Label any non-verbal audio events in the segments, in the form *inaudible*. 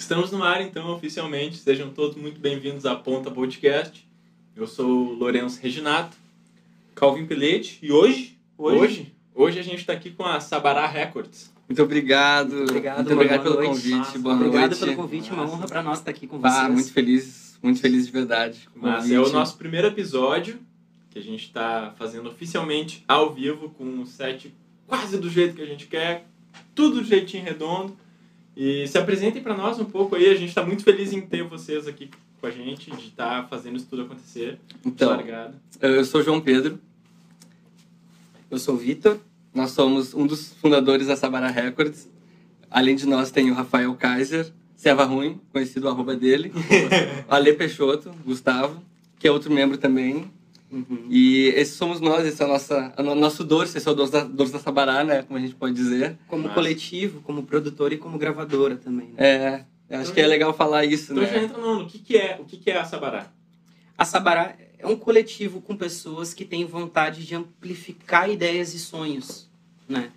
Estamos no ar, então, oficialmente. Sejam todos muito bem-vindos à Ponta Podcast. Eu sou o Lourenço Reginato. Calvin Pilete. E hoje? Hoje? Hoje, hoje a gente está aqui com a Sabará Records. Muito obrigado. Muito obrigado, muito obrigado pelo noite. convite. Nossa, boa Obrigado noite. pelo convite, uma honra para nós estar aqui com vocês. Ah, muito feliz, muito feliz de verdade. o Mas convite. é o nosso primeiro episódio que a gente está fazendo oficialmente ao vivo, com um set quase do jeito que a gente quer, tudo do jeitinho redondo. E se apresentem para nós um pouco aí, a gente está muito feliz em ter vocês aqui com a gente, de estar fazendo isso tudo acontecer. Então, Largado. eu sou João Pedro, Eu sou o Vitor. nós somos um dos fundadores da Sabará Records. Além de nós tem o Rafael Kaiser, Seva Ruim, conhecido o arroba dele, *laughs* Ale Peixoto, Gustavo, que é outro membro também. Uhum. E esses somos nós, esse é o nossa, o nosso dorso, esse é o dorso da, dorso da Sabará, né, como a gente pode dizer. Como Massa. coletivo, como produtora e como gravadora também. né? É, acho que é legal falar isso, Então né? já entra no, no que, que é, o que, que é a Sabará? A Sabará é um coletivo com pessoas que têm vontade de amplificar ideias e sonhos, né?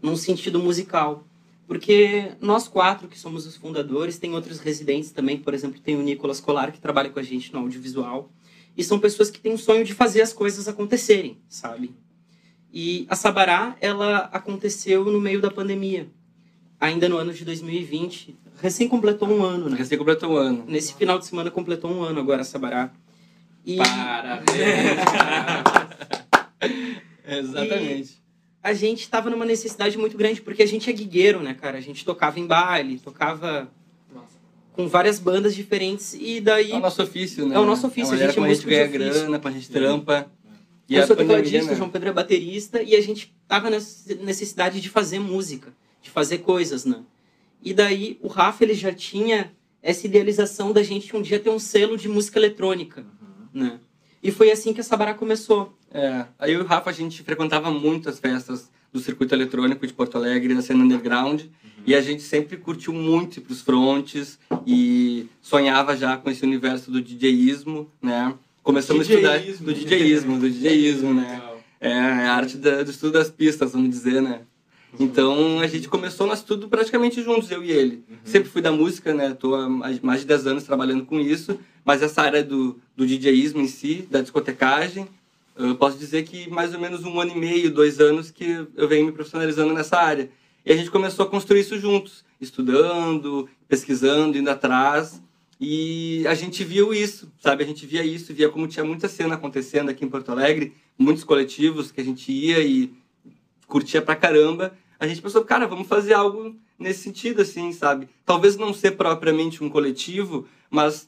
Num sentido musical. Porque nós quatro, que somos os fundadores, tem outros residentes também, por exemplo, tem o Nicolas Colar, que trabalha com a gente no audiovisual. E são pessoas que têm o sonho de fazer as coisas acontecerem, sabe? E a Sabará, ela aconteceu no meio da pandemia. Ainda no ano de 2020. Recém completou um ano, né? Recém completou um ano. Nesse final de semana completou um ano agora a Sabará. E Parabéns! *laughs* Exatamente. a gente estava numa necessidade muito grande, porque a gente é guigueiro, né, cara? A gente tocava em baile, tocava com várias bandas diferentes, e daí É o nosso ofício, né? É o nosso ofício, É a gente é como a gente músico ganha ofício. grana, a gente trampa. E eu a sou tecladista, né? o João Pedro é baterista, e a gente tava nessa necessidade de fazer música, de fazer coisas, né? E daí o Rafa, ele já tinha essa idealização da gente um dia ter um selo de música eletrônica, né? E foi assim que a Sabará começou. É. Aí eu e o Rafa, a gente frequentava muito as festas do circuito eletrônico de Porto Alegre, da cena underground. E a gente sempre curtiu muito ir pros frontes e sonhava já com esse universo do DJismo, né? Começamos a estudar DJismo. do DJismo, do DJismo, né? Legal. É, a arte da- do estudo das pistas, vamos dizer, né? Então a gente começou nós tudo praticamente juntos, eu e ele. Sempre fui da música, né? Tô há mais mais de 10 anos trabalhando com isso, mas essa área do, do DJismo em si, da discotecagem, eu posso dizer que mais ou menos um ano e meio, dois anos que eu venho me profissionalizando nessa área. E a gente começou a construir isso juntos, estudando, pesquisando, indo atrás. E a gente viu isso, sabe? A gente via isso, via como tinha muita cena acontecendo aqui em Porto Alegre, muitos coletivos que a gente ia e curtia pra caramba. A gente pensou, cara, vamos fazer algo nesse sentido, assim, sabe? Talvez não ser propriamente um coletivo, mas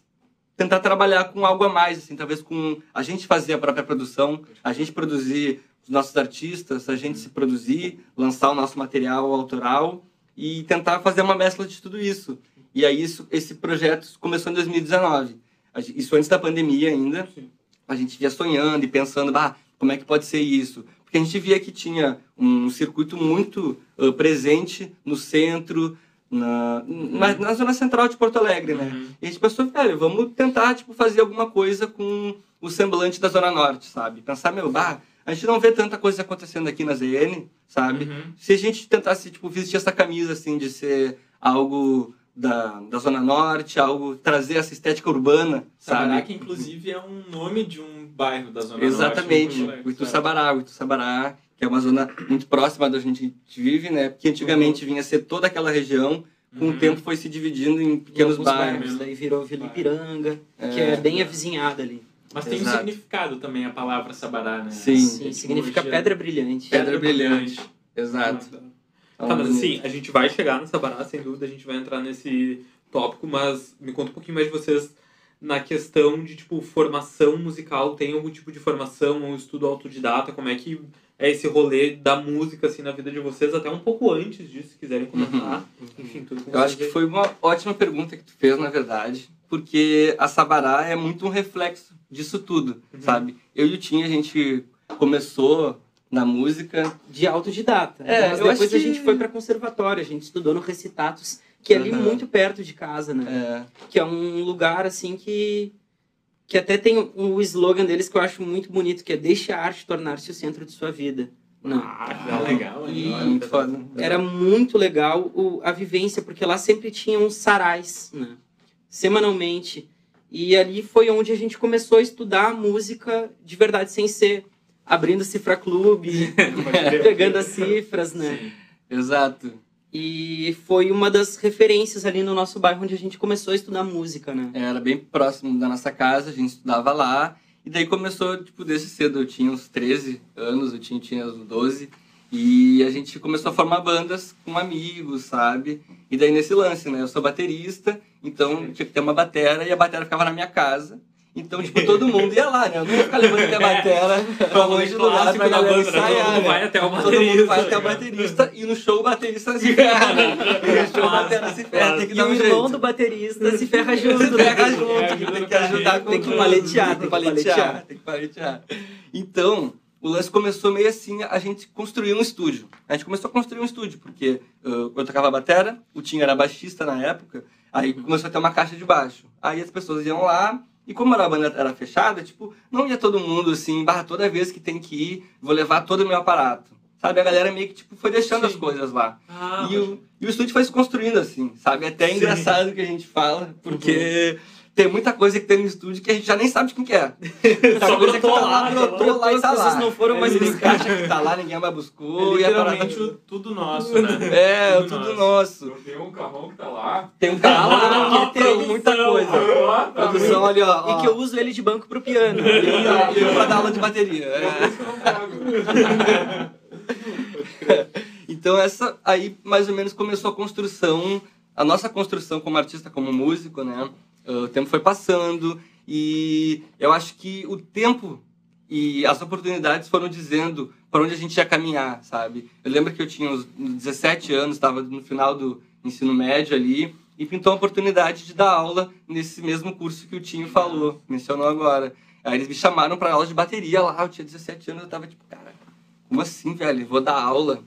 tentar trabalhar com algo a mais, assim, talvez com a gente fazer a própria produção, a gente produzir os nossos artistas, a gente se produzir, lançar o nosso material autoral e tentar fazer uma mescla de tudo isso. E aí isso, esse projeto começou em 2019. A gen- Isso antes da pandemia ainda. A gente via sonhando e pensando, bah, como é que pode ser isso? Porque a gente via que tinha um circuito muito ah, presente no centro, na, na, na zona central de Porto Alegre, né? Uhum. E a gente pensou, velho, vamos tentar, tipo, fazer alguma coisa com o semblante da Zona Norte, sabe? Pensar, meu, bah, a gente não vê tanta coisa acontecendo aqui na ZN, sabe? Uhum. Se a gente tentasse, tipo, vestir essa camisa, assim, de ser algo da, da Zona Norte, algo, trazer essa estética urbana, Sabará, sabe? que inclusive é um nome de um bairro da Zona Exatamente, Norte. né? Ituçabará, o Ituçabará, que é uma zona muito próxima da gente que vive, né? Porque antigamente vinha ser toda aquela região, com Uhum. o tempo foi se dividindo em Em pequenos alguns bairros. bairros, daí virou Vila Ipiranga, que É. é bem avizinhada ali. Mas tem um Exato. significado também a palavra Sabará, né? Sim. A Sim, significa pedra brilhante. Pedra brilhante. Exato. Tá, mas assim, a gente vai chegar nessa barata, sem dúvida, a gente vai entrar nesse tópico, mas me conta um pouquinho mais de vocês na questão de, tipo, formação musical. Tem algum tipo de formação, um estudo autodidata? Como é que é esse rolê da música, assim, na vida de vocês? Até um pouco antes disso, se quiserem comentar. Enfim, tudo Eu acho que foi uma ótima pergunta que tu fez, na verdade, porque a Sabará é muito um reflexo disso tudo, Uhum. sabe? Eu e o Tim, a gente começou na música. De autodidata. É, Mas eu depois acho a que- gente foi para conservatório, a gente estudou no Recitatus, que é ali Aham. muito perto de casa, né? É, Que é um lugar assim que que até tem um slogan deles que eu acho muito bonito, que é deixe a arte tornar-se o centro de sua vida, Não. Ah, legal, E- hein? Muito foda. Era muito legal o, a vivência, porque lá sempre tinham sarais, né? Semanalmente. E ali foi onde a gente começou a estudar música de verdade, sem ser abrindo cifra clube, *laughs* *laughs* pegando as cifras, né? Exato. E foi uma das referências ali no nosso bairro onde a gente começou a estudar música, né? Era bem próximo da nossa casa, a gente estudava lá. E daí começou, tipo, desde cedo. Eu tinha uns 13 anos, o Tim tinha uns 12. E a gente começou a formar bandas com amigos, sabe? E daí nesse lance, né? Eu sou baterista, então tinha que ter uma batera e a batera ficava na minha casa. Então, tipo, todo mundo ia lá, né? Eu não ia ficar levando minha batera *laughs* pra longe do lugar pra galera banda, né? ensaiar, Todo mundo né? vai até o Todo mundo baterista. vai até o baterista e no show o baterista se ferra, né? *laughs* E no show o baterista se ferra, tem que E dar o um irmão jeito. do baterista se ferra junto, Se né? ferra junto, É, tem que ajudar com Tem que paletear, tem que paletear, paletear. tem que paletear. Então, o lance começou meio assim, a gente construiu um estúdio. A gente começou a construir um estúdio, porque uh, eu tocava batera, o Tim era baixista na época, aí começou a ter uma caixa de baixo. Aí as pessoas iam lá, e como a banda era fechada, tipo, não ia todo mundo assim, barra, toda vez que tem que ir, vou levar todo o meu aparato. Sabe, a galera meio que tipo, foi deixando as Sim. coisas lá. Ah, E o, e o estúdio foi se construindo assim, sabe? É até Sim. engraçado que a gente fala, porque tem muita coisa que tem no estúdio que a gente já nem sabe de quem que é. Muita *laughs* Só coisa que brotou tá lá, brotou lá e tá As pessoas lá. não foram mais Eles acham que tá lá, ninguém mais buscou. É e literalmente o- tudo nosso, né? É, tudo tudo, nosso. nosso. Tem um carrão que tá lá. Tem um Tá carro lá, que tem muita coisa. Ah, tá. Produção ali, ó. ó. E que eu uso ele de banco pro piano. *laughs* E pra- *laughs* e pra dar aula de bateria. É. isso que eu não pago. Então essa aí mais ou menos começou a construção, a nossa construção como artista, como músico, né? O tempo foi passando e eu acho que o tempo e as oportunidades foram dizendo para onde a gente ia caminhar, sabe? Eu lembro que eu tinha uns 17 anos, estava no final do ensino médio ali e pintou a oportunidade de dar aula nesse mesmo curso que o Tinho falou, mencionou agora. Aí eles me chamaram para aula de bateria lá, eu tinha 17 anos, eu tava tipo, cara, como assim, velho? Vou dar aula?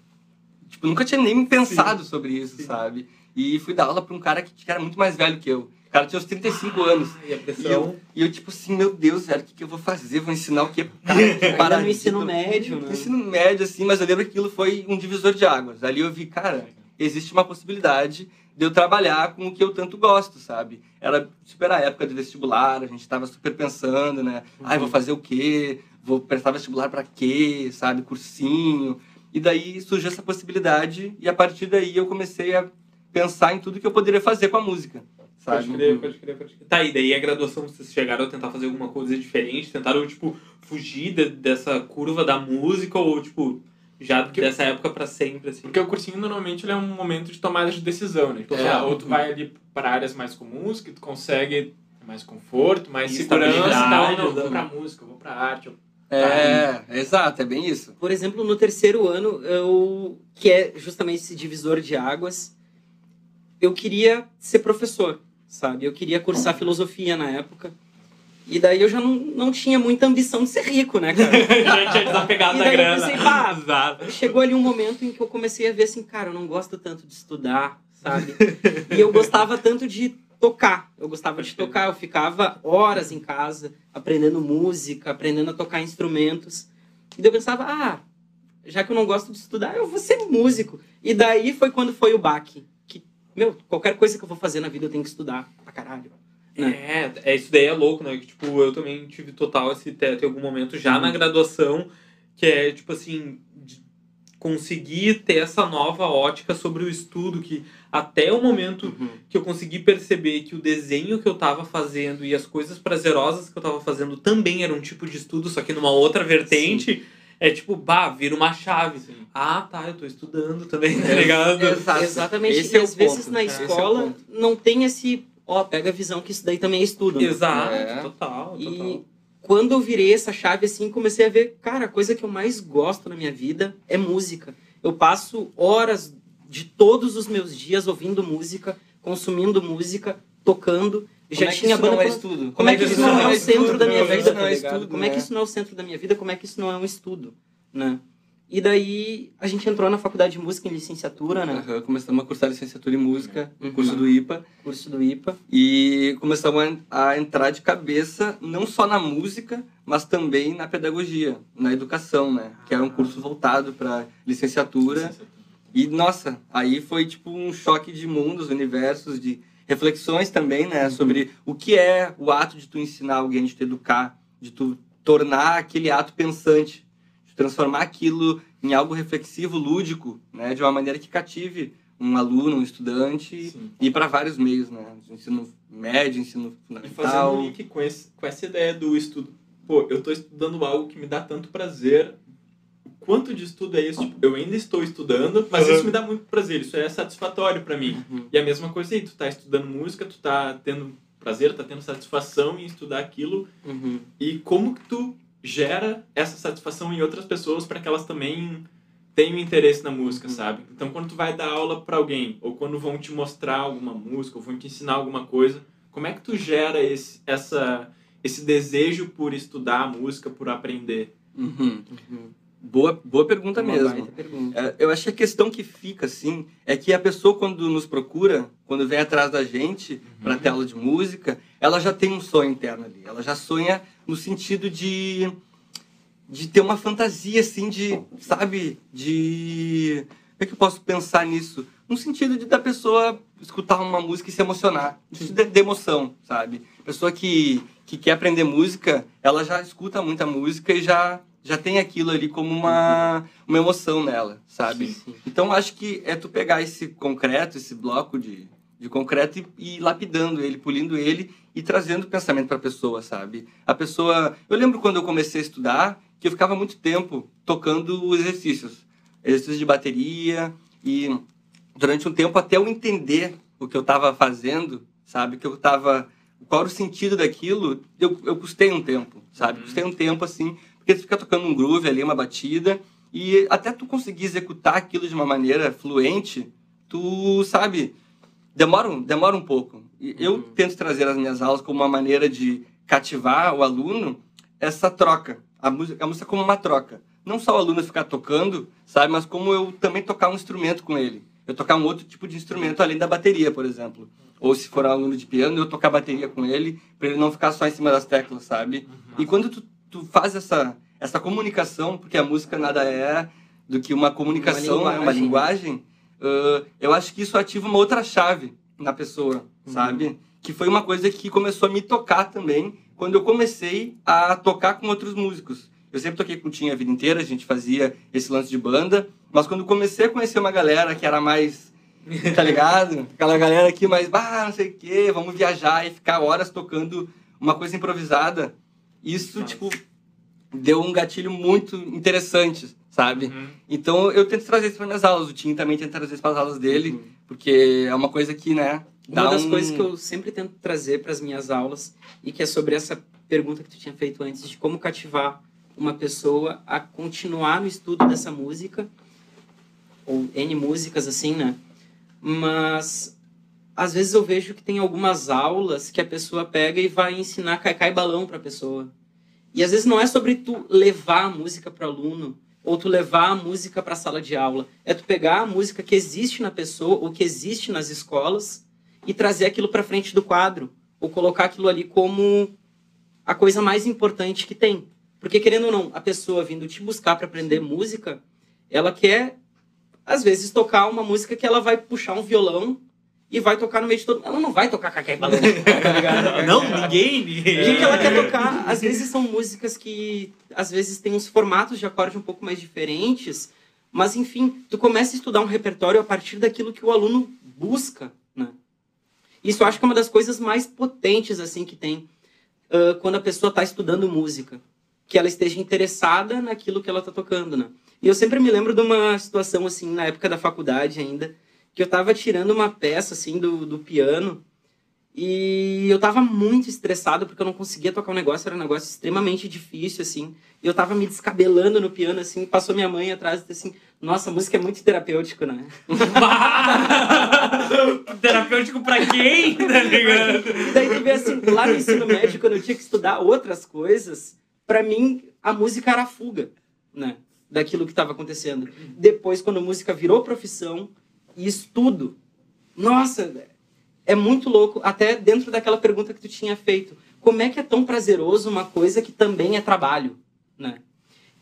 Tipo, nunca tinha nem pensado sobre isso, sim. sabe? E fui dar aula para um cara que, que era muito mais velho que eu. O cara tinha uns 35 anos. E E eu, e eu, tipo assim, meu Deus, velho, o que, que eu vou fazer? Vou ensinar o quê? *laughs* Cara, que no ensino médio, né? Ensino médio, assim, mas eu lembro que aquilo foi um divisor de águas. Ali eu vi, cara, existe uma possibilidade de eu trabalhar com o que eu tanto gosto, sabe? Era super a época do vestibular, a gente tava super pensando, né? Ai, vou fazer o quê? Vou prestar vestibular pra quê? Sabe? Cursinho. E daí surgiu essa possibilidade e a partir daí eu comecei a pensar em tudo que eu poderia fazer com a música, Pode sabe? crer, pode crer, pode crer. Tá, e daí a graduação, vocês chegaram a tentar fazer alguma coisa diferente? Tentaram, tipo, fugir de- dessa curva da música ou, tipo, já Porque- dessa época pra sempre, assim? Porque o cursinho normalmente ele é um momento de tomada de decisão, né? Então, É. ah, ou tu vai ali para áreas mais comuns, que tu consegue mais conforto, mais E segurança tal. Não, vou né? pra música, vou pra arte. eu- É, exato, é bem isso. Por exemplo, no terceiro ano, eu, que é justamente esse divisor de águas, eu queria ser professor, sabe? Eu queria cursar filosofia na época. E daí eu já não, não tinha muita ambição de ser rico, né, cara? *laughs* já tinha desapegado da eu grana. pensei. Chegou ali um momento em que eu comecei a ver assim, cara, eu não gosto tanto de estudar, sabe? e eu gostava tanto de tocar. Eu gostava de tocar, eu ficava horas em casa aprendendo música, aprendendo a tocar instrumentos. E daí eu pensava, ah, já que eu não gosto de estudar, eu vou ser músico. E daí foi quando foi o baque. Meu, qualquer coisa que eu vou fazer na vida eu tenho que estudar pra caralho. É, é, isso daí é louco, né? Que, tipo, eu também tive total esse teto em algum momento já na graduação, que é, tipo assim, conseguir ter essa nova ótica sobre o estudo, que até o momento que eu consegui perceber que o desenho que eu tava fazendo e as coisas prazerosas que eu tava fazendo também eram um tipo de estudo, só que numa outra vertente, é tipo, bah, vira uma chave. Ah, tá, eu tô estudando também, tá ligado? Exato. Exatamente. Esse e é às vezes ponto. na é escola ponto. não tem esse, ó, pega a visão que isso daí também é estudo. né? Exato, É. total, total. E quando eu virei essa chave assim, comecei a ver, cara, a coisa que eu mais gosto na minha vida é música. Eu passo horas de todos os meus dias ouvindo música, consumindo música, tocando. Já é tinha banda não é pra- estudo? Como é que isso não é o centro da minha é vida, é Como é que né? isso não é o centro da minha vida? Como é que isso não é um estudo, né? E daí a gente entrou na faculdade de música em licenciatura, né? Uhum, começamos a cursar licenciatura em música, Uhum. curso do IPA. Curso do IPA. E começamos a, a entrar de cabeça, não só na música, mas também na pedagogia, na educação, né? Que era um curso voltado para licenciatura. E, nossa, aí foi tipo um choque de mundos, universos, de reflexões também, né? Sobre o que é o ato de tu ensinar alguém, de tu educar, de tu tornar aquele ato pensante, de transformar aquilo em algo reflexivo, lúdico, né? De uma maneira que cative um aluno, um estudante Sim. e para vários meios, né? Ensino médio, ensino E fazendo fundamental. um link com, esse, com essa ideia do estudo. Pô, eu tô estudando algo que me dá tanto prazer. Quanto de estudo é isso? Tipo, eu ainda estou estudando, mas Uhum. isso me dá muito prazer. Isso é satisfatório pra mim. Uhum. E a mesma coisa aí, tu tá estudando música, tu tá tendo prazer, tá tendo satisfação em estudar aquilo. Uhum. E como que tu gera essa satisfação em outras pessoas para que elas também tenham interesse na música, Uhum. sabe? Então, quando tu vai dar aula para alguém, ou quando vão te mostrar alguma música, ou vão te ensinar alguma coisa, como é que tu gera esse, essa, esse desejo por estudar a música, por aprender? Uhum. Uhum. Boa, boa pergunta Uma mesmo. pergunta. É, Eu acho que a questão que fica, assim, é que a pessoa, quando nos procura, quando vem atrás da gente para ter aula de música, ela já tem um sonho interno ali. Ela já sonha no sentido de, de ter uma fantasia, assim, de, sabe, de... Como é que eu posso pensar nisso? No sentido de da pessoa escutar uma música e se emocionar. Isso de, de emoção, sabe? Pessoa que, que quer aprender música, ela já escuta muita música e já, já tem aquilo ali como uma, uma emoção nela, sabe? Sim. Então acho que é tu pegar esse concreto, esse bloco de, de concreto e, e ir lapidando ele, polindo ele e trazendo pensamento para a pessoa, sabe? A pessoa, eu lembro quando eu comecei a estudar que eu ficava muito tempo tocando exercícios, exercícios de bateria e durante um tempo até eu entender o que eu estava fazendo, sabe? Que eu estava qual era o sentido daquilo, eu, eu custei um tempo, sabe? Uhum. Custei um tempo assim, porque tu fica tocando um groove ali, uma batida, e até tu conseguir executar aquilo de uma maneira fluente, tu sabe, demora, um- demora um pouco. E eu Uhum. tento trazer as minhas aulas como uma maneira de cativar o aluno essa troca, a música, a música como uma troca. Não só o aluno ficar tocando, sabe, mas como eu também tocar um instrumento com ele. Eu tocar um outro tipo de instrumento além da bateria, por exemplo. Ou se for um aluno de piano, eu tocar bateria com ele, para ele não ficar só em cima das teclas, sabe? E quando tu, tu faz essa, essa comunicação, porque a música nada é do que uma comunicação, Uma né? uma linguagem. linguagem, ãh, eu acho que isso ativa uma outra chave na pessoa, sabe? Que foi uma coisa que começou a me tocar também quando eu comecei a tocar com outros músicos. Eu sempre toquei com o Tim a vida inteira, a gente fazia esse lance de banda, mas quando comecei a conhecer uma galera que era mais tá ligado? *laughs* Aquela galera aqui mais, bah, não sei o quê, vamos viajar e ficar horas tocando uma coisa improvisada. Isso, Nossa. tipo, deu um gatilho muito interessante, sabe? Uhum. Então eu tento trazer isso para minhas aulas, o Tim também tenta trazer isso para as aulas dele, porque é uma coisa que, né, Uma das um- coisas que eu sempre tento trazer para as minhas aulas e que é sobre essa pergunta que tu tinha feito antes de como cativar uma pessoa a continuar no estudo dessa música ou N músicas assim, né? Mas às vezes eu vejo que tem algumas aulas que a pessoa pega e vai ensinar caicai e balão para a pessoa. E às vezes não é sobre tu levar a música para aluno ou tu levar a música para a sala de aula, é tu pegar a música que existe na pessoa ou que existe nas escolas e trazer aquilo para frente do quadro ou colocar aquilo ali como a coisa mais importante que tem. Porque querendo ou não, a pessoa vindo te buscar para aprender música, ela quer às vezes tocar uma música que ela vai puxar um violão e vai tocar no meio de todo. Ela não vai tocar Cacai Balão, tá ligado? *laughs* Não, ninguém. O que, que ela quer tocar? Às vezes são músicas que às vezes tem uns formatos de acorde um pouco mais diferentes, mas enfim, tu começa a estudar um repertório a partir daquilo que o aluno busca, né? Isso eu acho que é uma das coisas mais potentes assim que tem ah, quando a pessoa está estudando música, que ela esteja interessada naquilo que ela está tocando, né? E eu sempre me lembro de uma situação assim na época da faculdade ainda, que eu estava tirando uma peça assim do, do piano e eu tava muito estressado porque eu não conseguia tocar um negócio, era um negócio extremamente difícil, assim. E eu tava me descabelando no piano, assim, passou minha mãe atrás e disse assim, nossa, a música é muito terapêutico, né? *laughs* Terapêutico pra quem? *laughs* Tá ligado? Daí tu vê assim, lá no ensino médio, quando eu tinha que estudar outras coisas, pra mim a música era a fuga, né? daquilo que estava acontecendo. Depois, quando a música virou profissão e estudo, nossa, é muito louco, até dentro daquela pergunta que tu tinha feito. Como é que é tão prazeroso uma coisa que também é trabalho, né?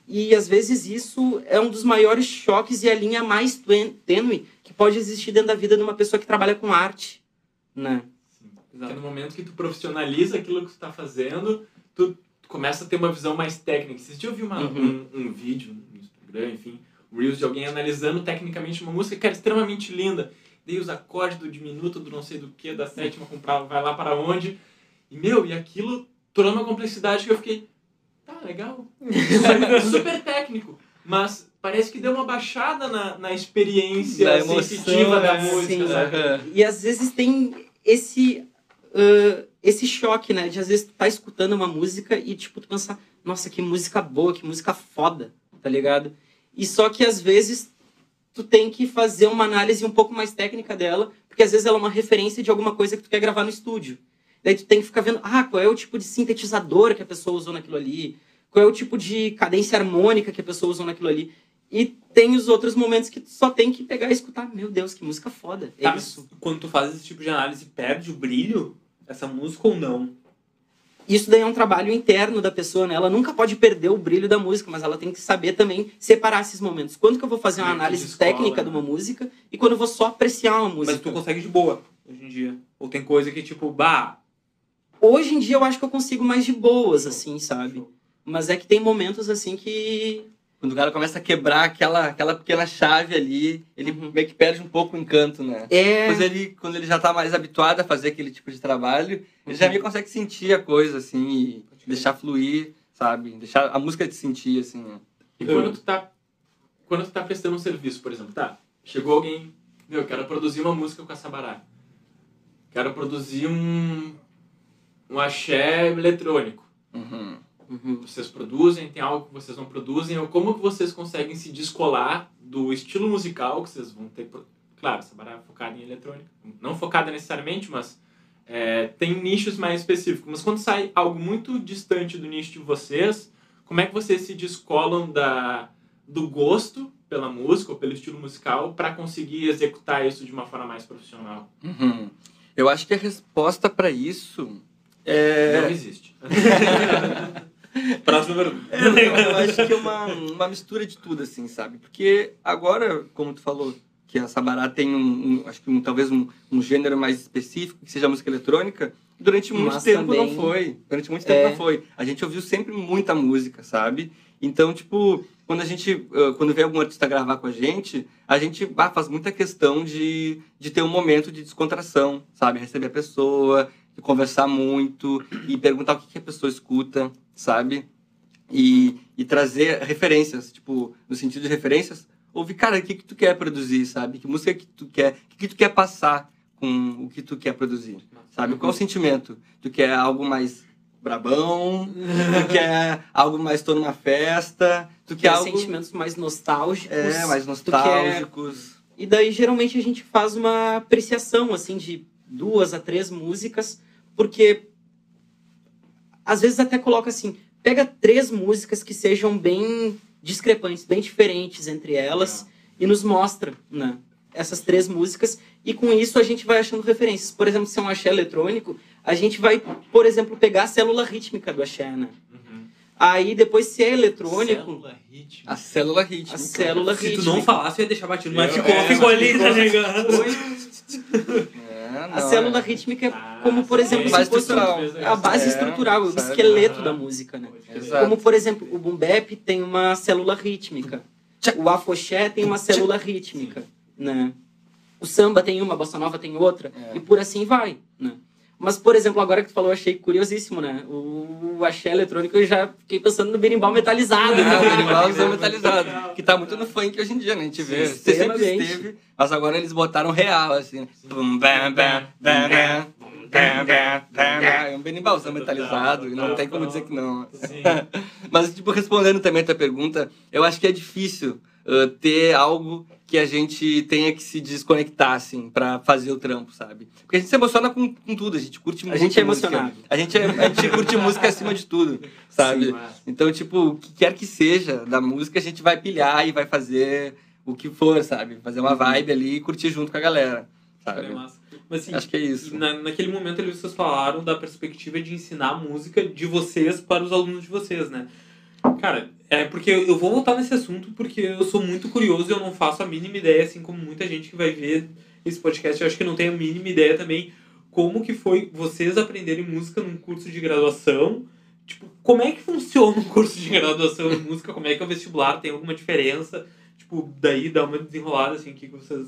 E às vezes isso é um dos maiores choques e a linha mais tênue que pode existir dentro da vida de uma pessoa que trabalha com arte, né? Porque no momento que tu profissionaliza aquilo que tu tá fazendo, tu começa a ter uma visão mais técnica. Dias eu vi uma, Uhum. um, um vídeo no Instagram, enfim, Reels de alguém analisando tecnicamente uma música que era extremamente linda. Daí os acordes do diminuto, do não sei do que, da sétima, com pra- vai lá para onde. E, meu, e aquilo tornou uma complexidade que eu fiquei, tá, legal. Super, *laughs* super técnico. Mas parece que deu uma baixada na, na experiência Da emoção, sensitiva da né? música, Sim. Aham. E às vezes tem esse ah, esse choque, né? De às vezes tu tá escutando uma música e tipo tu pensar, nossa, que música boa, que música foda, tá ligado? E só que às vezes tu tem que fazer uma análise um pouco mais técnica dela, porque às vezes ela é uma referência de alguma coisa que tu quer gravar no estúdio. Daí tu tem que ficar vendo, ah, qual é o tipo de sintetizador que a pessoa usou naquilo ali, qual é o tipo de cadência harmônica que a pessoa usou naquilo ali. E tem os outros momentos que tu só tem que pegar e escutar, meu Deus, que música foda. É Tá, isso. Quando tu faz esse tipo de análise, perde o brilho essa música ou não? Isso daí é um trabalho interno da pessoa, né? Ela nunca pode perder o brilho da música, mas ela tem que saber também separar esses momentos. Quando que eu vou fazer uma análise de técnica né? de uma música e quando eu vou só apreciar uma música. Mas tu consegue de boa hoje em dia. Ou tem coisa que, tipo, bah, Hoje em dia eu acho que eu consigo mais de boas, assim, sabe? Mas é que tem momentos assim que. Quando o cara começa a quebrar aquela, aquela pequena chave ali, ele Uhum. meio que perde um pouco o encanto, né? É. Depois ele, quando ele já tá mais habituado a fazer aquele tipo de trabalho, ele já Uhum. meio consegue sentir a coisa, assim, e deixar fluir, sabe? Deixar a música te sentir, assim, né? E quando tu tá. Quando tu tá prestando um serviço, por exemplo, tá? Chegou alguém, meu, eu quero produzir uma música com a Sabará. Quero produzir um. um axé eletrônico. Uhum. Uhum. Vocês produzem, tem algo que vocês não produzem, ou como que vocês conseguem se descolar do estilo musical que vocês vão ter. Claro, Sabará é focada em eletrônica. Não focada necessariamente, mas é, tem nichos mais específicos. Mas quando sai algo muito distante do nicho de vocês, como é que vocês se descolam da, do gosto pela música ou pelo estilo musical para conseguir executar isso de uma forma mais profissional? Uhum. Eu acho que a resposta para isso é. Não existe. *laughs* *laughs* *laughs* pergunta. É, não, eu acho que é uma, uma mistura de tudo, assim, sabe? Porque agora, como tu falou, que a Sabará tem um, um- acho que um, talvez um, um gênero mais específico, que seja a música eletrônica, durante muito Mas tempo também- não foi. Durante muito tempo É. não foi. A gente ouviu sempre muita música, sabe? Então, tipo, quando a gente, quando vem algum artista gravar com a gente, a gente ah, faz muita questão de, de ter um momento de descontração, sabe? Receber a pessoa, conversar muito e perguntar o que, que a pessoa escuta, sabe? E, e trazer referências, tipo, no sentido de referências, ouvir, cara, o que, que tu quer produzir, sabe? Que música que tu quer, o que, que tu quer passar com o que tu quer produzir, sabe? Qual o sentimento? Tu quer algo mais brabão? tu *laughs* quer algo mais tô numa festa? Tu quer Quer algo... sentimentos mais nostálgicos. É, mais tu quer- nostálgicos. E daí, geralmente, a gente faz uma apreciação, assim, de duas a três músicas, porque às vezes até coloca assim, pega três músicas que sejam bem discrepantes, bem diferentes entre elas, e nos mostra, né? Essas três músicas, e com isso a gente vai achando referências. Por exemplo, se é um axé eletrônico, a gente vai, por exemplo, pegar a célula rítmica do axé, né? Uhum. Aí depois, se é eletrônico, Célula rítmica. A célula rítmica. a célula Se tu rítmica. não falasse, eu ia deixar batido. Mas ficou, é, ficou ali, tá ligado? *laughs* É, A célula é. rítmica é Ah, como, por sim. exemplo, Base se fosse estrutural. a base É, estrutural, o esqueleto da música, né? Como, por exemplo, o boom bap tem uma célula rítmica. O afoxé tem uma célula rítmica, né? O samba tem uma, a bossa nova tem outra, É. e por assim vai, né? Mas, por exemplo, agora que tu falou, eu achei curiosíssimo, né? O axé eletrônico, eu já fiquei pensando no berimbau metalizado, Ah, o berimbau *laughs* metalizado. Que tá muito no funk hoje em dia, né? A gente vê. Você sempre esteve, mas agora eles botaram real, assim. Bum, bam, bam, bam, bam. É um berimbau metalizado, e não tem como dizer que não. Sim. *laughs* Mas, tipo, respondendo também a tua pergunta, eu acho que é difícil uh, ter algo que a gente tenha que se desconectar, assim, pra fazer o trampo, sabe? Porque a gente se emociona com, com tudo, a gente curte A muito gente é música. emocionado. A gente, é- a gente curte música acima de tudo, sabe? Sim, mas- Então, tipo, o que quer que seja da música, a gente vai pilhar e vai fazer o que for, sabe? Fazer uma vibe ali e curtir junto com a galera, sabe? É massa. Mas assim, Acho que é isso. na, naquele momento ali vocês falaram da perspectiva de ensinar a música de vocês para os alunos de vocês, né? Cara, é porque eu vou voltar nesse assunto porque eu sou muito curioso e eu não faço a mínima ideia, assim como muita gente que vai ver esse podcast, eu acho que não tem a mínima ideia também como que foi vocês aprenderem música num curso de graduação. Tipo, como é que funciona um curso de graduação em música? Como é que é o vestibular? Tem alguma diferença? Tipo, daí dá uma desenrolada, assim, que vocês...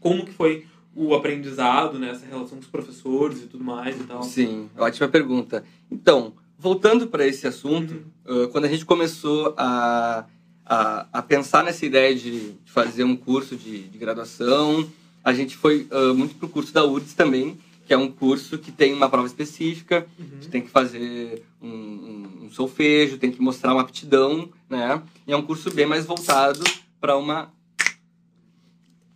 Como que foi o aprendizado, né? Essa relação com os professores e tudo mais e tal. Sim, ótima pergunta. Então, voltando para esse assunto, Uhum. uh, quando a gente começou a, a, a pensar nessa ideia de, fazer um curso de, de graduação, a gente foi uh, muito pro curso da URGS também, que é um curso que tem uma prova específica, Uhum. tu tem que fazer um, um, um solfejo, tem que mostrar uma aptidão, né? E é um curso bem mais voltado para uma...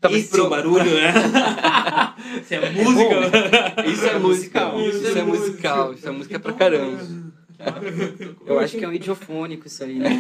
Talvez Esse é o pro- barulho, né? *laughs* Isso é música. Isso é musical. musical. Isso é musical. Isso é música pra caramba. *laughs* Eu acho que é um idiofônico isso aí, né?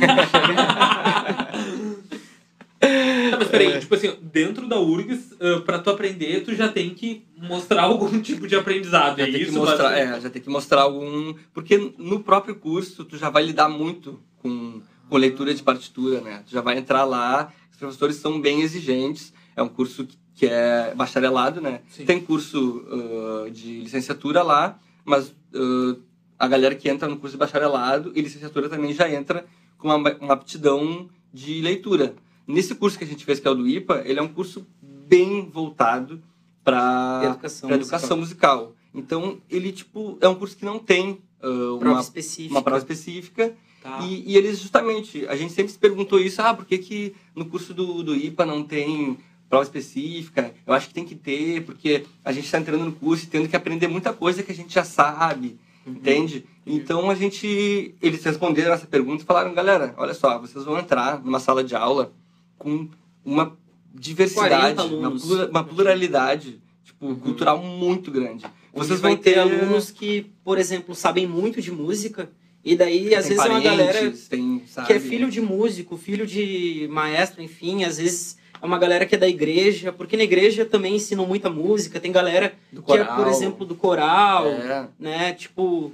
Tá, mas peraí, tipo assim, dentro da URGS, uh, pra tu aprender, tu já tem que mostrar algum *laughs* tipo de aprendizado, Já é tem que isso? mostrar, é, já tem que mostrar algum. Porque no próprio curso tu já vai lidar muito com, com leitura de partitura, né? Tu já vai entrar lá, os professores são bem exigentes. É um curso que- que é bacharelado, né? Sim. Tem curso uh, de licenciatura lá, mas uh, a galera que entra no curso de bacharelado e licenciatura também já entra com uma, uma aptidão de leitura. Nesse curso que a gente fez, que é o do IPA, ele é um curso bem voltado para Educação. para educação musical. Então, ele, tipo, é um curso que não tem uh, Prova uma, específica. uma prova específica. Tá. E, e eles, justamente, a gente sempre se perguntou isso, ah, por que, que no curso do, do IPA não tem prova específica? Eu acho que tem que ter, porque a gente está entrando no curso e tendo que aprender muita coisa que a gente já sabe, entende? Então, a gente, eles responderam essa pergunta e falaram, galera, olha só, vocês vão entrar numa sala de aula com uma diversidade, 40 uma, uma pluralidade tipo, cultural muito grande. Vocês vão ter ter alunos que, por exemplo, sabem muito de música, e daí, às tem vezes, é uma galera parentes, tem, sabe? que é filho de músico, filho de maestro, enfim, às vezes é uma galera que é da igreja, porque na igreja também ensinam muita música, tem galera do que é, coral. por exemplo, do coral, É. né? Tipo,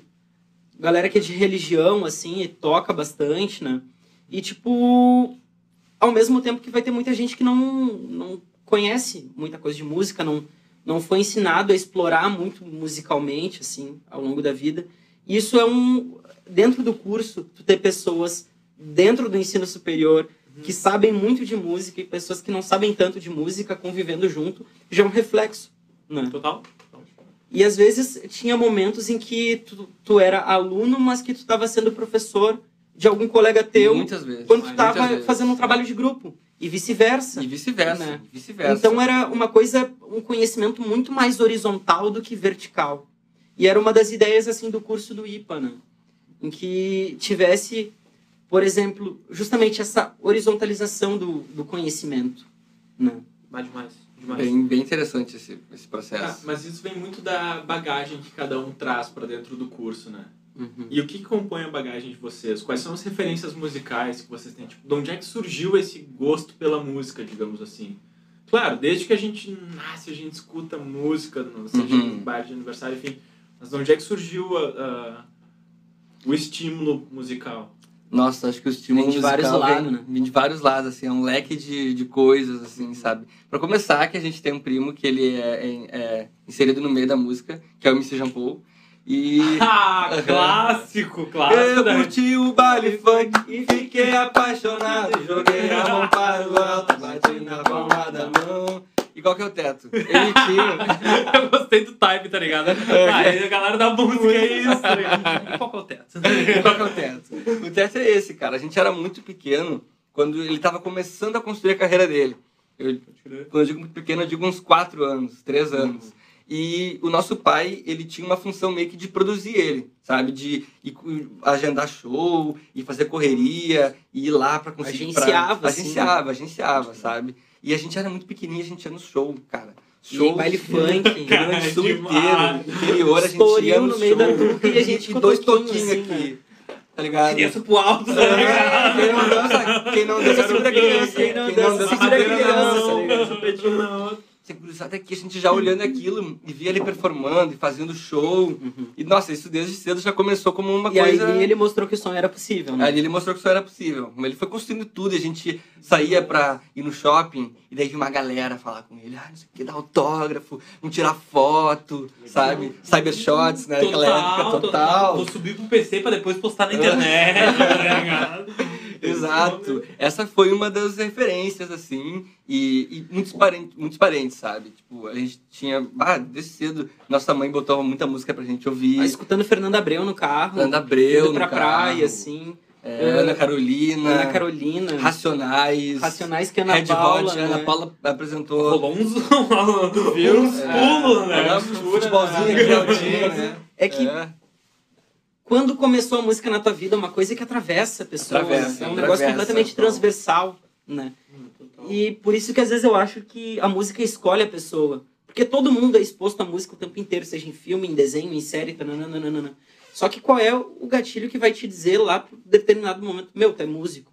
galera que é de religião, assim, e toca bastante, né? E, tipo, ao mesmo tempo que vai ter muita gente que não, não conhece muita coisa de música, não, não foi ensinado a explorar muito musicalmente, assim, ao longo da vida. E isso é um... Dentro do curso, tu ter pessoas dentro do ensino superior que sabem muito de música e pessoas que não sabem tanto de música convivendo junto, já é um reflexo, né? Total? E às vezes tinha momentos em que tu, tu era aluno, mas que tu estava sendo professor de algum colega teu Muitas vezes. quando tu estava fazendo um trabalho de grupo. E vice-versa. E vice-versa. né? e vice-versa. Então era uma coisa, um conhecimento muito mais horizontal do que vertical. E era uma das ideias assim do curso do IPA, né? Em que tivesse, por exemplo, justamente essa horizontalização do, do conhecimento, né? Mas demais. demais. Bem, bem interessante esse, esse Ah, processo. mas isso vem muito da bagagem que cada um traz para dentro do curso, né? Uhum. E o que que compõe a bagagem de vocês? Quais são as referências musicais que vocês têm? Tipo, de onde é que surgiu esse gosto pela música, digamos assim? Claro, desde que a gente nasce, a gente escuta música, no- seja Uhum. em bar de aniversário, enfim. Mas de onde é que surgiu a- a- o estímulo musical? Nossa, acho que o estímulo Vem de vários lados, vem, né? de vários lados, assim, é um leque de, de coisas, assim, sabe? Pra começar, que a gente tem um primo que ele é, é- é inserido no meio da música, que é o MC Jean Paul. E *laughs* Ah, clássico, clássico. eu né? curti o baile funk e fiquei apaixonado. Joguei a mão para o alto, bati na palma da mão. E qual que é o teto? Ele tinha. *laughs* Eu gostei do time, tá ligado? Ah, aí a galera da música é isso, tá ligado? E qual que é o teto? *laughs* Qual que é o teto? O teto é esse, cara. A gente era muito pequeno quando ele tava começando a construir a carreira dele. Eu, quando eu digo muito pequeno, eu digo uns 4 anos, 3 anos. E o nosso pai, ele tinha uma função meio que de produzir ele, sabe? De ir, agendar show, e fazer correria, e ir lá para conseguir... Agenciava, pra... assim, Agenciava, agenciava, sabe? E a gente era muito pequenininho, a gente ia no show, cara. E Show, baile *laughs* funk. Rio Grande do Sul inteiro, interior, a gente ia no, no meio da show. nuca e a gente com dois toquinho, toquinhos assim, aqui, tá ligado? Criança pro alto, tá É, ligado? quem não dança, quem não dança segura a criança, Quem não quem dança, não dança segura a criança. tá ligado? Essa gurizada aqui, a gente já olhando aquilo e via ele performando e fazendo show. E nossa, isso desde cedo já começou como uma Uhum. E aí coisa. ele mostrou que o sonho era possível, né? Ali ele mostrou que isso era possível. Ele foi construindo tudo e a gente saía pra ir no shopping e daí vinha uma galera falar com ele, ah, não sei o que, dar autógrafo, vamos tirar foto, sabe? Cybershots, né? Naquela época total. Vou subir pro PC pra depois postar na internet, tá ligado? Exato. Essa foi uma das referências, assim, e, e muitos, parentes, muitos parentes, sabe? Tipo, a gente tinha. Ah, desde cedo, nossa mãe botou muita música pra gente ouvir. Ah, escutando Fernanda Abreu no carro. Ana Abreu, indo pra no carro. praia, assim. É, Ana Carolina. Ana Carolina. Racionais. Racionais que Ana Red Paula. Hot, né? Ana Paula apresentou. Rolou uns, *laughs* uns pulos, né? É, futebolzinho aqui altinho, né? É que É. quando começou a música na tua vida, é uma coisa que atravessa a pessoa. Atravessa, é um negócio atravessa, completamente total. transversal, né? E por isso que às vezes eu acho que a música escolhe a pessoa. Porque todo mundo é exposto à música o tempo inteiro, seja em filme, em desenho, em série, tananana. Só que qual é o gatilho que vai te dizer lá por determinado momento, meu, tu é músico.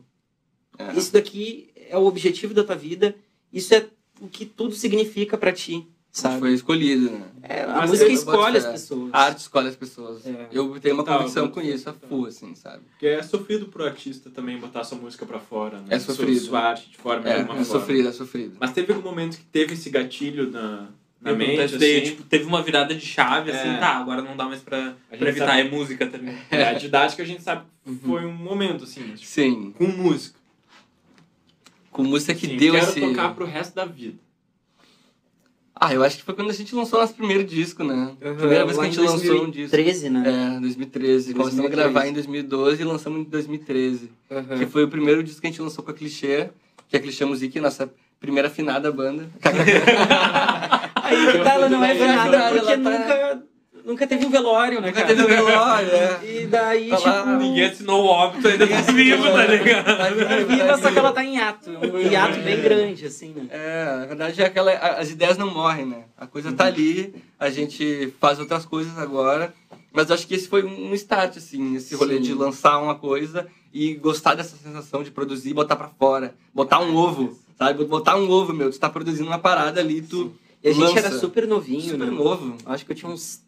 É. Isso daqui é o objetivo da tua vida, isso é o que tudo significa pra ti, sabe? Foi escolhido, né? É, a Mas música escolhe as pessoas. A arte escolhe as pessoas. É. Eu tenho uma Total, convicção com isso, a full, assim, sabe? Porque é sofrido pro artista também botar sua música pra fora, né? É Sua- sofrido. Sua arte de forma É, alguma é forma. sofrido, é sofrido. Mas teve algum momento que teve esse gatilho na, na Eu mente, assim, tipo, teve uma virada de chave, assim, É. tá, agora não dá mais pra, pra evitar, sabe- é música também. é, a didática a gente sabe que Uhum. foi um momento, assim, tipo, Sim, com música. com música que Sim, deu quero esse... tocar pro resto da vida. Ah, eu acho que foi quando a gente lançou nosso primeiro disco, né? Primeira vez que a gente lançou um disco. 2013, né? É, 2013. Começamos a 2013. gravar em 2012 e lançamos em 2013. Uhum. Que foi o primeiro disco que a gente lançou com a Clichê, que é a Clichê Music, nossa primeira afinada banda. *laughs* Aí que tá, ela não é Ela nada tá- porque ela tá- nunca, nunca teve um velório, né, Nunca cara? teve um velório, é. E daí, Tá lá, tipo... Ninguém assinou o óbito ainda tá vivo, tá ligado? Tá É tá viva, só que ela tá em hiato. Um hiato bem grande, assim, né? É, na verdade é aquela. As ideias não morrem, né? A coisa tá ali, a gente faz outras coisas agora. Mas eu acho que esse foi um start, assim, esse rolê Sim. de lançar uma coisa e gostar dessa sensação de produzir e botar pra fora. Botar um ovo, sabe? Botar um ovo, meu. Tu tá produzindo uma parada ali, tu. E a gente lança. era super novinho, super né? novo. Acho que eu tinha uns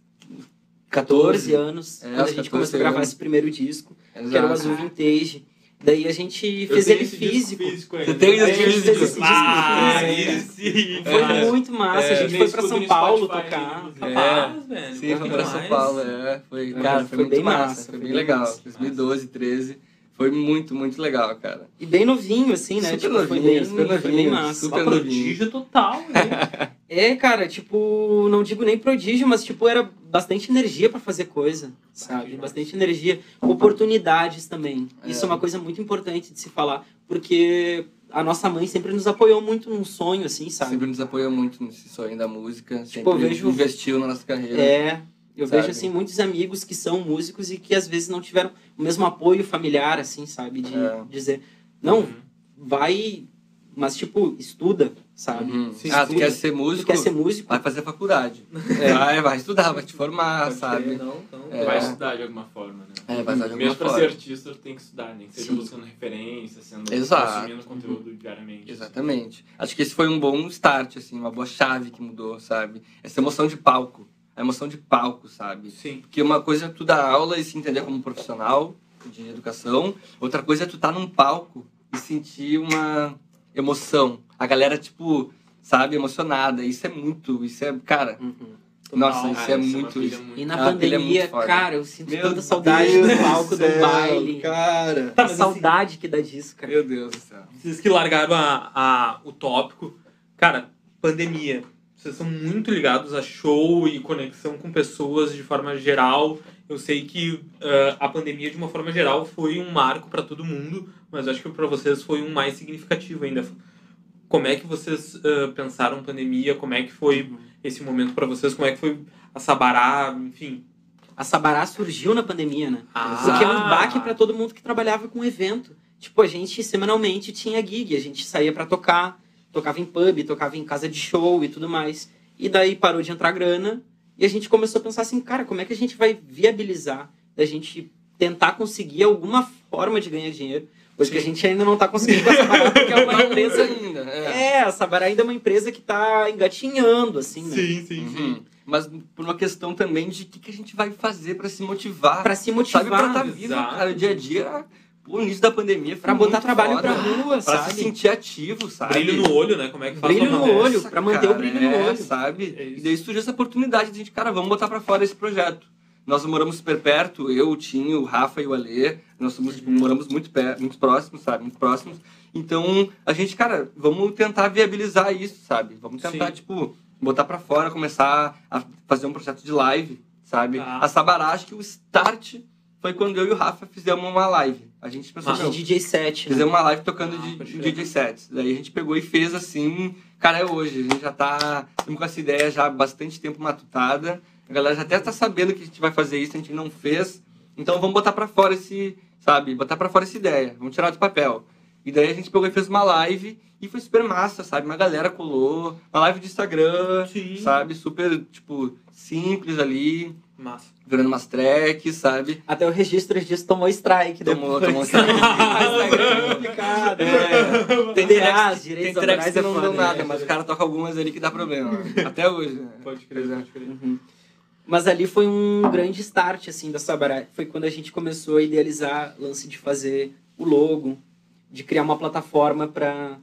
14 anos É, quando a gente 14 começou a gravar anos. esse primeiro disco, Exato. que era o Azul Vintage. Daí a gente fez ele físico. físico Você tem esse fez disco? esse disco Ah, físico. Foi É. muito massa. É, a gente foi pra São Paulo Spotify, tocar. inclusive. Capaz, velho. Sim, foi pra São. Paulo, é. Foi, É, cara, foi, foi muito bem massa, massa, foi bem legal. massa. 2012, 13. Foi muito, muito legal, cara. E bem novinho, assim, né? Super tipo, foi novinho, bem, super foi bem novinho, massa. super Uma novinho. prodígio total, né? *laughs* É, cara, tipo, não digo nem prodígio, mas tipo, era bastante energia pra fazer coisa, sabe? Bastante energia, oportunidades também. É. Isso é uma coisa muito importante de se falar, porque a nossa mãe sempre nos apoiou muito num sonho, assim, sabe? Sempre nos apoiou muito nesse sonho da música. Sempre Tipo, eu vejo- investiu na nossa carreira. É, eu Sabe? vejo assim muitos amigos que são músicos e que às vezes não tiveram o mesmo apoio familiar, assim, sabe? De É. dizer, não, Uhum. vai, mas tipo, estuda, sabe? Uhum. Ah, tu quer ser Tu músico? quer ser músico? Vai fazer faculdade. *laughs* É. Vai, vai estudar, vai te formar, Pode sabe? Não, então. É. Vai estudar de alguma forma, né? É, vai estudar de alguma Mesmo pra forma. ser artista, tu tem que estudar, nem que seja Sim. buscando referência, sendo Exato. consumindo conteúdo diariamente. Exatamente. Acho que esse foi um bom start, assim, uma boa chave que mudou, sabe? Essa emoção de palco. A emoção de palco, sabe? Sim. Porque uma coisa é tu dar aula e se entender como profissional de educação, outra coisa é tu estar num palco e sentir uma emoção. A galera, tipo, sabe, emocionada. Isso é muito, isso é, cara, Uhum. nossa, Ah, isso é uma muito pilha isso. muito- E na Ah, é pandemia, muito foda. cara, eu sinto Meu tanta saudade Deus do palco do, céu, baile. Cara. A saudade que dá disso, cara. Meu Deus do céu. Vocês que largaram a, a, o tópico, cara, pandemia. Vocês são muito ligados a show e conexão com pessoas de forma geral. Eu sei que ah, a pandemia, de uma forma geral, foi um marco para todo mundo, mas acho que para vocês foi um mais significativo ainda. como é que vocês uh, pensaram pandemia? Como é que foi esse momento para vocês? Como é que foi a Sabará? Enfim. A Sabará surgiu na pandemia, né? Ah. Porque é um baque para todo mundo que trabalhava com evento. Tipo, a gente semanalmente tinha gig, a gente saía para tocar, tocava em pub, tocava em casa de show e tudo mais. E daí parou de entrar grana e a gente começou a pensar assim, cara, como é que a gente vai viabilizar da gente tentar conseguir alguma forma de ganhar dinheiro? Coisa que a gente ainda não tá conseguindo com a Sabará, *laughs* porque é uma empresa ainda. É. É, a Sabará ainda é uma empresa que tá engatinhando, assim, né? sim, Uhum. Mas por uma questão também de o que, que a gente vai fazer pra se motivar. Pra se sabe, motivar, pra estar vivo, cara, o dia a dia. O início da pandemia foi pra botar trabalho foda, pra né? rua, Pra sabe? se sentir ativo, sabe? Brilho no olho, né? Como é que faz Brilho pra no olho. Nossa, pra manter o brilho no é, olho. sabe? É e daí surgiu essa oportunidade de, cara, vamos botar pra fora esse projeto. Nós moramos super perto, eu, o Tinho, o Rafa e o Alê. Nós somos, tipo, Uhum. moramos muito perto, muito próximos, sabe? Muito próximos. Então, a gente, cara, vamos tentar viabilizar isso, sabe? Vamos tentar, Sim. tipo, botar pra fora, começar a fazer um projeto de live, sabe? Tá. A Sabará, acho que o start foi quando eu e o Rafa fizemos uma live. A gente pensou, De DJ set, né? Fizemos uma live tocando Ah, de. DJ sets. Daí a gente pegou e fez assim. Cara, é hoje. A gente já tá estamos com essa ideia já há bastante tempo matutada. A galera já até tá sabendo que a gente vai fazer isso, a gente não fez. Então vamos botar pra fora esse, sabe? Botar pra fora essa ideia. Vamos tirar do papel. E daí a gente pegou e fez uma live e foi super massa, sabe? Uma galera colou. Uma live de Instagram, Sim. sabe? Super, tipo, simples ali. Massa. Virando umas tracks, sabe? Até o registro disso tomou strike Tomou, depois. tomou *laughs* strike. Instagram é complicado. É. Tem Terás, tracks, direitos tem tracks autorais que é não dão nada, né? mas o cara toca algumas ali que dá problema. *laughs* Até hoje. né? Pode crer, pode crer. Uhum. Mas ali foi um grande start, assim, da Sabará. Foi quando a gente começou a idealizar lance de fazer o logo, de criar uma plataforma para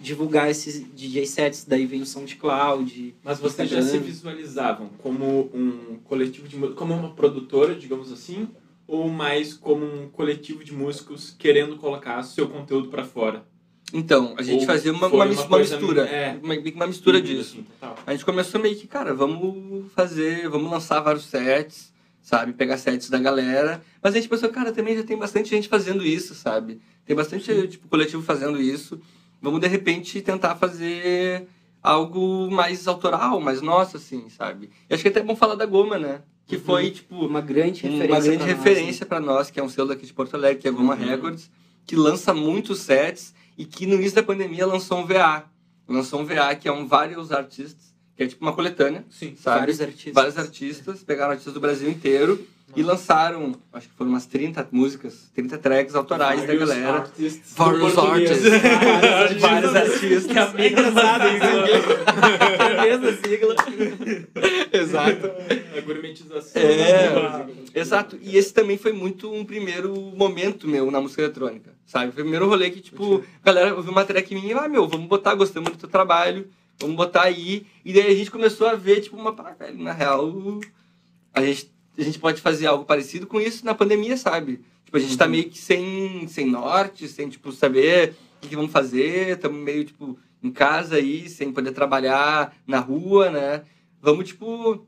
divulgar esses DJ sets. Daí vem o SoundCloud. Mas vocês já se visualizavam como um coletivo de músicos, como uma produtora, digamos assim, ou mais como um coletivo de músicos querendo colocar seu conteúdo pra fora? Então, a gente Ou fazia uma, uma, uma mis- uma mistura. é. Uma, uma mistura disso. assim. A gente começou meio que, cara, vamos fazer, vamos lançar vários sets, sabe? Pegar sets da galera. Mas a gente pensou, cara, também já tem bastante gente fazendo isso, sabe? Tem bastante, tipo, coletivo fazendo isso. Vamos, de repente, tentar fazer algo mais autoral, mais nosso, assim, sabe? E acho que é até bom falar da Goma, né? Que Uhum. foi, tipo, Uma grande referência. uma grande pra nós, referência pra nós, que é um selo daqui de Porto Alegre, que é a Goma Uhum. Records, que lança muitos sets e que no início da pandemia lançou um VA. Lançou um VA que é um Vários Artistas, que é tipo uma coletânea, Sim. né? sabe? Vários artistas. Vários artistas, pegaram artistas do Brasil inteiro e lançaram, acho que foram umas 30 músicas, 30 tracks autorais da Vários galera. artists Vários artists. Vários artistas. Que é a mesma É a mesma sigla. Exato. A gourmetização. É. da música. Exato. E esse também foi muito um primeiro momento meu na música eletrônica, sabe? Foi o primeiro rolê que, tipo, a galera ouviu uma track minha e, ah, meu, vamos botar, gostamos do teu trabalho, vamos botar aí. E daí a gente começou a ver, tipo, uma, pá, velho, na real, a gente, a gente pode fazer algo parecido com isso na pandemia, sabe? Tipo, a gente tá meio que sem, sem norte, sem, tipo, saber o que, que vamos fazer, estamos meio, tipo, em casa aí, sem poder trabalhar na rua, né? Vamos, tipo,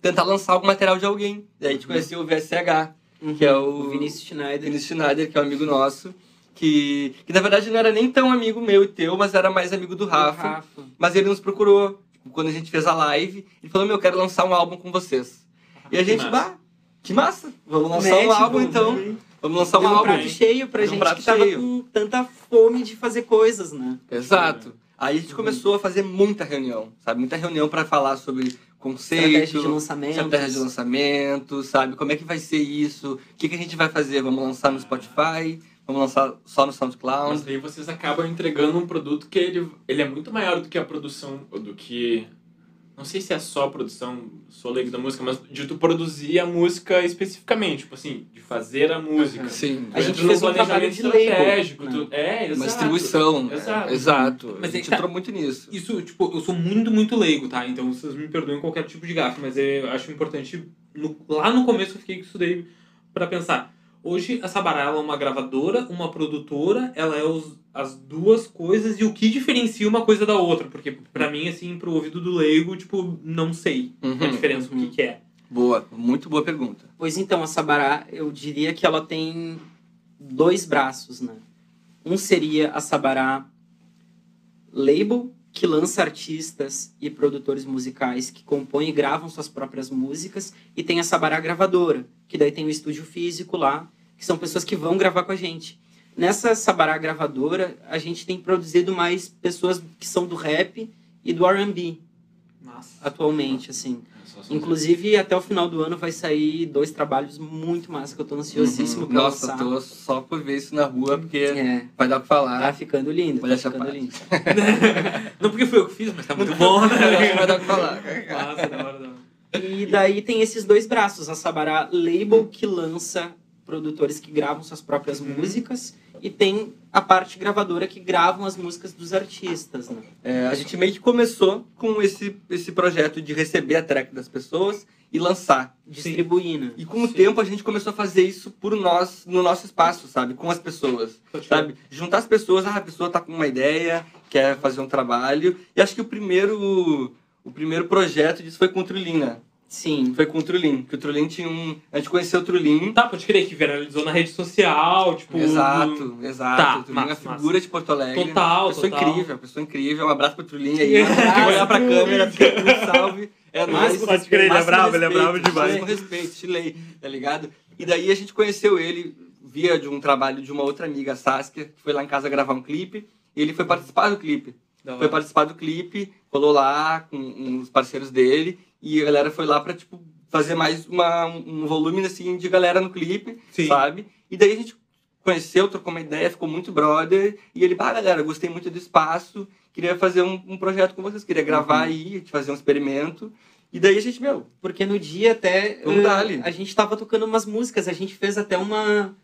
tentar lançar algum material de alguém. Daí a gente conheceu o VSH, que é o, O Vinícius Schneider. Vinícius Schneider, que é um amigo nosso, que, que na verdade não era nem tão amigo meu e teu, mas era mais amigo do Rafa. Rafa. Mas ele nos procurou. Tipo, quando a gente fez a live, ele falou: Meu, eu quero lançar um álbum com vocês. E a gente, bah, que massa! Vamos lançar um Match, álbum então. Vamos lançar um um álbum. prato cheio pra Deu um gente prato que tava cheio. com tanta fome de fazer coisas, né? Exato. Aí a gente começou a fazer muita reunião, sabe? Muita reunião para falar sobre conceito, Estratégia de lançamento. estratégia de lançamento, sabe? Como é que vai ser isso? O que, que a gente vai fazer? Vamos lançar no Spotify? Vamos lançar só no Mas SoundCloud? daí vocês acabam entregando um produto que ele, ele é muito maior do que a produção, do que... Não sei se é só produção, sou leigo da música, mas de tu produzir a música especificamente, tipo assim, de fazer a música. Sim. Tu A gente fez um trabalho de estratégico. né? tu- é, exato. Uma distribuição. né? Exato. Exato. Mas a é gente que tá- entrou muito nisso. Isso, tipo, eu sou muito, muito leigo, tá? Então vocês me perdoem qualquer tipo de gafe, mas eu acho importante. no- lá no começo eu fiquei com isso daí pra pensar. Hoje a Sabará ela é uma gravadora, uma produtora, ela é os, as duas coisas e o que diferencia uma coisa da outra. Porque pra mim, assim, pro ouvido do leigo, tipo, não sei a Uhum. diferença, o que, que é. Boa, muito boa pergunta. Pois então, a Sabará, eu diria que ela tem dois braços, né? Um seria a Sabará label que lança artistas e produtores musicais que compõem e gravam suas próprias músicas e tem a Sabará Gravadora, que daí tem o estúdio físico lá, que são pessoas que vão gravar com a gente. Nessa Sabará Gravadora, a gente tem produzido mais pessoas que são do rap e do R&B Massa. atualmente, assim. É Inclusive, até o final do ano vai sair dois trabalhos muito massa que eu tô ansiosíssimo pra Uhum. Nossa, lançar. tô só por ver isso na rua, porque É, vai dar que falar. tá ficando lindo, Olha tá ficando parte. lindo. *laughs* Não porque foi eu que fiz, mas tá muito bom, né? *laughs* vai dar que falar. Massa, da hora, da hora. E daí tem esses dois braços, a Sabará Label que lança produtores que gravam suas próprias Uhum. músicas e tem a parte gravadora que gravam as músicas dos artistas, né? É, a gente meio que começou com esse, esse projeto de receber a track das pessoas e lançar. Distribuir, né? E com o Sim. tempo a gente começou a fazer isso por nós, no nosso espaço, sabe? Com as pessoas, sabe? Juntar as pessoas, ah, a pessoa tá com uma ideia, quer fazer um trabalho. E acho que o primeiro, o primeiro projeto disso foi com o Trulin, né? Sim. Foi com o Trulin, que o Trulin tinha um... A gente conheceu o Trulin. Tá, pode crer que viralizou na rede social, tipo. Exato, exato. Tá, o Trulin é uma massa, figura de Porto Alegre. Total, pessoa total. incrível, pessoa incrível. Um abraço pro Trulin aí. *laughs* Quem olhar pra câmera, fica um salve. É nóis. Pode crer, ele é bravo, ele é bravo demais. Máximo respeito, chilei, tá ligado? E daí a gente conheceu ele via de um trabalho de uma outra amiga, Saskia, que foi lá em casa gravar um clipe. E ele foi participar do clipe. Foi participar do clipe, colou lá com uns parceiros dele. E a galera foi lá pra, tipo, fazer mais uma, um volume, assim, de galera no clipe, Sim. sabe? E daí a gente conheceu, trocou uma ideia, ficou muito brother. E ele, bah, galera, gostei muito do espaço, queria fazer um, um projeto com vocês, queria gravar aí, fazer um experimento. E daí a gente, meu, Porque no dia até Vamos eh, dar-lhe. a gente tava tocando umas músicas, a gente fez até uma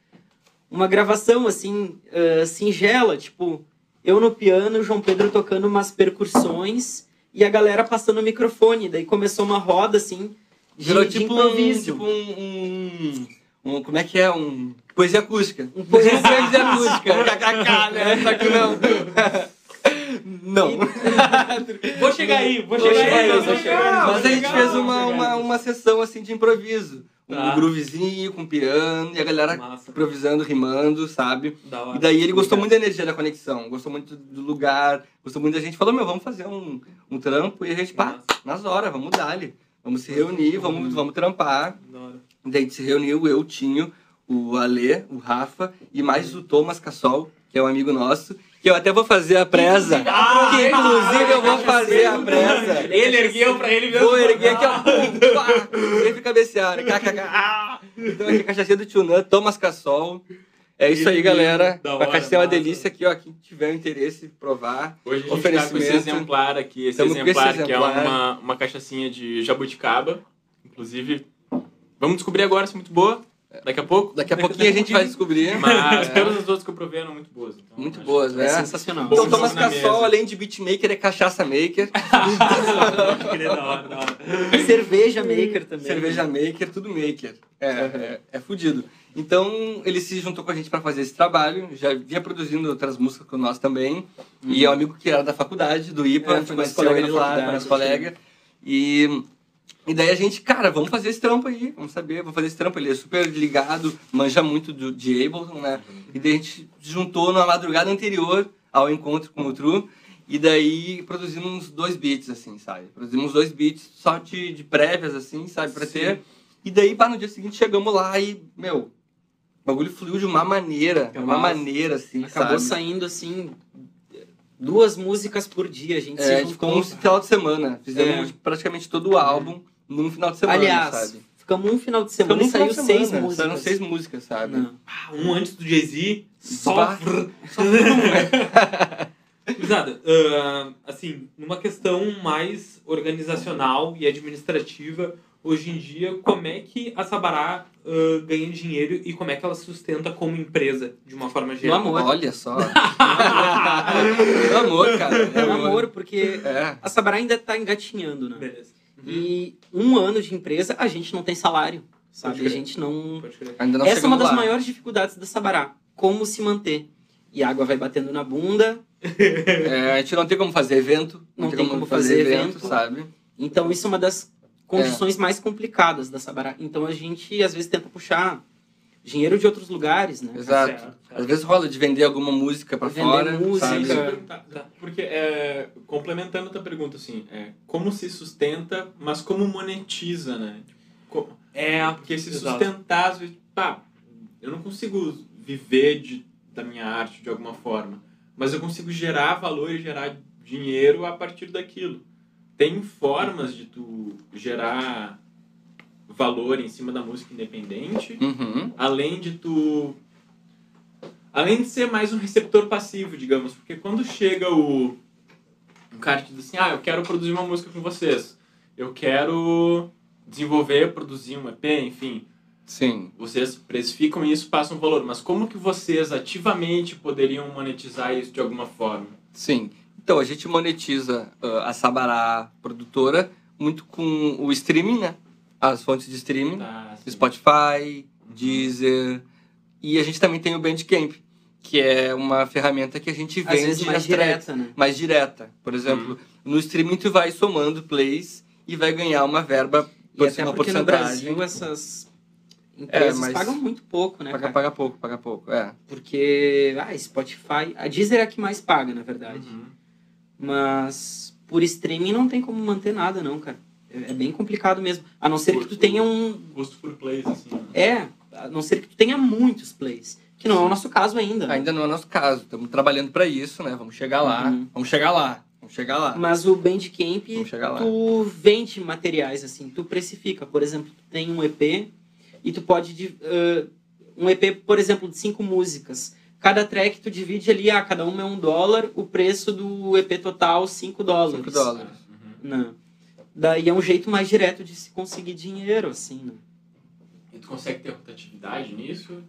uma gravação assim eh, singela, tipo eu no piano, João Pedro tocando umas percussões e a galera passando o microfone. Daí começou uma roda assim de, virou de tipo, um, improviso. tipo um, um, um- Como é que é? Um. Poesia acústica. Um poesia- *laughs* poesia acústica. KKK, *laughs* né? Só que não. *laughs* Não. Vou chegar aí, vou Vou chegar aí. vou chegar, Mas a gente fez uma, uma, uma sessão assim de improviso. Tá. Um groovezinho com piano e a galera Massa. improvisando, rimando, sabe? Da. E daí ele gostou muito da energia da conexão, gostou muito do lugar, gostou muito da gente. Falou, meu, vamos fazer um, um trampo. E a gente, pá, nas horas, vamos dar ali. Vamos se reunir, vamos, vamos trampar. Daí a gente se reuniu, eu, Tinho, o Ale, o Rafa e mais o Thomas Cassol, que é um amigo nosso, que eu até vou fazer a presa. Ah, que inclusive eu vou fazer a presa. Ele ergueu pra ele mesmo. Vou erguer aqui, ó. Pá, cabecear. KKK. Ah! Então aqui, cachaça do Tio Nan, Thomas Cassol. É isso aí, galera. A cachaça é uma delícia aqui, ó. Quem tiver interesse, provar. Hoje a gente tá com esse exemplar aqui, esse Tamo com esse exemplar que é exemplar. uma, uma cachaçinha de jabuticaba. Inclusive, vamos descobrir agora se é muito boa, daqui a pouco. Daqui a pouquinho a gente vai descobrir. *laughs* Mas É. todas as outras que eu provei eram muito boas. então Muito boas, É né? sensacional. Então, Bom, Thomas Cassol, além de beatmaker, é cachaça maker, *laughs* Pode crer, da hora, da hora. Cerveja maker também. cerveja maker, tudo maker. É, é, é fudido. Então, ele se juntou com a gente para fazer esse trabalho. Já vinha produzindo outras músicas com nós também. E é um amigo que era da faculdade, do IPA. É, conheceu colega ele lá, nosso colega. E, e daí a gente, cara, vamos fazer esse trampo aí. Vamos saber, vamos fazer esse trampo. Ele é super ligado, manja muito do, de Ableton, né? E daí a gente juntou na madrugada anterior ao encontro com o Tru. E daí produzimos uns dois beats, assim, sabe? Produzimos dois beats só de, de prévias, assim, sabe? Pra ter. E daí, pá, no dia seguinte chegamos lá e, meu, o bagulho fluiu de uma maneira, de uma massa. maneira, assim, Acabou sabe? saindo assim duas músicas por dia, a gente É, se ficou juntou. um final de semana. Fizemos É. praticamente todo o álbum num final de semana, Aliás, sabe? ficamos um final de semana Ficamos e saiu de seis semana, músicas. Saíram seis músicas, sabe? Ah, Um antes do Jay-Z, só. Bah. *laughs* Nada, ah, assim, numa questão mais organizacional e administrativa, hoje em dia, como é que a Sabará ah, ganha dinheiro e como é que ela se sustenta como empresa, de uma forma geral? amor. Olha só. *laughs* é amor, cara. É um amor, porque É. a Sabará ainda tá engatinhando, né? Beleza. Uhum. E um ano de empresa, a gente não tem salário, sabe? A gente não... Não Essa é uma das lá. maiores dificuldades da Sabará. Como se manter. E a água vai batendo na bunda, *laughs* É, a gente não tem como fazer evento. Não tem como fazer evento. sabe? Então, isso é uma das condições mais complicadas da Sabará. Então, a gente, às vezes, tenta puxar dinheiro de outros lugares, né? Exato. Certo, certo. Às vezes rola de vender alguma música pra Vender fora, música. sabe? Ia perguntar, Porque, é, complementando a tua pergunta, assim, é, como se sustenta, mas como monetiza, né? Co- É, Porque se Exato. sustentar, às vezes, pá, eu não consigo viver de, da minha arte de alguma forma, mas eu consigo gerar valor e gerar dinheiro a partir daquilo. Tem formas de tu gerar valor em cima da música independente, Uhum. além de tu além de ser mais um receptor passivo, digamos, porque quando chega o um cara que diz assim: "Ah, eu quero produzir uma música com vocês. Eu quero desenvolver, produzir um EP, enfim, Sim. vocês precificam isso, passam valor, mas como que vocês ativamente poderiam monetizar isso de alguma forma? Sim. Então, a gente monetiza ah, a Sabará produtora muito com o streaming, né? As fontes de streaming. Assim, Spotify, Deezer. E a gente também tem o Bandcamp, que é uma ferramenta que a gente Às vende vezes mais tracks direta, né? mais direta. Por exemplo, no streaming tu vai somando plays e vai ganhar uma verba por uma porque no porcentagem. Brasil essas empresas mas- pagam muito pouco, né, Paga, cara? paga pouco, paga pouco. É. Porque, ah, Spotify... A Deezer é a que mais paga, na verdade. Uhum. Mas por streaming não tem como manter nada, não, cara. É é bem complicado mesmo. A não ser que tu tenha um... Custo por plays, assim. né? É, a não ser que tu tenha muitos plays. Que não é o nosso caso ainda. né? Ainda não é o nosso caso. Estamos trabalhando para isso, né? Vamos chegar lá. Uhum. Vamos chegar lá. Vamos chegar lá. Mas o Bandcamp, Vamos chegar lá. tu vende materiais, assim, tu precifica. Por exemplo, tu tem um EP e tu pode... ãh, um EP, por exemplo, de cinco músicas. Cada track tu divide ali, ah, cada uma é um dólar, o preço do EP total, cinco dólares. 5 dólares. Uhum. Não. Daí é um jeito mais direto de se conseguir dinheiro, assim, né? E tu consegue ter rotatividade nisso?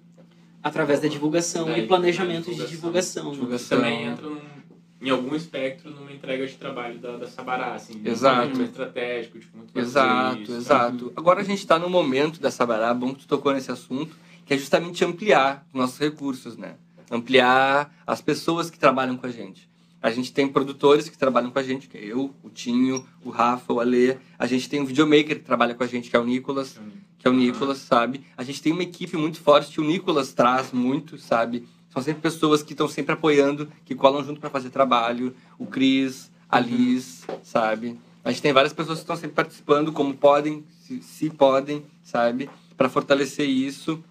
Através da divulgação Daí, e planejamento da de divulgação. Divulgação. Tu também entra num- em algum espectro numa entrega de trabalho da, da Sabará, assim. de Exato. planejamento estratégico, tipo, fazer Exato, isso, exato. Agora a gente está no momento da Sabará, bom que tu tocou nesse assunto, que é justamente ampliar os nossos recursos, né? Ampliar as pessoas que trabalham com a gente. A gente tem produtores que trabalham com a gente, que é eu, o Tinho, o Rafa, o Alê. A gente tem um videomaker que trabalha com a gente, que é o Nicolas, que é o Nicolas, sabe? A gente tem uma equipe muito forte que o Nicolas traz muito, sabe? São sempre pessoas que estão sempre apoiando, que colam junto para fazer trabalho. O Cris, a Liz, sabe? A gente tem várias pessoas que estão sempre participando, como podem, se, se podem, sabe? Para fortalecer isso.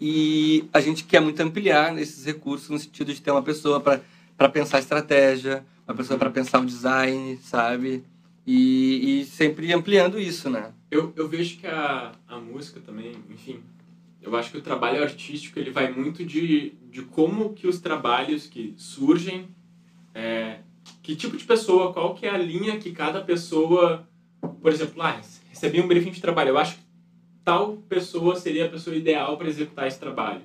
E a gente quer muito ampliar esses recursos no sentido de ter uma pessoa para pensar estratégia, uma pessoa para pensar o design, sabe? E, e sempre ampliando isso, né? Eu, eu vejo que a, a música também, enfim, eu acho que o trabalho artístico ele vai muito de, de como que os trabalhos que surgem, é, que tipo de pessoa, qual que é a linha que cada pessoa, por exemplo, ah, recebi um briefing de trabalho, eu acho que tal pessoa seria a pessoa ideal para executar esse trabalho.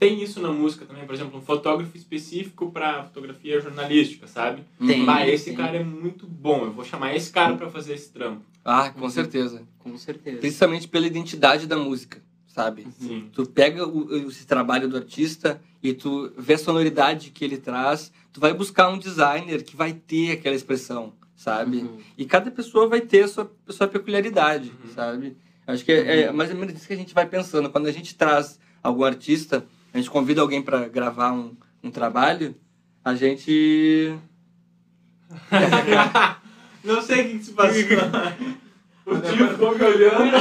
Tem isso na música também, por exemplo, um fotógrafo específico para fotografia jornalística, sabe? Tem, Ah, esse tem. cara é muito bom, eu vou chamar esse cara para fazer esse trampo. Ah, com Uhum. certeza. Com certeza. Principalmente pela identidade da música, sabe? Sim. Tu pega o, esse trabalho do artista e tu vê a sonoridade que ele traz, tu vai buscar um designer que vai ter aquela expressão, sabe? Uhum. E cada pessoa vai ter a sua, a sua peculiaridade, Uhum. sabe? Acho que é, é mais ou menos isso que a gente vai pensando. Quando a gente traz algum artista, a gente convida alguém para gravar um, um trabalho, a gente. *laughs* Não sei o que, que se passou. o tio ficou me olhando.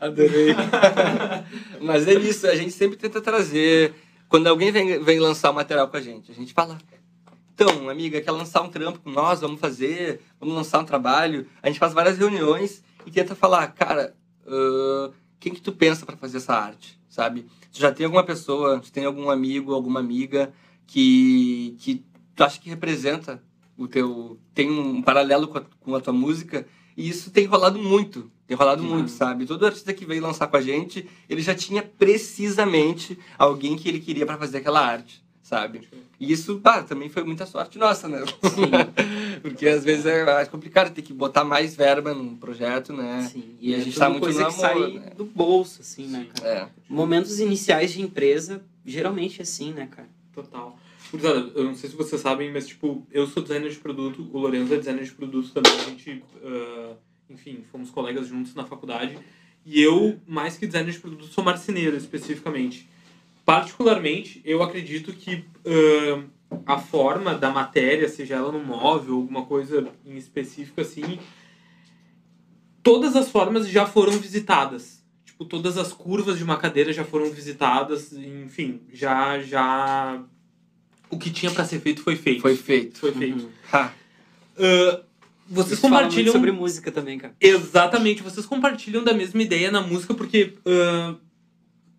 Adorei. Mas é isso, a gente sempre tenta trazer. Quando alguém vem, vem lançar um material com a gente, a gente fala. Então, amiga, quer lançar um trampo com nós? Vamos fazer? Vamos lançar um trabalho? A gente faz várias reuniões e tenta falar, cara, ah, quem que tu pensa para fazer essa arte? Sabe? Tu já tem alguma pessoa, tu tem algum amigo, alguma amiga que, que tu acha que representa o teu. tem um paralelo com a, com a tua música? E isso tem rolado muito. Tem rolado muito, sabe? Todo artista que veio lançar com a gente, ele já tinha precisamente alguém que ele queria para fazer aquela arte, sabe? E isso, pá, também foi muita sorte nossa, né? *laughs* Porque às vezes é mais complicado ter que botar mais verba num projeto, né? Sim. E a é gente tá muito coisa no que amor, sai né? do bolso, assim, né, cara? É. Momentos iniciais de empresa, geralmente é assim, né, cara? Total. Eu não sei se vocês sabem, mas tipo, eu sou designer de produto, o Lorenzo é designer de produto também. A gente, ah, enfim, fomos colegas juntos na faculdade. E eu, mais que designer de produto, sou marceneiro especificamente. Particularmente, eu acredito que uh, a forma da matéria, seja ela no móvel, alguma coisa em específico assim, todas as formas já foram visitadas. Tipo, todas as curvas de uma cadeira já foram visitadas, enfim, já já o que tinha para ser feito foi feito. Foi feito. Foi feito. Uhum. Uh, vocês Isso fala muito compartilham sobre música também, cara. Exatamente, vocês compartilham da mesma ideia na música, porque uh,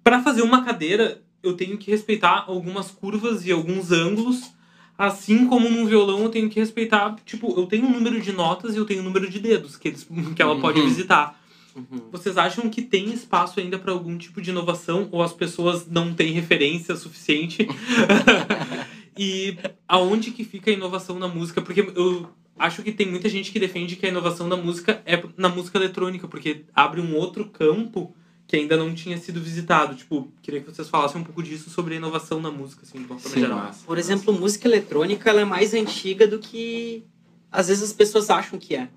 para fazer uma cadeira eu tenho que respeitar algumas curvas e alguns ângulos, assim como num violão eu tenho que respeitar, tipo, eu tenho um número de notas e eu tenho um número de dedos que, eles, *laughs* que ela pode Uhum. visitar. Uhum. Vocês acham que tem espaço ainda para algum tipo de inovação ou as pessoas não têm referência suficiente? *laughs* e aonde que fica a inovação na música? Porque eu acho que tem muita gente que defende que a inovação da música é na música eletrônica, porque abre um outro campo que ainda não tinha sido visitado. Tipo, queria que vocês falassem um pouco disso sobre a inovação na música, assim, de uma forma Sim, geral. Massa. Por exemplo, música eletrônica ela é mais antiga do que às vezes as pessoas acham que é.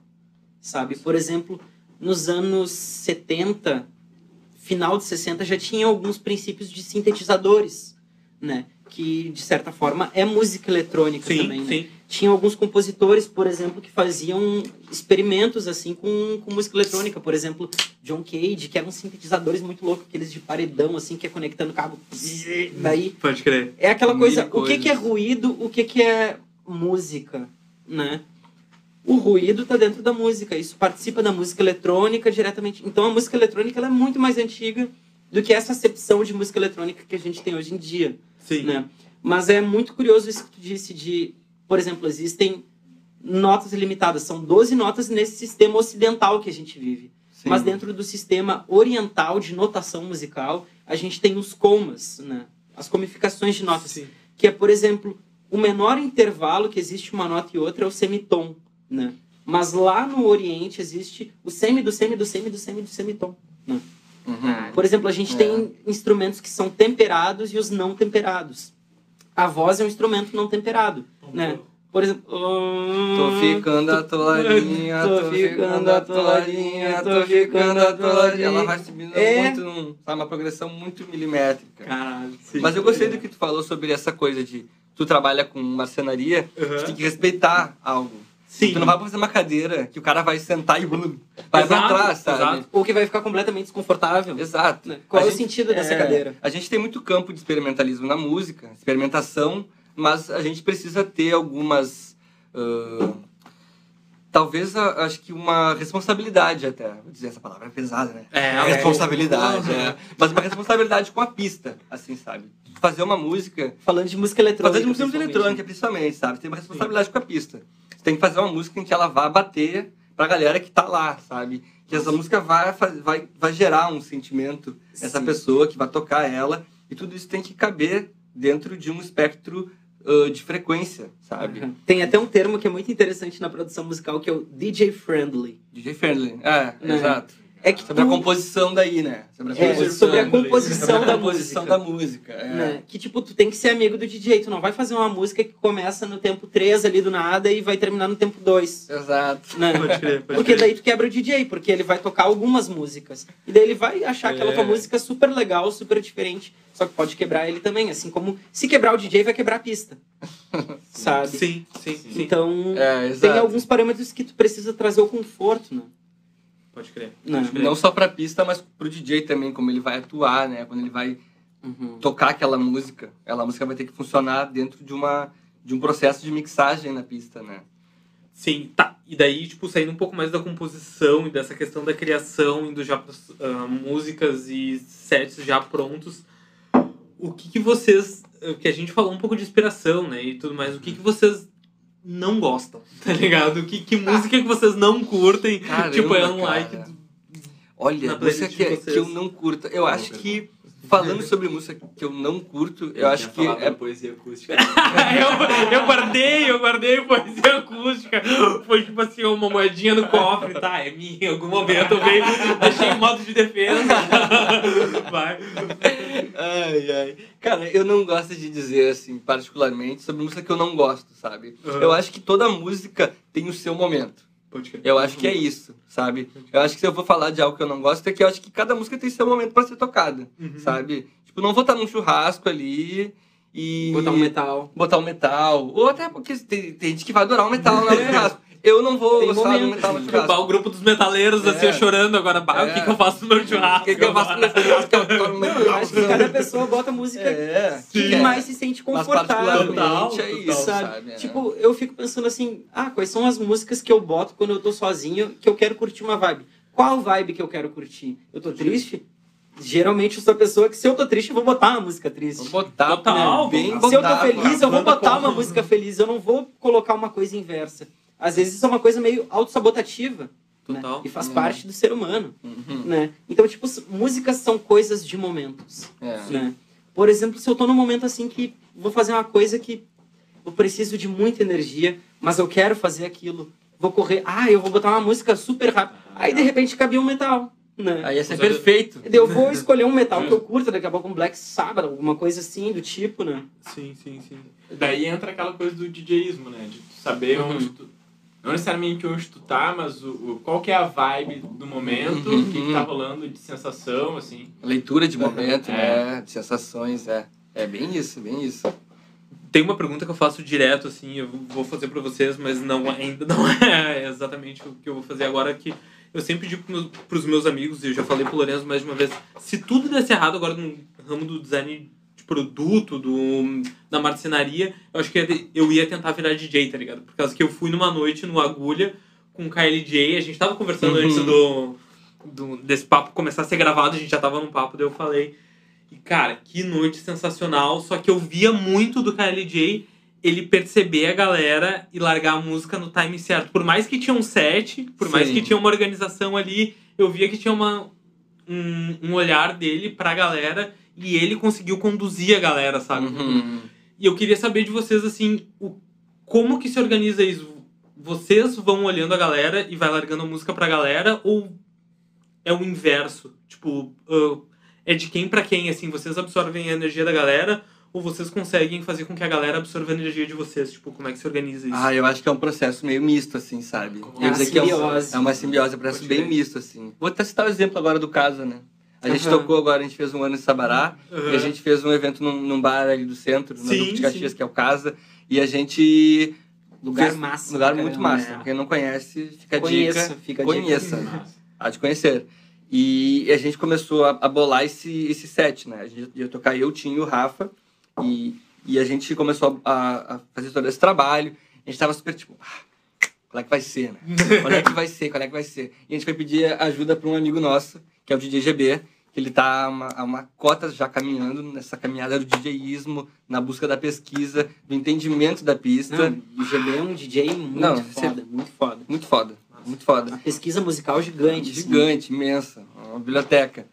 Sabe? Por exemplo, nos anos 70, final de 60 já tinha alguns princípios de sintetizadores, né? Que de certa forma é música eletrônica Sim, também, né? Tinha alguns compositores, por exemplo, que faziam experimentos assim com, com música eletrônica, por exemplo, John Cage, que eram sintetizadores muito loucos, aqueles de paredão assim que é conectando cabo. Daí Pode crer. é aquela Mil coisa, o que, que é ruído, o que, que é música, né? O ruído tá dentro da música, isso participa da música eletrônica diretamente. Então a música eletrônica ela é muito mais antiga do que essa acepção de música eletrônica que a gente tem hoje em dia, Sim. né? Mas é muito curioso isso que tu disse de, por exemplo, existem notas ilimitadas, são 12 notas nesse sistema ocidental que a gente vive. Sim. Mas dentro do sistema oriental de notação musical, a gente tem os comas, né? As comificações de notas Sim. que é, por exemplo, o menor intervalo que existe uma nota e outra é o semitom, né? Mas lá no Oriente existe o semi do semi do semi do semi do semitom. Uhum. Por exemplo, a gente É. tem instrumentos que são temperados e os não temperados. A voz é um instrumento não temperado, né? Por exemplo, Tô ficando atoladinha, Tô tô ficando atoladinha, tô ficando atoladinha. Ela vai subindo É. muito, num, sabe, uma progressão muito milimétrica. Caralho. sim. Mas eu gostei do que tu falou sobre essa coisa de tu trabalha com marcenaria, Uhum. tu tem que respeitar algo. Sim. Tu não vai fazer uma cadeira que o cara vai sentar e blum, vai pra Exato, trás, sabe? exato. ou que vai ficar completamente desconfortável. Exato. né? Qual A é o gente- sentido dessa é, cadeira? A gente tem muito campo de experimentalismo na música, experimentação, mas a gente precisa ter algumas. ah, talvez, a- acho que uma responsabilidade até. Vou dizer essa palavra é pesada, né? É, A é. responsabilidade, é. Mas uma responsabilidade com a pista, assim, sabe? Fazer uma música. Falando de música eletrônica. Fazer de música principalmente. eletrônica, principalmente, sabe? Tem uma responsabilidade com a pista. Você tem que fazer uma música em que ela vá bater pra galera que tá lá, sabe? Que essa música vai, vai, vai gerar um sentimento nessa Sim. pessoa que vai tocar ela. E tudo isso tem que caber dentro de um espectro ah, de frequência, sabe? Uhum. Tem até um termo que é muito interessante na produção musical que é o DJ friendly. DJ Friendly. É, Né? exato. É que Sobre a tu- composição daí, né? Sobre a é, composição, sobre a composição sobre a da composição música. da música. É. né? Que tipo, tu tem que ser amigo do DJ, tu não vai fazer uma música que começa no tempo 3 ali do nada e vai terminar no tempo 2. Exato. Né? Pode crer, pode Porque crer. daí tu quebra o DJ, porque ele vai tocar algumas músicas. E daí ele vai achar aquela É. tua música super legal, super diferente. Só que pode quebrar ele também. Assim como se quebrar o DJ, vai quebrar a pista. *laughs* Sabe? Sim, sim, sim. Então, É, tem alguns parâmetros que tu precisa trazer o conforto, né? Pode crer. Pode crer. Não só pra pista, mas pro DJ também, como ele vai atuar, né? Quando ele vai Uhum. tocar aquela música, aquela música vai ter que funcionar dentro de uma de um processo de mixagem na pista, né? Sim, tá. E daí, tipo, saindo um pouco mais da composição e dessa questão da criação, indo já para músicas e sets já prontos, o que que vocês... Que a gente falou um pouco de inspiração, né, e tudo mais. O que que vocês não gostam, *laughs* tá ligado? Que, que música que vocês não curtem, Caramba, tipo, é um cara. like... do- Olha, música que, é- que eu não curto. Eu acho que, falando sobre música que eu não curto, eu acho que é poesia acústica. *laughs* eu, eu guardei, eu guardei poesia acústica. Foi tipo assim, uma moedinha no cofre, tá? É minha, em algum momento eu veio, deixei em modo de defesa. *laughs* Vai. Ai, ai. Cara, eu não gosto de dizer, assim, particularmente, sobre música que eu não gosto, sabe? Uhum. Eu acho que toda música tem o seu momento. Eu acho que é isso, sabe? Eu acho que se eu vou falar de algo que eu não gosto, é que eu acho que cada música tem seu momento pra ser tocada, Uhum. sabe? Tipo, não vou estar num churrasco ali e... Botar um metal. Botar um metal. Ou até porque tem, tem gente que vai adorar um metal no *laughs* churrasco. Eu não vou Tem gostar do metal no né? churrasco. Bah, o grupo dos metaleiros, assim, É. eu chorando agora. Bah, o que, É. que eu faço no meu churrasco? O que, que eu faço no meu churrasco? Eu acho que cada pessoa bota a música É, que é. mais se sente Mas confortável. particularmente é isso, sabe? sabe? É. Tipo, eu fico pensando assim, ah, quais são as músicas que eu boto quando eu tô sozinho, que eu quero curtir uma vibe? Qual vibe que eu quero curtir? Eu tô triste? Geralmente eu sou a pessoa que se eu tô triste, eu vou botar uma música triste. Vou botar Total, né, bem. Se eu tô botar, feliz, eu vou botar uma música feliz, eu não vou colocar uma coisa inversa. Às vezes isso é uma coisa meio autossabotativa. né? Total. E faz Uhum. parte do ser humano. Uhum. Né? Então, tipo, músicas são coisas de momentos. É. né? Por exemplo, se eu tô num momento assim que vou fazer uma coisa que eu preciso de muita energia, mas eu quero fazer aquilo, vou correr, ah, eu vou botar uma música super rápida. Aí de repente cabia um metal, né? Aí ia ser certeza. perfeito. Eu vou escolher um metal que eu curto, daqui a pouco um Black Sabbath, alguma coisa assim do tipo, né? Sim, sim, sim. Daí entra aquela coisa do DJismo, né? De saber Uhum. onde tu. Não necessariamente onde tu tá, mas o, o- qual que é a vibe do momento, o que, que tá rolando de sensação, assim. Leitura de momento, É. né? De sensações, é. É bem isso, bem isso. Tem uma pergunta que eu faço direto, assim, eu vou fazer pra vocês, mas não, ainda não *laughs* é exatamente o que eu vou fazer agora, que eu sempre digo pros meus, pros meus amigos, e eu já falei pro Lourenço mais de uma vez, se tudo desse errado agora no ramo do design de produto, do, da marcenaria, eu acho que eu ia tentar virar DJ, tá ligado? Por causa que eu fui numa noite no Agulha com o KLJ, a gente tava conversando Uhum. antes do, do, desse papo começar a ser gravado, a gente já tava num papo, daí eu falei, e cara, que noite sensacional, só que eu via muito do KLJ ele perceber a galera e largar a música no time certo. Por mais que tinha um set, por mais Sim. que tinha uma organização ali, eu via que tinha uma, um, um olhar dele pra galera e ele conseguiu conduzir a galera, sabe? Uhum. E eu queria saber de vocês, assim, o, como que se organiza isso? Vocês vão olhando a galera e vai largando a música pra galera ou é o inverso? Tipo, ah, é de quem pra quem, assim? Vocês absorvem a energia da galera ou vocês conseguem fazer com que a galera absorva a energia de vocês? Tipo, como é que se organiza isso? Ah, eu acho que é um processo meio misto, assim, sabe? É uma é, um- simbiose. é uma simbiose, é um processo Pode bem misto, assim. Vou até citar o exemplo agora do Casa, né? A gente Aham. tocou agora, a gente fez um ano em Sabará, Aham. e a gente fez um evento num, num bar ali do centro, Sim, Duque de Caxias, sim. que é o Casa, e a gente... Lugar fez- massa. Lugar caramba, muito massa. né? Quem não conhece, fica a Conheça, dica. fica a dica. Conheça. Massa. Há de conhecer. E a gente começou a, a bolar esse, esse set, né? A gente ia tocar eu, Tim e o Rafa. E, e a gente começou a, a fazer todo esse trabalho. A gente tava super tipo, ah, qual é que vai ser, né? Qual é que vai ser? Qual é que vai ser? E a gente foi pedir ajuda para um amigo nosso, que é o DJ GB, ele tá há uma, uma cota já caminhando nessa caminhada do DJismo, na busca da pesquisa, do entendimento da pista. Não, o GB é um DJ muito Não, foda, muito foda. Muito foda, muito foda. Uma pesquisa musical gigante. assim. Gigante, imensa, uma biblioteca.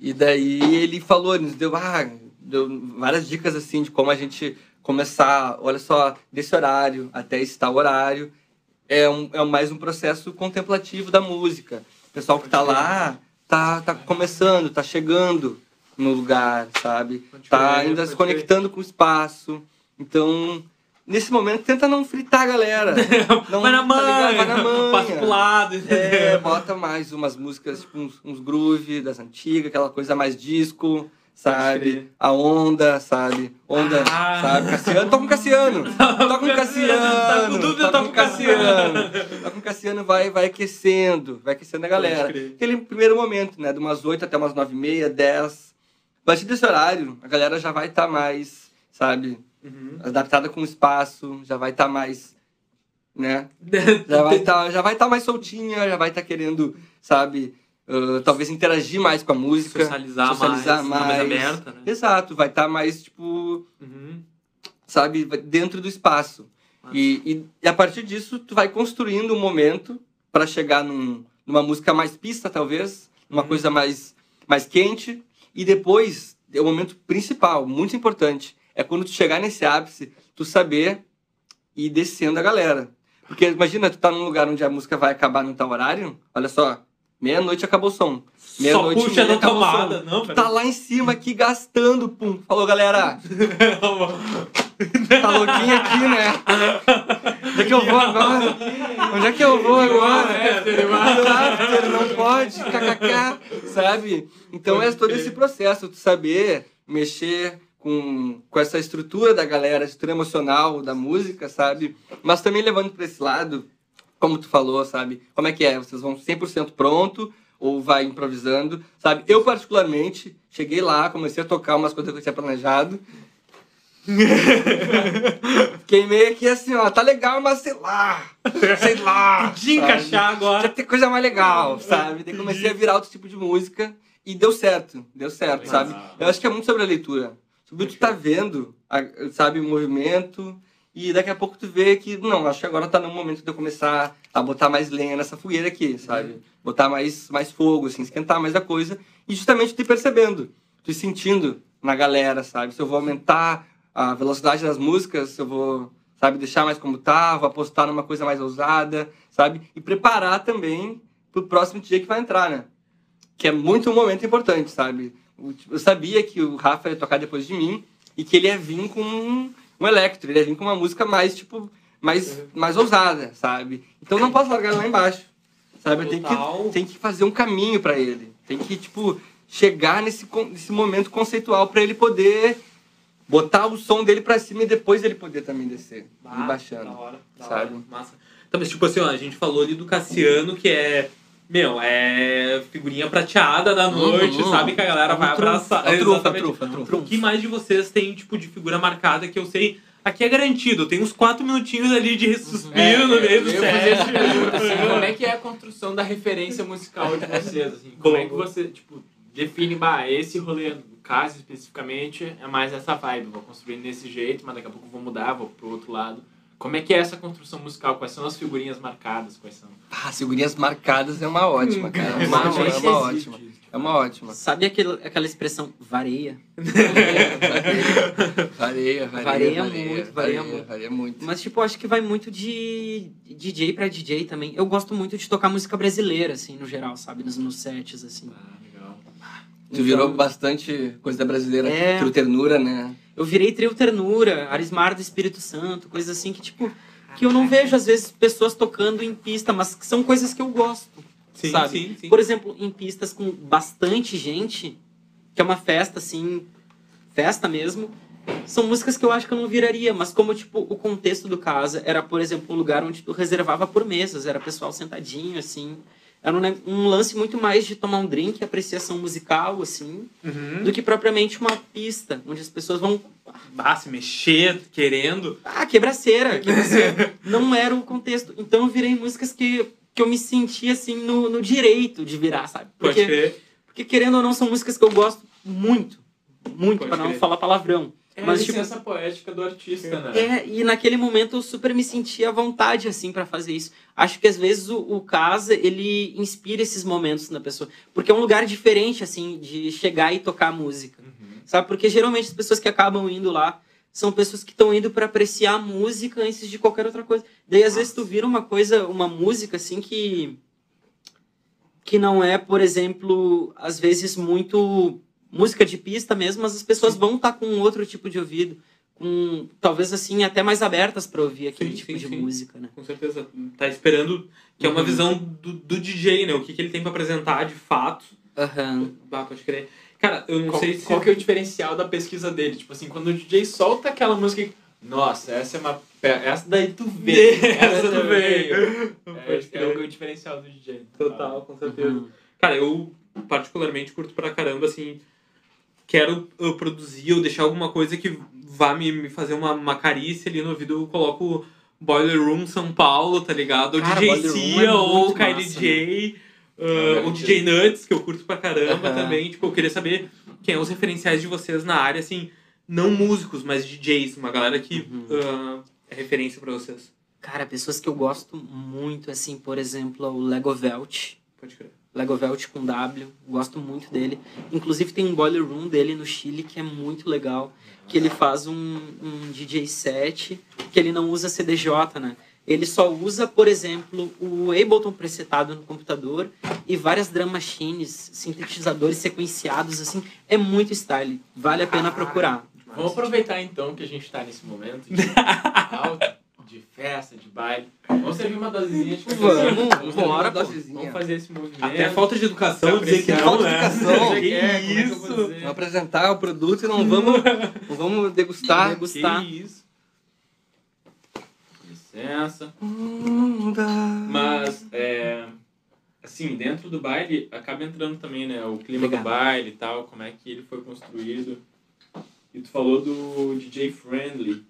E daí ele falou, ele nos deu, ah, deu várias dicas assim de como a gente começar, olha só, desse horário até esse tal horário. É, um, é mais um processo contemplativo da música. O pessoal que tá lá tá, tá começando, tá chegando no lugar, sabe? Tá ainda se conectando com o espaço. Então, nesse momento, tenta não fritar a galera. *laughs* Não, vai na tá manha, ligado? vai na manha. *laughs* passa pro lado, É, entendeu? bota mais umas músicas, tipo, uns, uns groove das antigas, aquela coisa mais disco, sabe? A onda, sabe? Onda, Ah. sabe? Cassiano, toca um Cassiano! *laughs* Toca um Cassiano! Tá com dúvida, toca um Cassiano. Toca um Cassiano, vai, vai aquecendo, vai aquecendo a galera. Aquele primeiro momento, né? De umas 8 até umas 9 e meia, 10. A partir desse horário, a galera já vai estar mais, sabe? Uhum. Adaptada com o espaço, já vai estar mais, né? *laughs* Já vai estar já vai tá mais soltinha, já vai estar querendo, sabe, ah, talvez interagir mais com a música. socializar, socializar mais, mais, mais. aberta, né? Exato, vai estar mais, tipo, Uhum. sabe, dentro do espaço. E, e, e a partir disso, tu vai construindo um momento para chegar num, numa música mais pista, talvez, numa Uhum. coisa mais, mais quente. E depois, é o momento principal, muito importante, é quando tu chegar nesse ápice, tu saber ir descendo a galera. Porque imagina, tu tá num lugar onde a música vai acabar num tal horário, olha só, meia-noite acabou o som. Só Meia-noite e puxa meia na tomada, não, Tu tá lá em cima aqui gastando, pum. Falou, galera. pera. Tá louquinho aqui, né? Onde é que eu vou agora? Onde é que eu vou agora? É, After, não pode, kkk, sabe? Então é todo esse processo, tu saber mexer com, com essa estrutura da galera, estrutura emocional da música, sabe? Mas também levando para esse lado, como tu falou, sabe? Como é que é? Vocês vão 100% pronto ou vai improvisando, sabe? Eu, particularmente, cheguei lá, comecei a tocar umas coisas que eu tinha planejado. *laughs* Fiquei meio que assim, ó, tá legal, mas sei lá, sei lá. *laughs* De sabe? encaixar agora. Já tem coisa mais legal, sabe? Daí comecei a virar outro tipo de música e deu certo, deu certo, sabe? Eu acho que é muito sobre a leitura. Sobre o que tu tá vendo, sabe, o movimento, e daqui a pouco tu vê que, não, acho que agora tá no momento de eu começar a botar mais lenha nessa fogueira aqui, sabe? Botar mais, mais fogo, assim, esquentar mais a coisa, e justamente tu ir percebendo, tu ir sentindo na galera, sabe? Se eu vou aumentar a velocidade das músicas, se eu vou, sabe, deixar mais como tá, vou apostar numa coisa mais ousada, sabe? E preparar também pro próximo dia que vai entrar, né? Que é muito um momento importante, sabe? Eu sabia que o Rafa ia tocar depois de mim e que ele ia vir com um, electro, ele ia vir com uma música mais, tipo, mais, mais ousada, sabe? Então eu não posso largar ele lá embaixo, sabe? Eu tenho que, tenho que fazer um caminho para ele. Tem que, tipo, chegar nesse, nesse momento conceitual para ele poder botar o som dele para cima e depois ele poder também descer, Ah, baixando. Da hora, da sabe? hora, massa. Então, mas tipo assim, ó, a gente falou ali do Cassiano, que é. Meu, é figurinha prateada da noite, Uhum. sabe? Que a galera É vai abraçar. é é trunfo, é trunfo. O que mais de vocês tem, tipo, de figura marcada que eu sei. Aqui é garantido, tem uns quatro minutinhos ali de suspiro no meio do set. assim, *laughs* como é que é a construção da referência musical de vocês? Assim? Como é que você, tipo, define, bah, esse rolê, no caso especificamente, é mais essa vibe, vou construir desse jeito, mas daqui a pouco vou mudar, vou pro outro lado. Como é que é essa construção musical? Quais são as figurinhas marcadas? Quais são? Ah, figurinhas marcadas é uma ótima, cara. É *laughs* uma, é uma existe. ótima. É uma ótima. Sabe aquele, aquela expressão vareia? Vareia, vareia, Vareia muito, vareia muito. Vareia muito. Mas, tipo, acho que vai muito de DJ pra DJ também. Eu gosto muito de tocar música brasileira, assim, no geral, sabe? Nos, nos sets, assim. Ah, legal. Tu virou bastante coisa brasileira, É. ternura, né? Eu virei trio ternura, Arismar do Espírito Santo, coisas assim que, tipo, que eu não vejo, às vezes, pessoas tocando em pista, mas que são coisas que eu gosto. Sim, sabe? sim, sim. Por exemplo, em pistas com bastante gente, que é uma festa, assim, festa mesmo, são músicas que eu acho que eu não viraria, mas como, tipo, o contexto do casa era, por exemplo, um lugar onde tu reservava por mesas, era pessoal sentadinho, assim. Era um, um lance muito mais de tomar um drink, apreciação musical, assim, Uhum. do que propriamente uma pista, onde as pessoas vão Ah, se mexer, querendo. ah, quebraceira, quebraceira. não era o contexto. Então eu virei músicas que, que eu me senti assim no, no direito de virar, sabe? Pode Porque, crer. porque querendo ou não, são músicas que eu gosto muito. Muito, Pode para não falar palavrão. É Mas, a tipo, licença poética do artista, né? É, e naquele momento eu super me sentia à vontade, assim, para fazer isso. Acho que às vezes o, o Casa, ele inspira esses momentos na pessoa. Porque é um lugar diferente, assim, de chegar e tocar música. Uhum. Sabe? Porque geralmente as pessoas que acabam indo lá são pessoas que estão indo para apreciar a música antes de qualquer outra coisa. Daí às vezes tu vira uma coisa, uma música assim que que não é, por exemplo, às vezes muito música de pista mesmo, mas as pessoas vão estar com outro tipo de ouvido, com talvez assim até mais abertas para ouvir aquele Sim, tipo sim, de sim. música, né? Com certeza. Tá esperando. Que é uma Uhum. visão do, do DJ, né? O que, que ele tem pra apresentar de fato. Aham. Ah, pode crer. Cara, eu não Qual, sei se. qual que é o diferencial da pesquisa dele? Tipo assim, quando o DJ solta aquela música e... Nossa, essa é uma... Essa daí tu vê. *laughs* Essa tu veio. *laughs* É, é crer. o diferencial do DJ. Total, com certeza. Uhum. Cara, eu particularmente curto pra caramba, assim. Quero eu produzir ou deixar alguma coisa que vá me, me fazer uma, uma carícia ali no ouvido. Eu coloco Boiler Room São Paulo, tá ligado? Ou Cara, DJ Boiler Room Cia, é ou muito Kylie massa, J, uh, É, ou DJ Nuts, que eu curto pra caramba Aham. também. Tipo, eu queria saber quem é os referenciais de vocês na área, assim, não músicos, mas DJs, uma galera que Uhum. uh, é referência pra vocês. Cara, pessoas que eu gosto muito, assim, por exemplo, o Lego Velt. Pode crer. Lego Velt com W, gosto muito dele. Inclusive tem um boiler room dele no Chile que é muito legal, que ele faz um, um DJ set, que ele não usa CDJ, né? Ele só usa, por exemplo, o Ableton presetado no computador e várias drum machines, sintetizadores sequenciados, assim. É muito style, vale a pena procurar. Vamos aproveitar então que a gente tá nesse momento de *laughs* alta, de festa, de baile. dosezinha de Vamos, vamos Bora, pô. dosezinha. Vamos fazer esse movimento. Até falta de educação dizer que não, Falta de né? educação. Que *laughs* Que é, como é que eu vou isso? Vamos apresentar o produto e não vamos, não vamos degustar. Degustar. Que isso? Licença. Mas, é, assim, dentro do baile, acaba entrando também, né? O clima Legal. do baile e tal, como é que ele foi construído. E tu falou do DJ Friendly.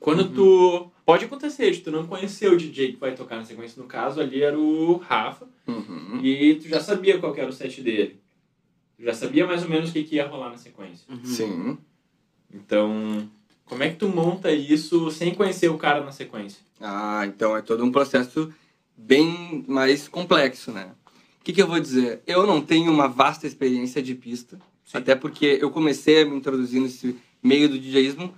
Quando tu... Pode acontecer de tu não conhecer o DJ que vai tocar na sequência. No caso, ali era o Rafa. Uhum. E tu já sabia qual que era o set dele. Tu já sabia mais ou menos o que, que ia rolar na sequência. Sim. Então, como é que tu monta isso sem conhecer o cara na sequência? Ah, então é todo um processo bem mais complexo, né? O que, que eu vou dizer? Eu não tenho uma vasta experiência de pista, até porque eu comecei a me introduzir nesse meio do DJismo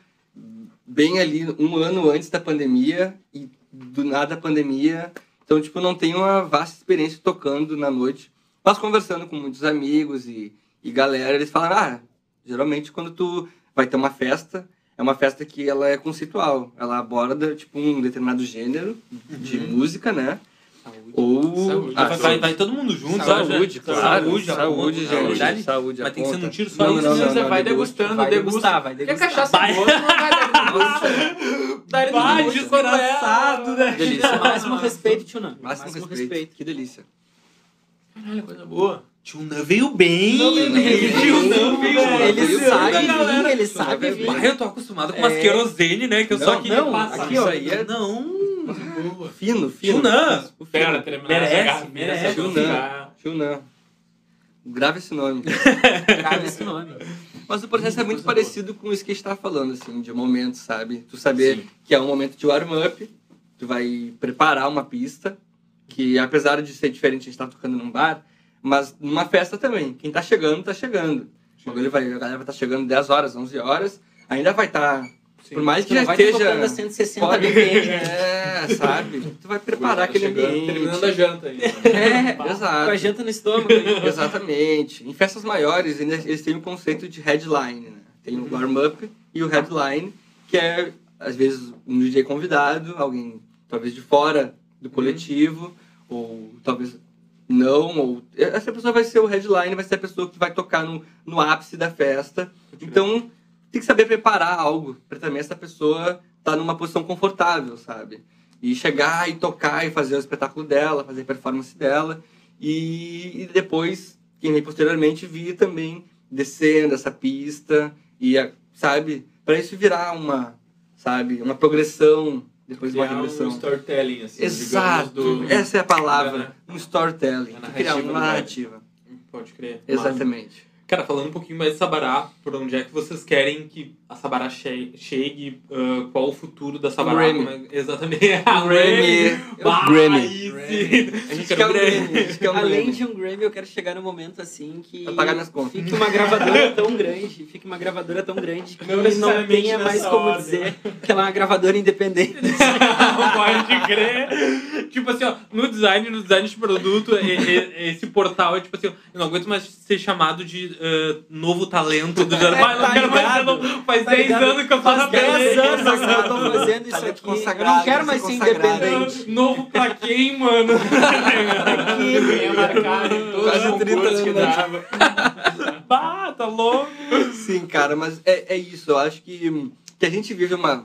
bem ali um ano antes da pandemia e do nada a pandemia. Então, tipo, não tenho uma vasta experiência tocando na noite, mas conversando com muitos amigos e, e galera, eles falaram, ah, geralmente quando tu vai ter uma festa, é uma festa que ela é conceitual. Ela aborda, tipo, um determinado gênero de música, né? Saúde. Ou... Saúde. Ah, vai, vai, vai todo mundo junto, Saúde, claro. Saúde, saúde, aponta, gente. saúde. Saúde, Mas tem que ser num tiro só Não, isso, não, né? não, Você não, vai degusta. degustando, Vai degusta. degustar, vai Quer degustar. cachaça Vai. boa, não vai dar *laughs* degusta. Dá ele Vai, degusta. descoraçado, né? Delícia. Máximo respeito, Tchunan. Máximo, respeito. Que delícia. Caralho, coisa boa. Tio Nan veio bem. Não veio bem. Tio Nan veio bem. Ele sabe vir, galera. ele sabe vir. Bah, eu tô acostumado com umas É. querosene, né? Que eu só Não, queria não, passar. aqui, ó. Isso aí é Não. fino, Tio fino. Nan. Pera, terminar Merece, merece. Tio Nan. Tio não. Grave esse nome. *laughs* Grave esse nome. Mas o processo é muito parecido com isso que a gente tá falando, assim, de momento, sabe? Tu saber Sim. que é um momento de warm-up, tu vai preparar uma pista, que apesar de ser diferente, a gente tá tocando num bar, mas numa festa também. Quem tá chegando, tá chegando. O bagulho vai, a galera vai estar chegando 10 horas, 11 horas, ainda vai estar. por mais que Tu não já vai esteja. 160 fora- BPM. É, sabe? Tu vai preparar Tá aquele chegando, ambiente. Terminando a janta aí. É, Com a exato. janta no estômago. *laughs* Exatamente. Em festas maiores, eles têm o conceito de headline, né? Tem o warm-up e o headline, que é, às vezes, um DJ convidado, alguém talvez de fora do coletivo, ou talvez não, ou... Essa pessoa vai ser o headline, vai ser a pessoa que vai tocar no, no ápice da festa. Então, tem que saber preparar algo para também essa pessoa estar numa posição confortável, sabe? E chegar e tocar e fazer o espetáculo dela, fazer a performance dela. E, e depois, quem vem posteriormente, vir também descendo essa pista e, sabe, para isso virar uma, sabe, uma progressão depois de uma Criar um regressão. storytelling, assim, Exato, digamos, do... essa é a palavra, né? um storytelling, criar uma baile. narrativa. Pode crer. Exatamente. Cara, falando um pouquinho mais de Sabará, por onde é que vocês querem que a Sabará che- chegue? ah, qual o futuro da Sabará? Grammy. Como é- Exatamente. A *laughs* Grammy. Bah, Grammy. sim. A gente quer um Grammy. Grammy, a gente quer Além Grammy. de um Grammy, eu quero chegar no momento assim que pagar minhas contas. fique uma gravadora *laughs* tão grande, fique uma gravadora tão grande que Não não, tenha mais como ordem. dizer que ela é uma gravadora independente. *laughs* Pode crer. Tipo assim, ó, no design, no design de produto, esse portal é tipo assim, eu não aguento mais ser chamado de ah, novo talento do jornal. É, não tá quero mais ser ligado. novo. Faz Tá 10 ligado? anos que eu na Faz 10 beleza. anos que eu tô *laughs* fazendo isso aqui. consagrado, eu não quero mais ser independente. *laughs* Novo pra quem, mano? Ganha marcado em todos Quase os 30 concursos que anos. dava. Bah, tá louco. Sim, cara, mas é, é isso. Eu acho que, que a gente vive uma,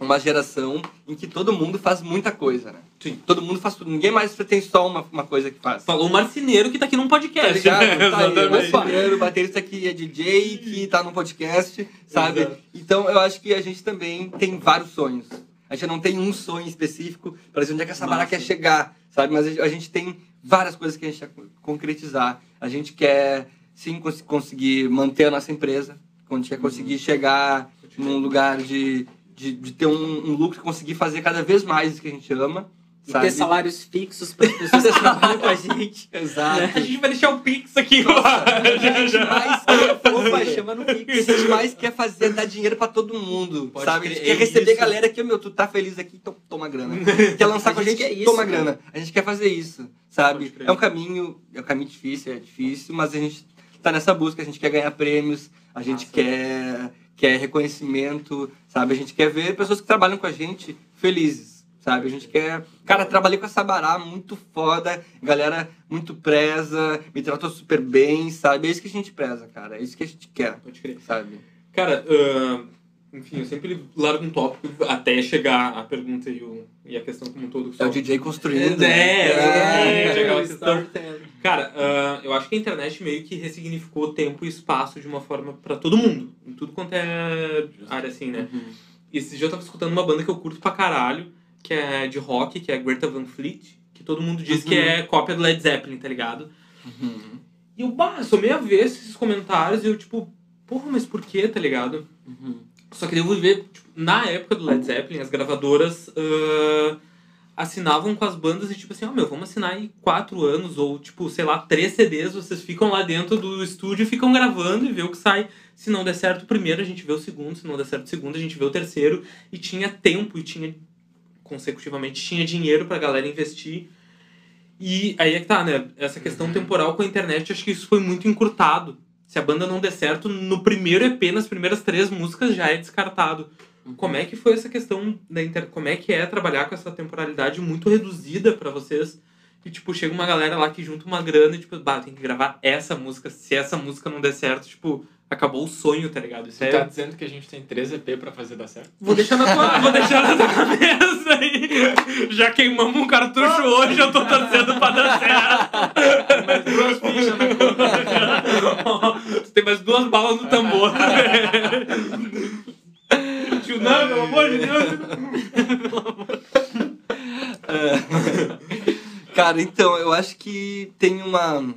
uma geração em que todo mundo faz muita coisa, né? Sim. Todo mundo faz tudo. Ninguém mais tem só uma, uma coisa que faz. Falou o marceneiro que tá aqui num Tá podcast. ligado? *laughs* Tá aí, Exatamente. o primeiro o baterista que é DJ, que tá no podcast, sabe? Exato. Então eu acho que a gente também tem vários sonhos. A gente não tem um sonho específico para dizer onde é que essa barra quer chegar, sabe? Mas a gente- tem várias coisas que a gente quer concretizar. A gente quer, sim, cons- conseguir manter a nossa empresa. A gente quer conseguir chegar num lugar de, de, de ter um, um lucro e conseguir fazer cada vez mais isso que a gente ama, E sabe? ter salários fixos para as pessoas que trabalham com a gente. *laughs* Exato. A gente vai deixar o Pix aqui. A gente mais quer Opa, chama no O que a Pix. gente mais quer fazer é dar dinheiro pra todo mundo, Pode sabe? A gente quer é receber isso. galera que, meu, tu tá feliz aqui, to- toma grana. Quer lançar *laughs* A com a gente isso, toma né? grana. A gente quer fazer isso, sabe? É um caminho, é um caminho difícil, é difícil, mas a gente tá nessa busca, a gente quer ganhar prêmios, a gente Massa. quer, quer reconhecimento, sabe? A gente quer ver pessoas que trabalham com a gente felizes, sabe? A gente quer. Cara, trabalhei com a Sabará muito foda, galera muito preza, me tratou super bem, sabe? É isso que a gente preza, cara. É isso que a gente quer, Pode crer. sabe? Cara, ahn, enfim, eu sempre largo um tópico até chegar a pergunta e, o, e a questão como um todo. É o DJ construindo. É, né? É, aquela o questão. Cara, ah, eu acho que a internet meio que ressignificou tempo e espaço de uma forma pra todo mundo. Em tudo quanto é área assim, né? Uhum. E Esse dia eu tava escutando uma banda que eu curto pra caralho, que é de rock, que é Greta Van Fleet, que todo mundo diz que é cópia do Led Zeppelin, tá ligado? Uhum. E eu, bah, sou meio avesso esses comentários e eu, tipo, porra, mas por que, tá ligado? Uhum. Só que eu vou ver, tipo, na época do Led Zeppelin, as gravadoras ah, assinavam com as bandas e tipo assim, ó, meu, vamos assinar aí quatro anos ou, tipo, sei lá, três CDs, vocês ficam lá dentro do estúdio e ficam gravando e vê o que sai. Se não der certo o primeiro, a gente vê o segundo, se não der certo o segundo, a gente vê o terceiro. E tinha tempo e tinha, consecutivamente, tinha dinheiro pra galera investir. E aí é que tá, né? Essa questão temporal com a internet, acho que isso foi muito encurtado. Se a banda não der certo, no primeiro EP, nas primeiras três músicas, já é descartado. Como é que foi essa questão da inter... Como é que é trabalhar com essa temporalidade muito reduzida pra vocês? E, tipo, chega uma galera lá que junta uma grana e, tipo, bah, tem que gravar essa música. Se essa música não der certo, tipo, acabou o sonho, tá ligado? Isso Você é... tá dizendo que a gente tem 3 EP pra fazer dar certo? Vou deixar na tua, vou deixar na tua *laughs* cabeça aí. Já queimamos um cartucho hoje, eu tô torcendo pra dar certo. Mais duas fichas na conta. Você tem mais duas balas no tambor. Tio, não, pelo amor de Deus. Cara, então, eu acho que tem uma.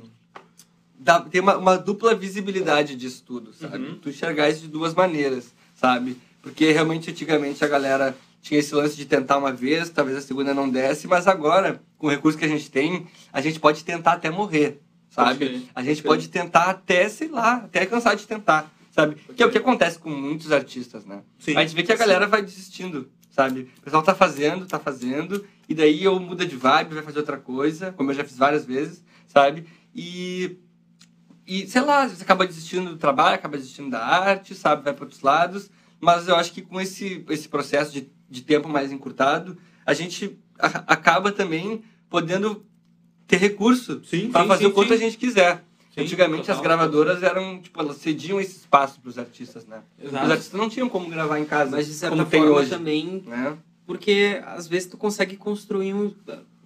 dá- tem uma, uma dupla visibilidade disso tudo, sabe? Uhum. Tu enxergar isso de duas maneiras, sabe? Porque realmente antigamente a galera tinha esse lance de tentar uma vez, talvez a segunda não desse, mas agora, com o recurso que a gente tem, a gente pode tentar até morrer, sabe? crer, A gente pode pode tentar até, sei lá, até cansar de tentar, sabe? Que é o que acontece com muitos artistas, né? Sim. a gente vê que a galera vai desistindo, sabe? O pessoal tá fazendo, tá fazendo, e daí eu muda de vibe, vai fazer outra coisa, como eu já fiz várias vezes, sabe? E, e sei lá, você acaba desistindo do trabalho, acaba desistindo da arte, sabe? Vai para outros lados, mas eu acho que com esse, esse processo de, de tempo mais encurtado, a gente a- acaba também podendo ter recurso Sim, para fazer sim, o quanto sim. a gente quiser. Sim, Antigamente total. as gravadoras eram, tipo, elas cediam esse espaço para os artistas, né? Exato. Os artistas não tinham como gravar em casa, Mas de certa como tem forma hoje, também, né? porque às vezes tu consegue construir um,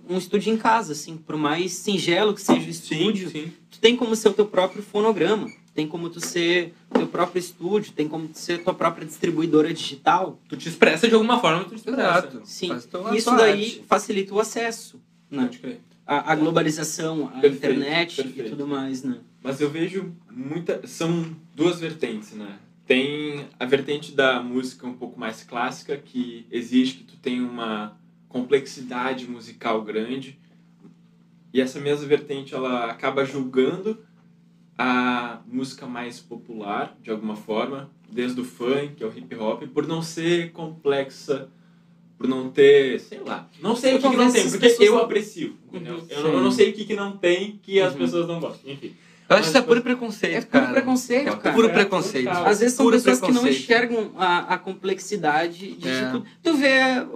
um estúdio em casa, assim, por mais singelo que seja o estúdio, Sim, sim. tu tem como ser o teu próprio fonograma, tem como tu ser o teu próprio estúdio, tem como tu ser tua própria distribuidora digital. Tu te expressa de alguma forma, tu te expressa. Exato. Sim, isso daí arte. facilita o acesso, né? Pode crer. A, a globalização, a Perfeito, internet perfeito. e tudo mais, né? Mas eu vejo muita. São duas vertentes, né? Tem a vertente da música um pouco mais clássica, que exige que tu tenha uma complexidade musical grande. E essa mesma vertente ela acaba julgando a música mais popular, de alguma forma, desde o funk ao hip hop, por não ser complexa, por não ter, sei lá, não sei o que, que não tem, porque eu não- aprecio, entendeu? Eu, não- eu não sei o que, que não tem que as Uhum. pessoas não gostam, enfim. Eu acho que isso é puro preconceito, É puro cara. preconceito, É cara. puro É, preconceito. total. Às vezes são Puro pessoas que não enxergam a, a complexidade de É. tudo. Tu vê,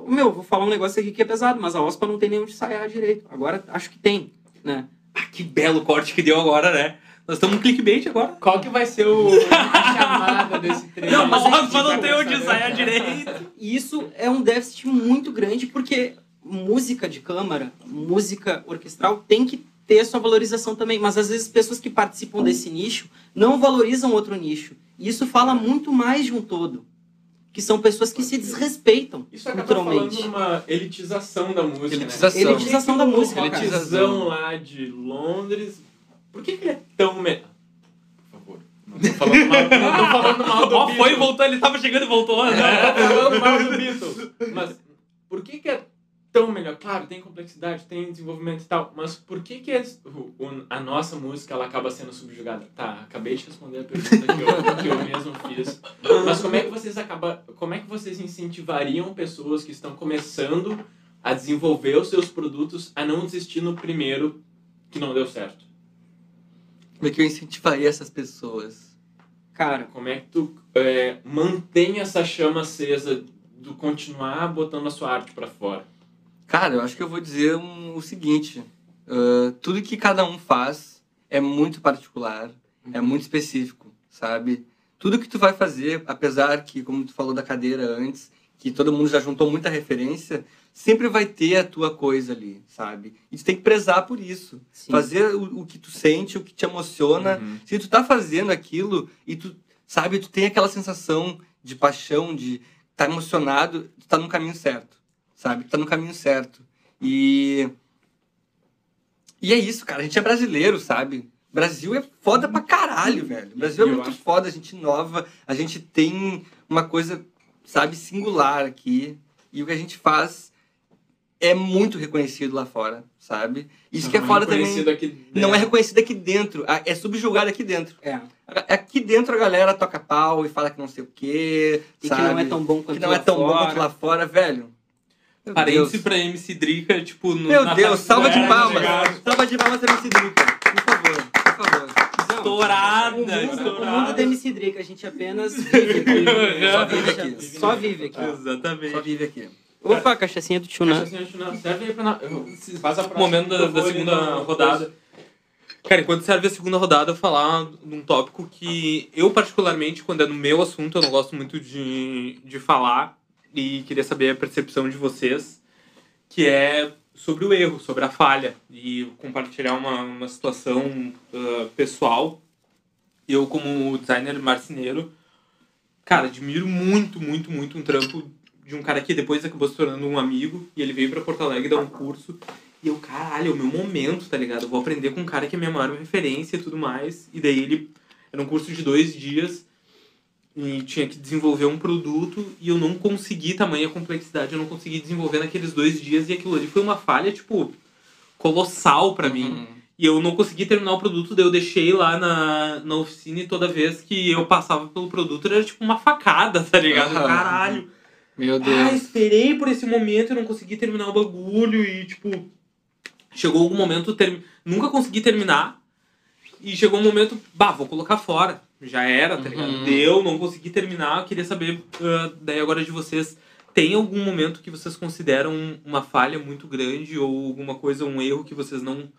meu, vou falar um negócio aqui que é pesado, mas a OSPA não tem nem onde ensaiar direito. Agora acho que tem, né? Ah, que belo corte que deu agora, né? Nós estamos no clickbait agora. Qual que vai ser o *laughs* a chamada desse treino? Não, mas não tem onde ensaiar direito. E isso é um déficit muito grande porque música de câmara, música orquestral tem que ter sua valorização também, mas às vezes pessoas que participam desse nicho não valorizam outro nicho. E isso fala muito mais de um todo, que são pessoas que se desrespeitam Isso acaba falando culturalmente. numa elitização da música, Elitização. né? Elitização da música, O cara. rockzão lá de Londres, por que, que ele é tão... Me... Por favor, não tô falando mal, *laughs* não tô falando mal do Ó, foi e voltou, ele tava chegando e voltou. Não, Né? tô falando mal do *laughs* Beatles. Mas por que, que é tão melhor? Claro, tem complexidade, tem desenvolvimento e tal, mas por que, que é- o- a nossa música ela acaba sendo subjugada? Tá, acabei de responder a pergunta que eu, que eu mesmo fiz. Mas como é que vocês acaba, como é que vocês incentivariam pessoas que estão começando a desenvolver os seus produtos a não desistir no primeiro que não deu certo? Como é que eu incentivaria essas pessoas? Cara, Como é que tu é, mantém essa chama acesa do continuar botando a sua arte pra fora? Cara, eu acho que eu vou dizer um- o seguinte: ah, tudo que cada um faz é muito particular, é muito específico, sabe? Tudo que tu vai fazer, apesar que, como tu falou da cadeira antes, que todo mundo já juntou muita referência, sempre vai ter a tua coisa ali, sabe? E tu tem que prezar por isso. Sim. Fazer o, o que tu sente, o que te emociona. Uhum. Se tu tá fazendo aquilo e tu, sabe, tu tem aquela sensação de paixão, de tá emocionado, tu tá no caminho certo, sabe? Tu tá no caminho certo. E e é isso, cara, a gente é brasileiro, sabe? Brasil é foda pra caralho, velho. Brasil é Eu muito acho- foda, a gente inova, a gente tem uma coisa, sabe, singular aqui. E o que a gente faz é muito reconhecido lá fora, sabe? Isso que é Não foda também reconhecido aqui não é reconhecido aqui dentro, a- é subjugado aqui dentro. É. Aqui dentro a galera toca pau e fala que não sei o quê, E sabe? que não é tão bom quanto Que não lá é tão bom fora. quanto lá fora, velho. Meu Parêntese Deus, pra MC Drica, tipo, no, Meu Deus salva de É, palmas. Salva de palmas pra MC Drica, por favor, por favor. Estourada, O mundo, o estourada. mundo da MC Drica, a gente apenas vive aqui. *laughs* Só vive aqui. Só vive aqui. Exatamente. Só vive aqui. Opa, cachaçinha do tio, né? Cachaçinha de não, Serve aí pra. Passa pra momento da, eu da segunda no- rodada. Cara, enquanto serve a segunda rodada, eu vou falar num tópico que eu, particularmente, quando é no meu assunto, eu não gosto muito de, de falar e queria saber a percepção de vocês, que é sobre o erro, sobre a falha e compartilhar uma, uma situação ah, pessoal. Eu, como designer marceneiro, cara, admiro muito, muito, muito um trampo de um cara que depois acabou se tornando um amigo e ele veio pra Porto Alegre dar um curso e eu, caralho, é o meu momento, tá ligado? Eu vou aprender com um cara que é minha maior referência e tudo mais. E daí ele. Era um curso de dois dias e tinha que desenvolver um produto e eu não consegui tamanha complexidade, eu não consegui desenvolver naqueles dois dias e aquilo ali foi uma falha, tipo, colossal pra mim. Uhum. E eu não consegui terminar o produto, daí eu deixei lá na, na oficina e toda vez que eu passava pelo produto era tipo uma facada, tá ligado? Aham. Caralho. Meu Ah, Deus. esperei por esse momento, eu não consegui terminar o bagulho e, tipo, chegou algum momento, termi... nunca consegui terminar. E chegou um momento, bah, vou colocar fora. Já era, tá ligado? Uhum. Deu, não consegui terminar. Eu queria saber, ah, daí agora de vocês, tem algum momento que vocês consideram uma falha muito grande ou alguma coisa, um erro que vocês não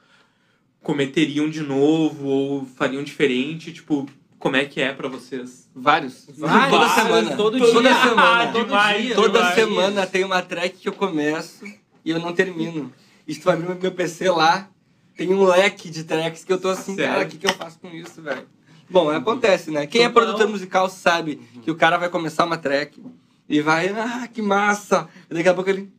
cometeriam de novo ou fariam diferente? Tipo, como é que é pra vocês? Vários. Vários, Toda semana. todo Toda dia. semana. Todo Demais, dia. Toda demais. semana tem uma track que eu começo e eu não termino. E se tu abrir meu PC lá, tem um leque de tracks que eu tô assim, Sério? cara, o que, que eu faço com isso, velho? Bom, acontece, né? Quem é produtor musical sabe que o cara vai começar uma track e vai, ah, que massa! E daqui a pouco ele.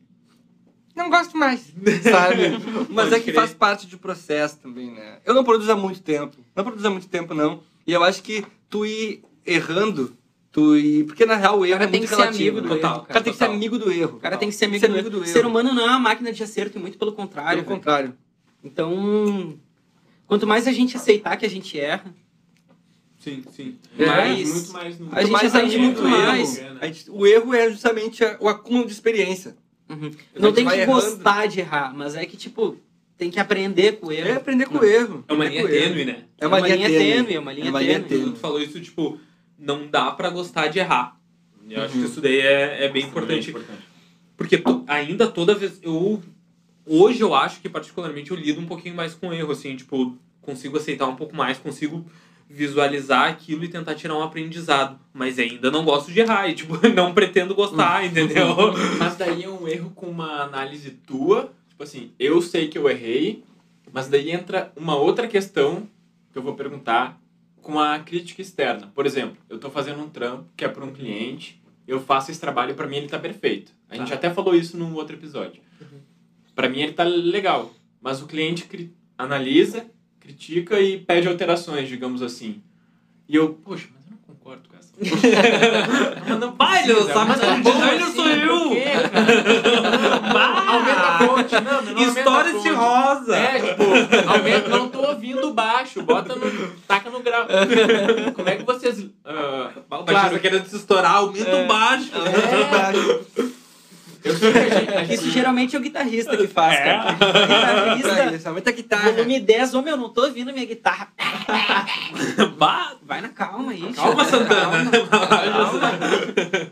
Não gosto mais, *laughs* sabe? Mas é que faz parte do processo também, né? Eu não produzo há muito tempo. Não produzo há muito tempo, não. E eu acho que tu ir errando, tu ir. Porque na real o erro cara é tem muito que ser relativo. amigo do né? Total. erro, O cara tem que ser Total. amigo do erro. O cara tem que ser amigo, Ser do, amigo erro. do O ser erro. humano não é uma máquina de acerto, e muito pelo contrário. Pelo contrário. Então, quanto mais a gente aceitar que a gente erra, Sim, sim. É, mais muito mais no... a gente mais aprende muito do mais. erro, a gente- o erro é justamente a- o acúmulo de experiência. Uhum. Não tem que errando. gostar de errar, mas é que, tipo, tem que aprender com o erro. É aprender com o erro. É uma linha erro. tênue, né? É uma, linha tênue. é uma linha É uma linha tênue. tênue. Tu falou isso, tipo, não dá pra gostar de errar. Eu acho que Uhum. isso daí é, é bem também importante. importante. Porque to- ainda toda vez. Eu. Hoje eu acho que particularmente eu lido um pouquinho mais com erro, assim, tipo, consigo aceitar um pouco mais, consigo visualizar aquilo e tentar tirar um aprendizado. Mas ainda não gosto de errar e, tipo, *laughs* não pretendo gostar, entendeu? *laughs* Mas daí é um erro com uma análise tua. Tipo assim, eu sei que eu errei, mas daí entra uma outra questão que eu vou perguntar com a crítica externa. Por exemplo, eu tô fazendo um trampo que é para um cliente, eu faço esse trabalho para mim ele tá perfeito. A gente Tá. até falou isso num outro episódio. Para mim ele tá legal, mas o cliente cri- analisa, critica e pede alterações, digamos assim. E eu, poxa, mas não Deus, sabe, mas assim, sou eu. Aumenta a fonte, não, não aumenta a Histórias de rosa! É, tipo, aumenta, não tô ouvindo baixo, bota no, taca no grau. Como é que vocês... ah, O baixista claro, querendo se estourar, aumenta o baixo. é, Isso geralmente é o guitarrista que faz, É. cara. O *laughs* guitarrista, Isso, aumenta a guitarra. volume 10, ô meu, não tô ouvindo minha guitarra. Bah, Vai na calma aí. Calma. Santana. Calma.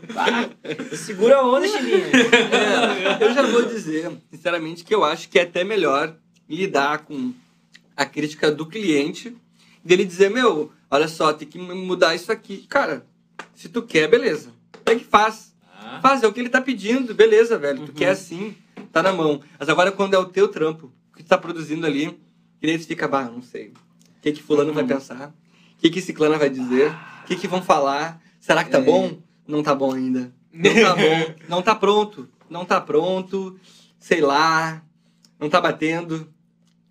Vai. Segura a onda, Chivinha. É, eu já eu vou dizer, sinceramente, que eu acho que é até melhor lidar com a crítica do cliente, dele dizer, meu, olha só, tem que mudar isso aqui. Cara, se tu quer, beleza. É que faz. Ah, Faz, é o que ele tá pedindo, beleza, velho. Tu Uhum. quer assim, tá na mão. Mas agora quando é o teu trampo, o que tu tá produzindo ali, e daí tu fica, bah, não sei. O que que fulano Uhum. vai pensar? O que que ciclana vai dizer? O que que vão falar? Será que tá É. bom? Não tá bom ainda. Não tá bom. *laughs* Não tá pronto. Não tá pronto. Sei lá. Não tá batendo.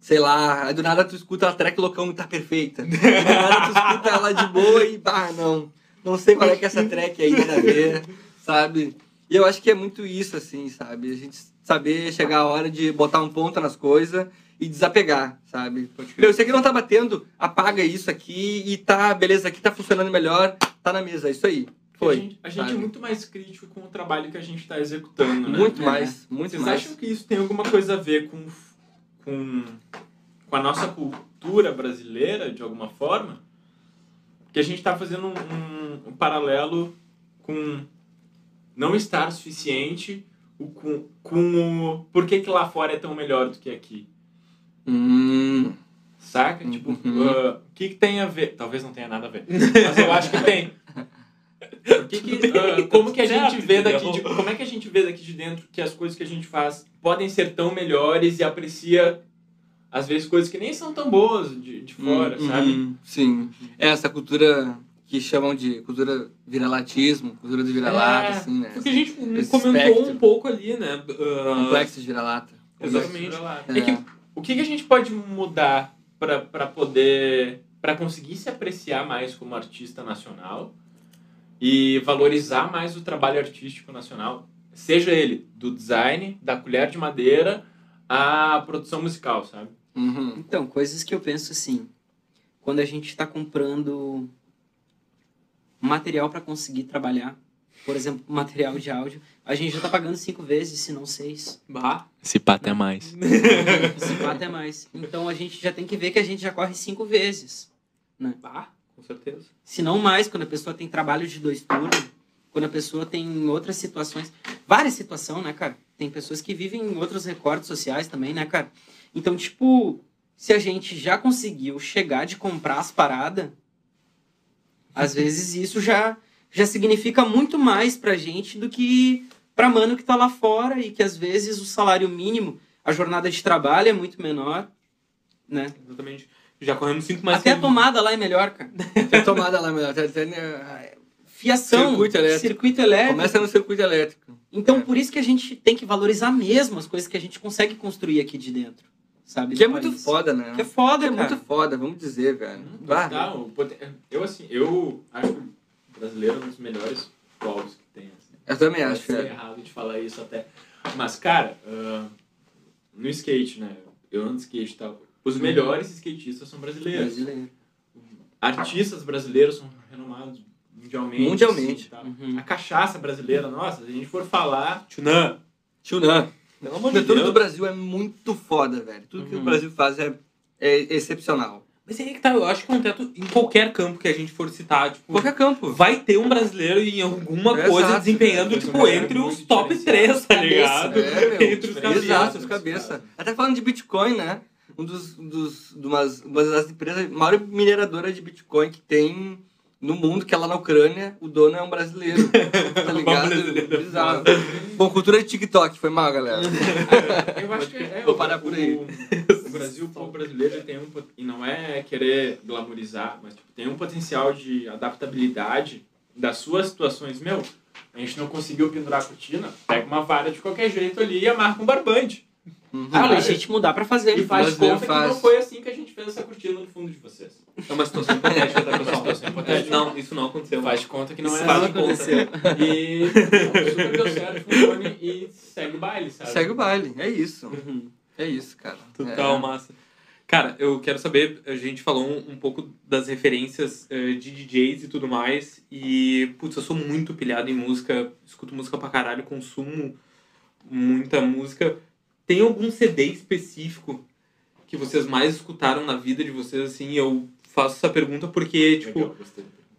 Sei lá. Aí do nada tu escuta a track loucão e tá perfeita. Do nada tu escuta ela de boa e, bah, não. Não sei qual é que é essa track aí, nada a ver. Sabe? E eu acho que é muito isso, assim, sabe? A gente saber chegar a hora de botar um ponto nas coisas e desapegar, sabe? Meu, isso aqui não tá batendo, apaga isso aqui e tá, beleza, aqui tá funcionando melhor, tá na mesa, é isso aí. Foi. a gente, a gente é muito mais crítico com o trabalho que a gente está executando, né? Muito É. mais, muito Vocês mais. acham que isso tem alguma coisa a ver com, com, com a nossa cultura brasileira, de alguma forma? Que a gente está fazendo um, um- um paralelo com não estar suficiente, o, com, com o por que, que lá fora é tão melhor do que aqui. Hum, Saca? Tipo, Uhum. ah, o que, que tem a ver? Talvez não tenha nada a ver. *laughs* Mas eu acho que tem. Que que, ah, como que a gente vê daqui entendeu? de, como é que a gente vê daqui de dentro que as coisas que a gente faz podem ser tão melhores e aprecia às vezes coisas que nem são tão boas de, de fora, hum, sabe? hum, sim. É essa cultura que chamam de cultura viralatismo, cultura do vira-lata, É, assim, né? Porque a gente Esse comentou espectro. um pouco ali, né? ah, Complexo de vira-lata. Exatamente. É. É. que o que, que a gente pode mudar para poder para conseguir se apreciar mais como artista nacional e valorizar mais o trabalho artístico nacional, seja ele do design, da colher de madeira à produção musical, sabe? Uhum. Então, coisas que eu penso assim, quando a gente está comprando material para conseguir trabalhar, por exemplo, material de áudio, a gente já está pagando cinco vezes, se não seis. Bah. Se pá até mais. *laughs* Se pá, até mais. Então a gente já tem que ver que a gente já corre cinco vezes. Bah, com certeza. Se não mais, quando a pessoa tem trabalho de dois turnos, quando a pessoa tem outras situações, várias situações, né, cara? Tem pessoas que vivem em outros recortes sociais também, né, cara? Então, tipo, se a gente já conseguiu chegar de comprar as paradas, às vezes isso já, já significa muito mais pra gente do que pra mano que tá lá fora e que às vezes o salário mínimo, a jornada de trabalho é muito menor, né? Exatamente. Já corremos cinco mais Até a que- tomada lá é melhor, cara. Tem tomada lá, melhor. Tem- tem, eh, Fiação, Circuito elétrico. circuito elétrico. Começa no circuito elétrico. Então, É. por isso que a gente tem que valorizar mesmo as coisas que a gente consegue construir aqui de dentro, sabe? Que é do muito país. foda, né? Que é foda, Que é muito foda, vamos dizer, velho. Total, poten- eu assim, eu acho que o brasileiro é um dos melhores povos que tem. Assim. Eu também acho, ser é. errado de falar isso até. Mas, cara, ah, no skate, né? Eu ando de skate e tal. Os melhores skatistas são brasileiros. Brasileiro. Artistas brasileiros são renomados mundialmente. Mundialmente. assim, tal. Uhum. A cachaça brasileira, nossa, se a gente for falar. Tchunã. Tchunan. Pelo amor de Deus. do Brasil é muito foda, velho. Tudo que o Uhum. Brasil faz é, é excepcional. Mas aí que tá, eu acho que é um teto em qualquer campo que a gente for citar, tipo, Qualquer campo. vai ter um brasileiro em alguma Exato, coisa desempenhando, cara. tipo, é entre os top diferenciado. 3, tá ligado? É, meu. *laughs* entre os cabeças. Exato, os cabeça. Até falando de Bitcoin, né? Um dos, dos de umas, uma das empresas, maior mineradora de Bitcoin que tem no mundo, que é lá na Ucrânia, o dono é um brasileiro. *laughs* Tá ligado? brasileiro é Bizarro. Bom, cultura de TikTok, foi mal, galera. Eu acho que é. Vou o- parar por aí. O, o Brasil, o povo brasileiro, tem um. E não é querer glamorizar, mas tipo, tem um potencial de adaptabilidade das suas situações. Meu, a gente não conseguiu pendurar a cortina, pega uma vara de qualquer jeito ali e amarra um barbante. Uhum. Ah, legítimo dá pra fazer. E faz conta faz. que não foi assim que a gente fez essa cortina no fundo de vocês. É uma situação hipotética, tá, pessoal? situação hipotética. Não, isso não aconteceu. Faz de conta que não é Isso faz de conta. aconteceu. E não, *laughs* super deu certo, funcione e segue o baile, sabe? Segue o baile, é isso. Uhum. É isso, cara. Total, É. massa. Cara, eu quero saber, a gente falou um, um pouco das referências eh, de DJs e tudo mais, e, putz, eu sou muito pilhado em música, escuto música pra caralho, consumo muita música. Tem algum CD específico que vocês mais escutaram na vida de vocês, assim? Eu faço essa pergunta porque, tipo, Legal.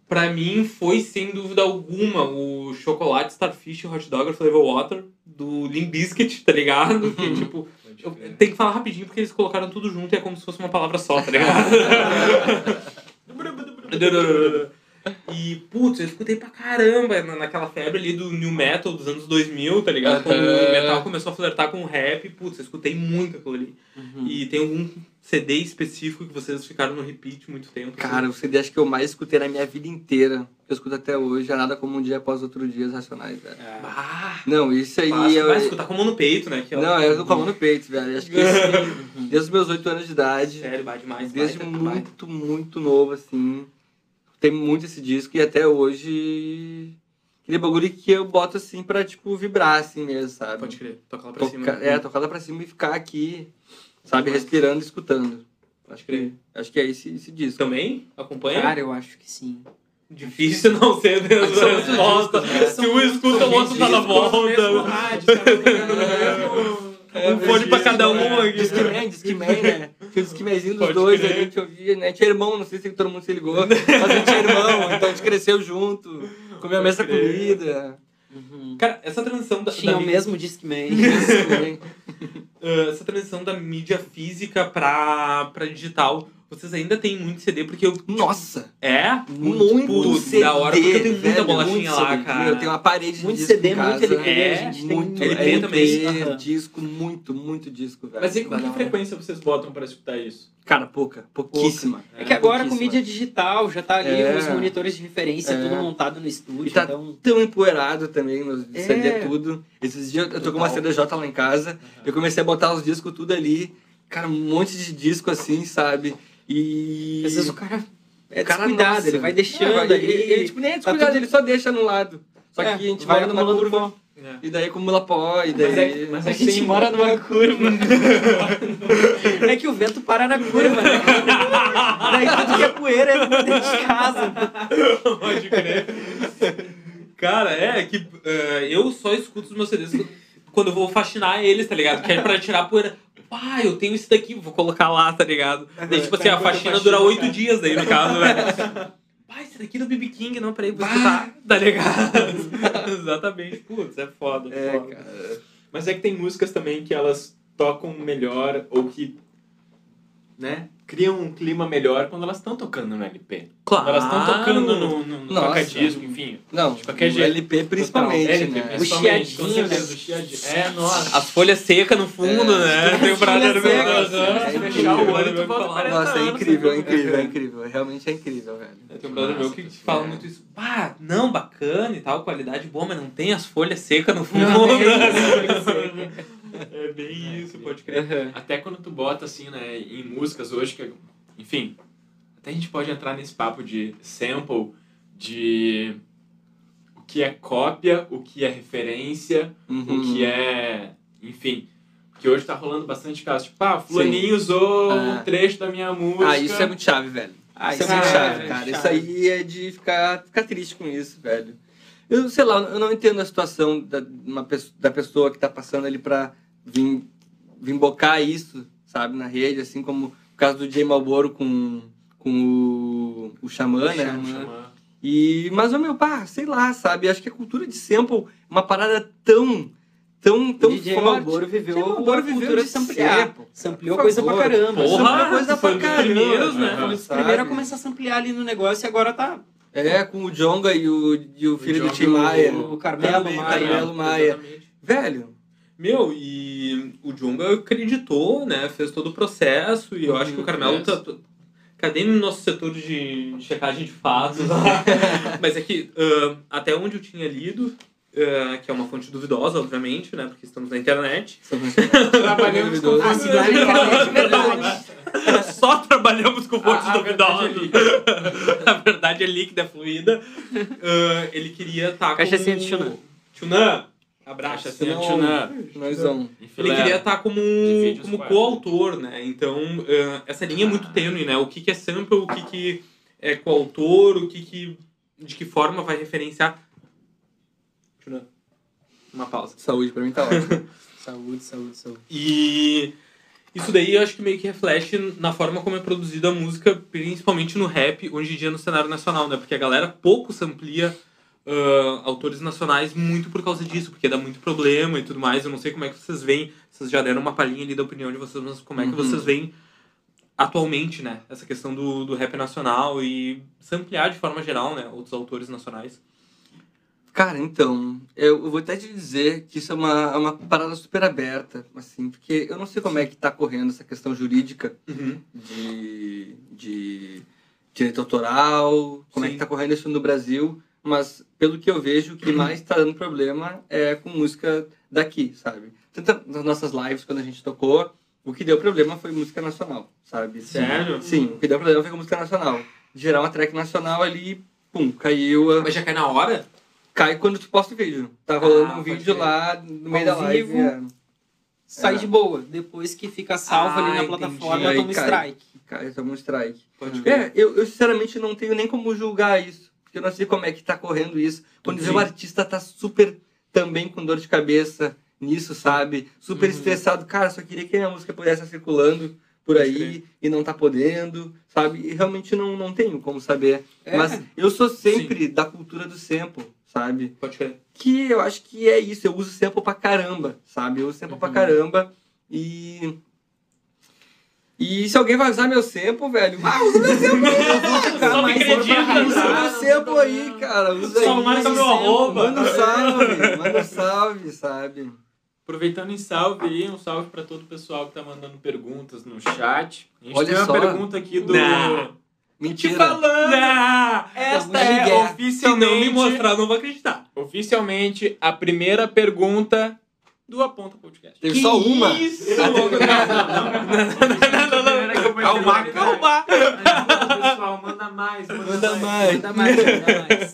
Pra mim foi, sem dúvida alguma, o chocolate Starfish Hot Dog Flavor Water do Limp Bizkit, tá ligado? Que, tipo, eu tenho que falar rapidinho porque eles colocaram tudo junto e é como se fosse uma palavra só, tá ligado? *laughs* *laughs* E, putz, eu escutei pra caramba na- naquela febre ali do new metal dos anos 2000, tá ligado? Quando Aham. o metal começou a flertar com o rap, putz, eu escutei muito aquilo ali. Uhum. E tem algum CD específico que vocês ficaram no repeat muito tempo? assim? Cara, o CD acho que eu mais escutei na minha vida inteira, que eu escuto até hoje, é nada como um dia após outro dia, os Racionais, velho. Ah, Não, isso aí fácil, eu... vai escutar com a mão no peito, né? Que é Não, eu tô com a mão no peito, velho. Acho que *laughs* desde os meus oito anos de idade, Sério, vai demais. desde vai, muito, muito novo, assim, tem muito esse disco e até hoje... Aquele bagulho que eu boto, assim, pra, tipo, vibrar, assim mesmo, sabe? Pode crer, toca lá pra Toca, cima. é, tocar lá pra cima e ficar aqui, sabe, respirando e escutando. Pode crer. Acho que é esse, esse disco. Também? Acompanha? Cara, eu acho que sim. Difícil não ser mesmo São a muitos resposta. né? Se um escuta, o outro tá na volta. *laughs* Um fone pra cada um aqui. Discman, Discman, né? Tinha o Discmanzinho dos Pode dois crer. ali, gente ouvia, né? Tinha irmão, não sei se todo mundo se ligou, mas a gente tinha irmão, então a gente cresceu junto, comia a mesma crer. comida. Uhum. Cara, essa transição da, Tinha da o mídia- mesmo Discman. Discman. *laughs* *laughs* essa transição da mídia física pra, pra digital, vocês ainda têm muito CD, porque eu. Nossa! É? Muito Putz, CD, da hora, porque eu tenho muita velho, bolachinha muito lá, CD. cara. Eu tenho uma parede de Muito disco CD, em muito. LP, É, muito LP LP, também. Disco, muito, muito disco, velho. Mas e com que frequência vocês botam pra escutar isso? Cara, pouca, pouquíssima. É que agora com mídia digital já tá ali É. os monitores de referência, É. tudo montado no estúdio. E tá então... tão empoeirado também, meus É. CD tudo. Esses dias eu tô com uma. CDJ lá em casa, eu comecei a botar os discos tudo ali. Cara, um monte de disco assim, sabe? E. Às vezes o cara é cara, descuidado, nossa. ele vai deixando É, vai- ali. ele, ele, tipo, nem é tá descuidado, tudo- ele só deixa no lado. Só que É, a gente vai numa curva. É. e daí acumula pó, e daí... Mas é, mas A é que gente tem- mora numa curva. *laughs* é que o vento para na curva, né? *laughs* Daí tudo que é poeira é dentro de casa. Pode crer. Cara, é que eh, eu só escuto os meus CDs quando eu vou faxinar eles, tá ligado? Que é pra tirar poeira. Pá, eu tenho isso daqui, vou colocar lá, tá ligado? Daí, tipo assim, a faxina dura oito dias daí, no caso, *laughs* velho. Pá, esse daqui é do BB King, não, peraí, vou escutar, tá ligado? *laughs* Exatamente. Putz, é foda, É, foda. cara. Mas é que tem músicas também que elas tocam melhor ou que, né, criam um clima melhor quando elas estão tocando no LP. Claro. Quando elas estão tocando no, no, no toca-disco, enfim. Não, De qualquer o jeito. LP principalmente. LP, né? principalmente, com chiadinho, certeza, né? o chiadinho. É, nossa. As folhas secas no fundo, né? Tem o brother folhas meu. É fechar o olho, tu Vai volta falar. 40 Nossa, é incrível, é né? incrível, é incrível. Realmente é incrível, velho. Tem um brother meu que fala é. muito isso. Ah, não, bacana e tal, qualidade boa, mas não tem as folhas secas no fundo. Não, *laughs* *laughs* é bem isso, pode crer. Até quando tu bota assim, né, em músicas hoje, que, enfim, até a gente pode entrar nesse papo de sample, de o que é cópia, o que é referência, Uhum. o que é, enfim, que hoje tá rolando bastante caso, tipo, ah, fulaninho usou um Ah. trecho da minha música. Ah, isso é muito chave, velho. Ah, isso é isso muito é chave, cara. chave. Isso aí é de ficar, ficar triste com isso, velho. Eu sei lá, eu não entendo a situação da, uma, da pessoa que tá passando ali pra vir, vir bocar isso, sabe, na rede, assim como o caso do Jay Malboro com, com o, o Xamã, né? Chama- E, mas, ô meu, pá, sei lá, sabe? Acho que a cultura de sample é uma parada tão, tão, tão o DJ forte. Malboro viveu DJ Malboro a viveu cultura de samplear. sample. Sampleou coisa pra caramba. Porra, Sampleou coisa pra caramba. primeiros, né? Foi o primeiro a começar a samplear ali no negócio e agora tá É, com o Jonga e o, e o filho do Jonga Tim e o- Maia. o Carmelo Também, Maia. Carmelo Maia. Exatamente. Velho, Meu, e o Jonga acreditou, né? Fez todo o processo e eu acho que o Carmelo fez. tá. Cadê no nosso setor de checagem de fatos? *laughs* Mas é que ah, até onde eu tinha lido, ah, que é uma fonte duvidosa, obviamente, né? Porque estamos na internet. *laughs* Trabalhamos com Ah, na internet, é verdade. Só trabalhamos com fontes Ah, a verdade duvidosas. *laughs* a verdade é líquida, é fluida. Ah, ele queria estar Cachaçinha como... de Tchunã. Tchunã. Abraço. Cachaçinha de Não, Tchunã. nós vamos. Ele queria estar como, os como quatro. coautor, né? Então, ah, essa linha é muito tênue, né? O que, que é sample, o que, que é coautor, o que, que de que forma vai referenciar. Uma pausa. Saúde pra mim tá ótimo. *laughs* Saúde, saúde, saúde. E, Isso daí eu acho que meio que reflete na forma como é produzida a música, principalmente no rap, hoje em dia no cenário nacional, né? Porque a galera pouco samplia uh, autores nacionais muito por causa disso, porque dá muito problema e tudo mais. Eu não sei como é que vocês veem, vocês já deram uma palhinha ali da opinião de vocês, mas como é que Uhum. vocês veem atualmente, né? Essa questão do, do rap nacional e samplear de forma geral, né? Outros autores nacionais. Cara, então, eu vou até te dizer que isso é uma, é uma parada super aberta, assim, porque eu não sei como é que tá correndo essa questão jurídica de, de direito autoral, como é Sim. que tá correndo isso no Brasil, mas pelo que eu vejo, o que mais tá dando problema é com música daqui, sabe? Tanto nas nossas lives, quando a gente tocou, o que deu problema foi música nacional, sabe? Sério? Sim, o que deu problema foi com música nacional. Gerar uma track nacional ali, pum, caiu a Mas já cai na hora? Cai quando tu posta o vídeo. Tá rolando Ah, um vídeo crer. lá no meio Ao da live. vivo. é. Sai É. de boa. Depois que fica salvo Ah, ali na entendi. plataforma, Aí toma cai. strike. Cai, toma um strike. Pode. É, eu, eu sinceramente não tenho nem como julgar isso. Porque eu não sei como é que tá correndo isso. Quando Sim. o artista tá super também com dor de cabeça nisso, sabe? Super Uhum. estressado. Cara, só queria que a minha música pudesse estar circulando por Pode aí crer. e não tá podendo, sabe? E realmente não, não tenho como saber. É. Mas eu sou sempre da cultura do sample, sabe? Pode crer. que eu acho que é isso. Eu uso sample pra caramba, sabe? Eu uso sample pra Uhum. caramba e. E se alguém vai usar meu sample, velho, ah, usa meu sample aí, *laughs* ficar Só me acredita, Usa cara. meu sample aí, cara. Usa Só aí. marca meu arroba. Manda um salve, manda um salve, sabe? Aproveitando em salve aí, um salve para todo o pessoal que tá mandando perguntas no chat. A gente Olha tem uma só. pergunta aqui do. Não. Te Mentira. falando! Não! Esta é Se não me oficialmente, mostrar, não vou acreditar. oficialmente a primeira pergunta do Aponta Podcast. Teve só uma. Isso! Calma, calma. Pessoal, manda mais, Manda mais. Manda mais, manda mais.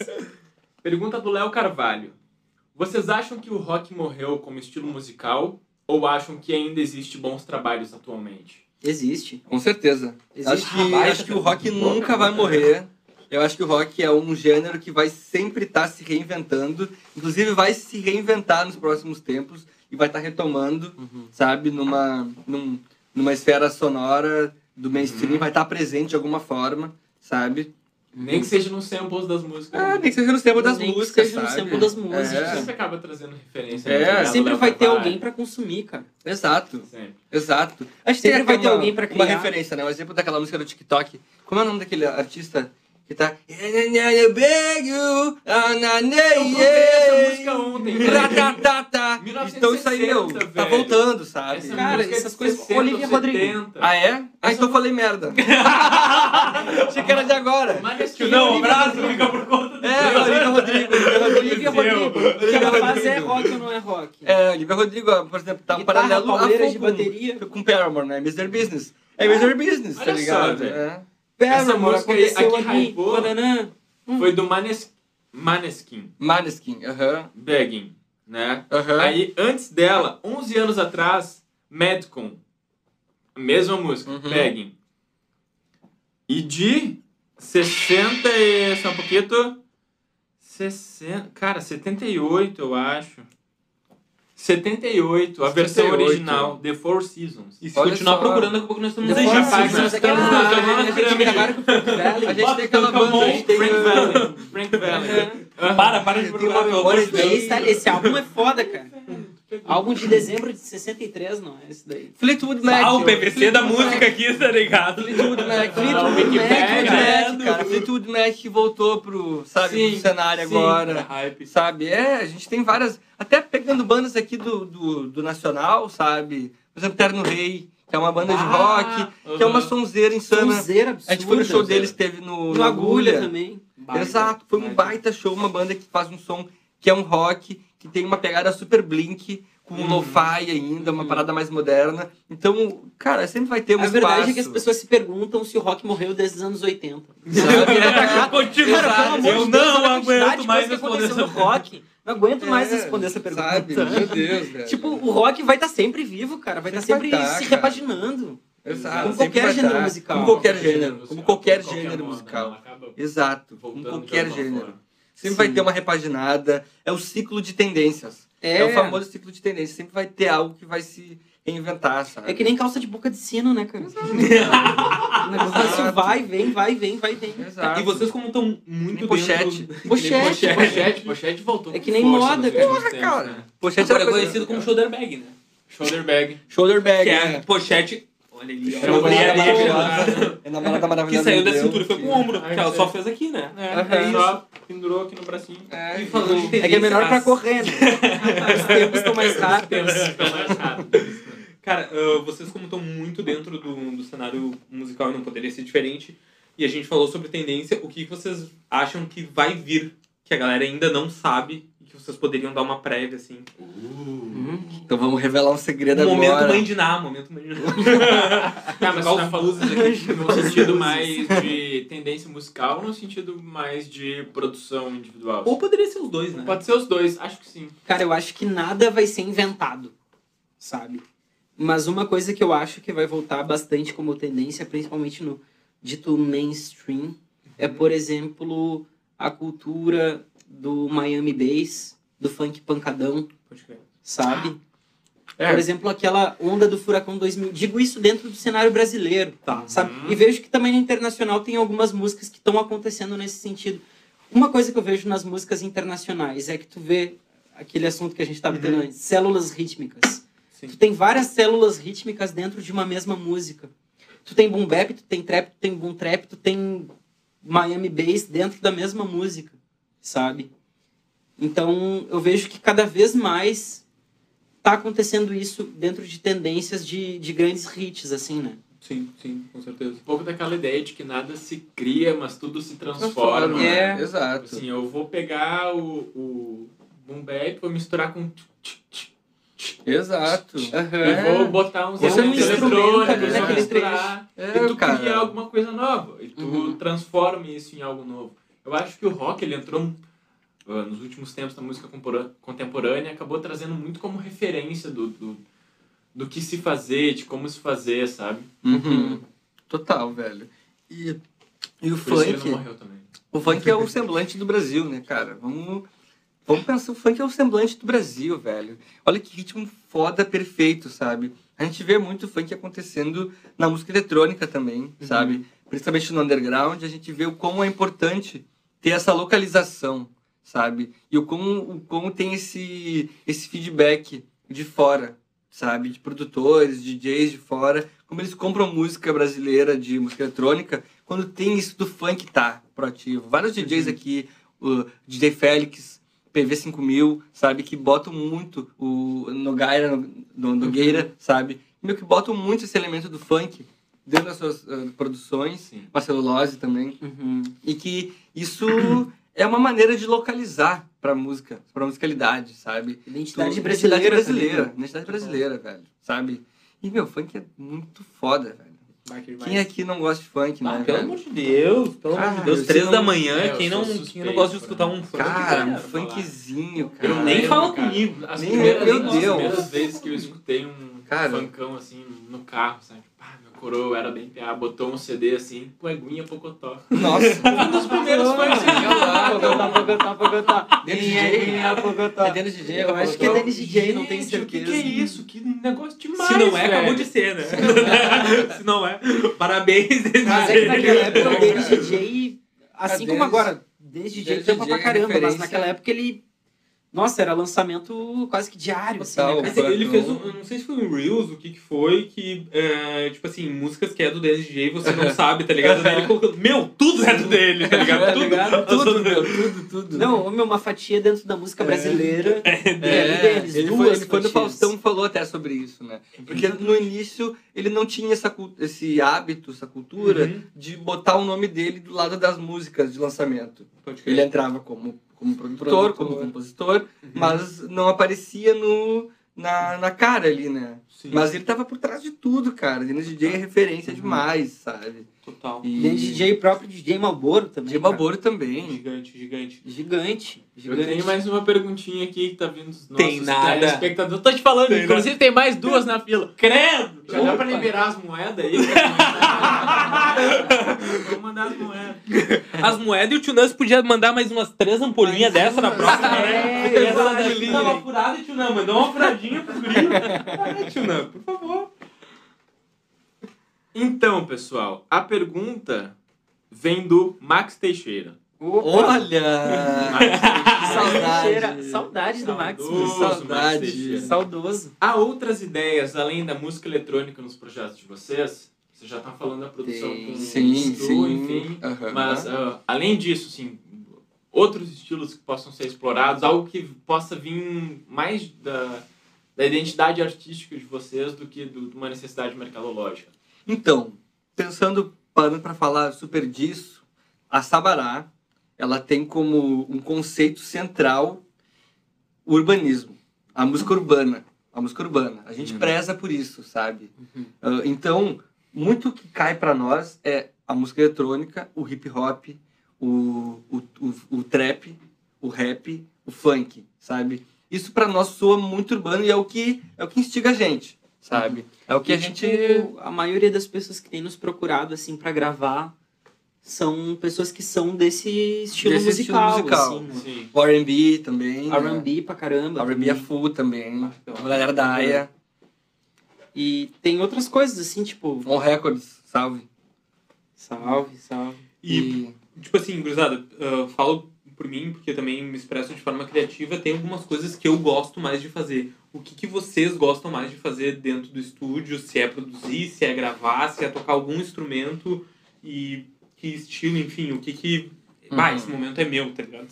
Pergunta do Léo Carvalho. Vocês acham que o rock morreu como estilo musical ou acham que ainda existe bons trabalhos atualmente? Existe. Com certeza. Existe acho que, acho que o rock nunca vai morrer. Eu acho que o rock é um gênero que vai sempre estar se reinventando. Inclusive, vai se reinventar nos próximos tempos e vai estar retomando, sabe, numa, num- numa esfera sonora do mainstream, Uhum. vai estar presente de alguma forma, sabe? Nem que seja nos samples das músicas. Ah, tem que no tempo das Nem que músicas, seja no sabe? sample das músicas. A gente É, sempre acaba trazendo referência. É, né? Sempre vai ter alguém pra consumir, cara. exato, Sempre. exato. A gente Sempre vai ter uma- alguém pra Uma criar. referência, né? Um exemplo daquela música do TikTok. Como é o nome daquele artista que tá... Eu beg you, Eu procurei essa música ontem. Ratatata. 1960, Então isso aí, meu, tá velho. voltando, sabe? Essa Cara, música é de essas coisas- 60, Olivia Rodrigo. 70. Ah, é? Ah, então eu falei merda. *laughs* Achei que era de agora. Mas esse Não, o braço fica por conta do É, Olivia Rodrigo. Olivia Olivia Rodrigo. Rodrigo. O que ela faz é rock ou não é rock? É, Olivia Rodrigo, por exemplo, tá Guitarra, paralelo a pauleira de com- bateria. com Paramore, né? Mr. Business. É Mr. Business, tá Olha só, ligado? velho. É. Essa música aí, aqui ali, hypou. Bananã. Foi do Manes... Maneskin, Maneskin, aham. Begging, né? Aham. Aí, antes dela, 11 anos atrás, Madcon. A mesma música, Uhum. Begging. E de 60 e... Só um pouquinho... 60... Cara, 78, eu acho. 78, a versão 78. original, The Four Seasons. E se Olha continuar só. procurando, daqui a pouco nós estamos aí, Four já. Seasons, né? aquela- Tá, aquele tá, que tá, acabaram com o Frank Valley. *laughs* A gente tem aquela banda, a gente tem... Frank Valley. Frank Valley. Aham. Para, para de procurar. pelo memória amor de Deus. Esse, esse álbum é foda, cara. Álbum de dezembro de 63, não é esse daí. Fleetwood Mac. Ah, o PVC da música aqui, tá ligado? Fleetwood Mac. Fleetwood Wikipedia. Mac, cara. Fleetwood Mac que voltou pro, sabe, Sim, pro cenário sim. agora. Hype. Sabe? É, a gente tem várias. Até pegando bandas aqui do, do, do Nacional, sabe? Por exemplo, Terno Rei, que é uma banda de Ah, rock, que é uma sonzeira insana. Sonzeira A absurda. gente foi no show deles, teve no, No Agulha Agulha. também. Exato, foi um baita show, uma banda que faz um som que é um rock, que tem uma pegada super blink, com um Uhum. lo-fi ainda, uma parada mais moderna. Então, cara, sempre vai ter um A verdade espaço. é que as pessoas se perguntam se o rock morreu desde os anos 80. *laughs* Sabe? É. Cara, pelo amor Eu de Deus, não a aguento mais responder aconteceu essa no rock. Não aguento mais É, responder essa pergunta. Sabe? Meu Deus, velho. Tipo, o rock vai estar sempre vivo, cara. Vai estar Sempre sempre vai tá, se cara. repaginando. Exato, como sempre qualquer gênero tá. musical. Como qualquer gênero. Como qualquer Qualquer gênero musical. acaba Exato. Como qualquer gênero. Sempre vai Sim. ter uma repaginada. É o ciclo de tendências. É. o famoso ciclo de tendência. Sempre vai ter algo que vai se reinventar, sabe? É que nem calça de boca de sino, né, cara? o negócio vai, vem, vai, vem, vai, vem. Exato. E vocês como estão muito nem pochete. dentro... *laughs* Pochete. Pochete, pochete voltou É que nem moda, cara. Porra, cara. Pochete Pochete Agora é era conhecido como shoulder bag, né? Shoulder bag. Shoulder bag. Que é né? pochete... Olha ali, ó. É uma Olha ali, namorada ó. maravilhosa. É Que saiu da cintura e foi com o ombro. Ah, Que ela isso só fez aqui, né? É, Aham. só pendurou aqui no bracinho. É, E falando de É que é melhor pra correr, né? Os tempos estão mais rápidos. Fica mais rápido. Cara, ah, vocês como estão muito dentro do, do cenário musical e não poderia ser diferente, e a gente falou sobre tendência, o que vocês acham que vai vir, que a galera ainda não sabe, vocês poderiam dar uma prévia, assim? Então vamos revelar um segredo momento agora. mãe de Ná, momento mãe de Ná. *laughs* Tá, mas você tá falando aqui. *laughs* no sentido mais de tendência musical ou no sentido mais de produção individual? Ou poderia ser os dois, né? Pode ser os dois, acho que sim. Cara, eu acho que nada vai ser inventado, sabe? Mas uma coisa que eu acho que vai voltar bastante como tendência, principalmente no dito mainstream, é, por exemplo, a cultura do Miami Bass, do funk pancadão, sabe? É. Por exemplo, aquela onda do Furacão 2000. Digo isso dentro do cenário brasileiro, Tá. sabe? E vejo que também no internacional tem algumas músicas que estão acontecendo nesse sentido. Uma coisa que eu vejo nas músicas internacionais é que tu vê aquele assunto que a gente estava tendo antes, células rítmicas. Sim. Tu tem várias células rítmicas dentro de uma mesma música. Tu tem boom bap, tu tem trap, tu tem boom trap, tu tem Miami Bass dentro da mesma música, sabe? Então, eu vejo que cada vez mais tá acontecendo isso dentro de tendências de, de grandes hits, assim, né? Sim, sim, com certeza. Um pouco daquela ideia de que nada se cria, mas tudo se transforma. É. né? Exato. Assim, eu vou pegar o, o boom bap, vou misturar com... Exato. E vou botar uns elementos instrumenta eletrônicos, vou naquele misturar. É, e tu cara. cria alguma coisa nova. E tu Uhum. transforma isso em algo novo. Eu acho que o rock, ele entrou nos últimos tempos na música contemporânea, acabou trazendo muito como referência do, do, do que se fazer, de como se fazer, sabe? Uhum. Total, velho. E, e o Por funk. O funk é o semblante do Brasil, né, cara? Vamos, vamos pensar, o funk é o semblante do Brasil, velho. Olha que ritmo foda, perfeito, sabe? A gente vê muito funk acontecendo na música eletrônica também, sabe? Principalmente no underground, a gente vê o como é importante ter essa localização, sabe? E o como, o como tem esse, esse feedback de fora, sabe? De produtores, DJs de fora, como eles compram música brasileira de música eletrônica, quando tem isso do funk tá proativo. Vários DJs aqui, o DJ Félix, PV5000, sabe? Que botam muito o Nogueira, no, no- Nogueira, sabe? Meu, que botam muito esse elemento do funk dentro das suas ah, produções, Sim. a celulose também. Uhum. E que isso *clears throat* é uma maneira de localizar pra música, pra musicalidade, sabe? Identidade Tu- brasileira. Identidade brasileira. também, né? Identidade brasileira, velho. Sabe? E, meu, funk é muito foda, velho. Quem aqui não gosta de funk, Ah, né? pelo amor de Deus, pelo amor de Deus, eu três da manhã, É, eu quem, não, suspeito quem não gosta de escutar um funk? Cara, um funkzinho, Eu cara. nem lembro, fala comigo. As Nem- primeiras, meu as Deus. primeiras vezes que eu escutei um Cara. funkão assim no carro, sabe? Coroa era bem PA, botou um CD assim, Pueguinha Pocotó. Nossa. *laughs* Um dos primeiros que eu lá. Pogotá, Pogotá, Pogotá. Denis é, DJ? é? É Denis DJ? Eu acho que é Denis DJ, não tenho certeza. O que, que é isso? Que negócio demais, Se não é, velho. acabou de ser, né? Se não é, *laughs* parabéns. Mas é que naquela época o Denis DJ, assim Ah, como Denis- agora, Denis DJ Denis DJ pra caramba, mas naquela época ele. Nossa, era lançamento quase que diário, assim, Total. né, ele fez um, eu não sei se foi um Reels, o que que foi, que, é, tipo assim, músicas que é do DJ você não *laughs* sabe, tá ligado? Daí ele colocou, meu, tudo é do dele, tá ligado? *laughs* Tá Tudo, ligado? Tudo, Tudo, meu, tudo, tudo. Não, meu, uma fatia dentro da música brasileira. É, deles, ele, duas foi, ele no fatias. Faustão falou até sobre isso, né? Porque no início ele não tinha essa, esse hábito, essa cultura Uhum. de botar o nome dele do lado das músicas de lançamento. Ele entrava como, como produtor, Produtor. como compositor, mas não aparecia no, na, na cara ali, né? Sim, Mas ele tava por trás de tudo, cara. Denis DJ é referência demais, sabe? total. E DJ, próprio DJ Malboro também. DJ cara. Malboro também. Gigante, gigante. Gigante. Eu Gigante. tenho mais uma perguntinha aqui que tá vindo dos nossos Tem nada. telespectadores. Tô te falando, Tem inclusive tem mais duas na fila. Credo! Já dá pra liberar as moedas aí? *laughs* Vou mandar as moedas. As moedas e o Tio Nance podia mandar mais umas três ampolinhas dessa na próxima, né? É, Essa verdade. daqui tava furada, Tio Nan. Mandou uma furadinha pro guri. Ah, Tio Nan, por favor. Então, pessoal, a pergunta vem do Max Teixeira. Olha! Saudade. Saudade. Saudade do Max. Saudoso Saudade. Max Teixeira. Saudoso. Há outras ideias além da música eletrônica nos projetos de vocês? Vocês já estão falando da produção Tem. com Sim, sim. enfim. Aham. Mas, ah, além disso, assim, outros estilos que possam ser explorados, algo que possa vir mais da, da identidade artística de vocês do que do- de uma necessidade mercadológica. Então, pensando, parando para falar super disso, a Sabará, ela tem como um conceito central o urbanismo, a música urbana, a música urbana. A gente Uhum. preza por isso, sabe? Uhum. Ah, então, muito que cai para nós é a música eletrônica, o hip hop, o, o, o, o trap, o rap, o funk, sabe? Isso para nós soa muito urbano e é o que é o que instiga a gente, sabe? É o que E, a gente tipo, a maioria das pessoas que tem nos procurado, assim, pra gravar são pessoas que são desse estilo Desse estilo musical, musical. assim, né? O R&B também. né? R&B pra caramba. R&B é também. full também. então. A galera da AIA. E tem outras coisas, assim, tipo... On Records, salve. Salve, salve. E, tipo assim, gurizada, ah, falo por mim, porque também me expresso de forma criativa, tem algumas coisas que eu gosto mais de fazer. O que, que vocês gostam mais de fazer dentro do estúdio? Se é produzir, se é gravar, se é tocar algum instrumento e que estilo, enfim, o que que... Bah, Uhum. esse momento é meu, tá ligado?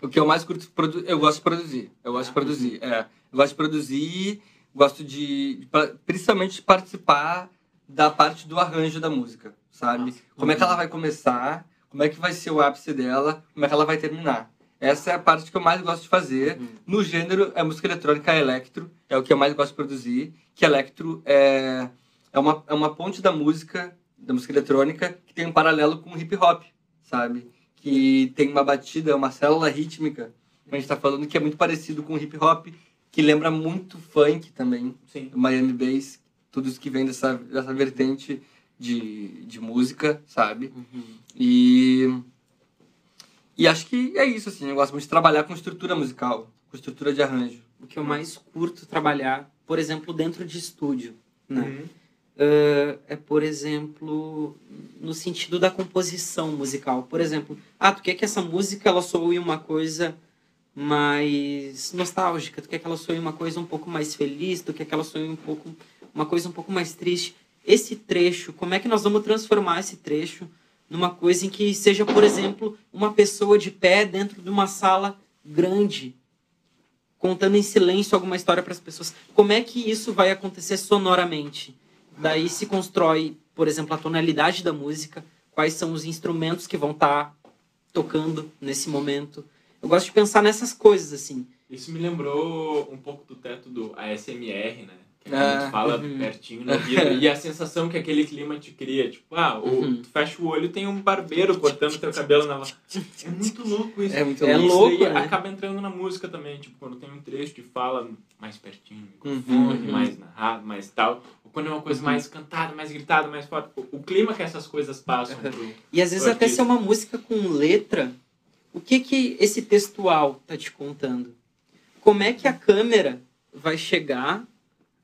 o que eu mais curto, eu gosto de produzir. Eu gosto de produzir. É, eu gosto de produzir, gosto de, de pa- principalmente participar da parte do arranjo da música, sabe? Nossa. Como é que ela vai começar, como é que vai ser o ápice dela, como é que ela vai terminar. Essa é a parte que eu mais gosto de fazer. Uhum. No gênero, a música eletrônica é electro, é o que eu mais gosto de produzir, que electro é, é, uma, é uma ponte da música, da música eletrônica, que tem um paralelo com o hip hop, sabe? Que tem uma batida, uma célula rítmica, a gente tá falando que é muito parecido com o hip hop, que lembra muito funk também, Sim. Miami Bass, tudo isso que vem dessa, dessa vertente de, de música, sabe? Uhum. E. E acho que é isso, assim. Eu gosto muito de trabalhar com estrutura musical, com estrutura de arranjo. O que eu mais curto trabalhar, por exemplo, dentro de estúdio, né? Uhum. Ah, é, por exemplo, no sentido da composição musical. Por exemplo, ah, tu quer que essa música ela soe uma coisa mais nostálgica, quer que ela soe uma coisa um pouco mais feliz, quer que ela soe um pouco uma coisa um pouco mais triste. Esse trecho, como é que nós vamos transformar esse trecho numa coisa em que seja, por exemplo, uma pessoa de pé dentro de uma sala grande, contando em silêncio alguma história para as pessoas. Como é que isso vai acontecer sonoramente? Daí se constrói, por exemplo, a tonalidade da música, quais são os instrumentos que vão estar tocando nesse momento. Eu gosto de pensar nessas coisas assim. Isso me lembrou um pouco do teto do ASMR, né? Que a Ah, gente fala uhum. pertinho no ouvido. *laughs* e a sensação que aquele clima te cria. Tipo, ah, o, Uhum. tu fecha o olho tem um barbeiro cortando teu cabelo na É muito louco isso. É muito É louco. daí né? acaba entrando na música também. Tipo, quando tem um trecho que fala mais pertinho Uhum, microfone, uhum. mais narrado, mais tal. Ou quando é uma coisa mais cantada, mais gritada, mais forte. O, clima que essas coisas passam pro... E às vezes até se é uma música com letra, o que que esse textual tá te contando? Como é que a câmera vai chegar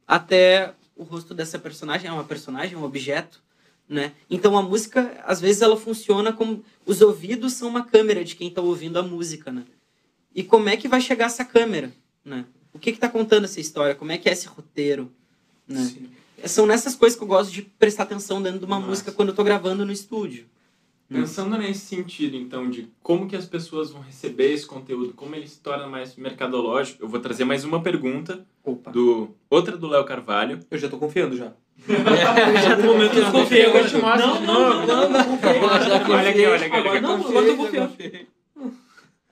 até o rosto dessa personagem? É uma personagem, é um objeto, né? Então a música, às vezes ela funciona como os ouvidos são uma câmera de quem tá ouvindo a música, né? E como é que vai chegar essa câmera, né? O que que tá contando essa história? Como é que é esse roteiro, né? São nessas coisas que eu gosto de prestar atenção dentro de uma Massa. música quando eu tô gravando no estúdio. Pensando nesse sentido, então, de como que as pessoas vão receber esse conteúdo, como ele se torna mais mercadológico, eu vou trazer mais uma pergunta, Opa. do outra do Léo Carvalho. Eu já tô confiando já. Em algum momento eu desconfiei. Eu te mostro Não, não, não, não. Olha aqui, olha aqui, Agora não, agora eu tô confiando.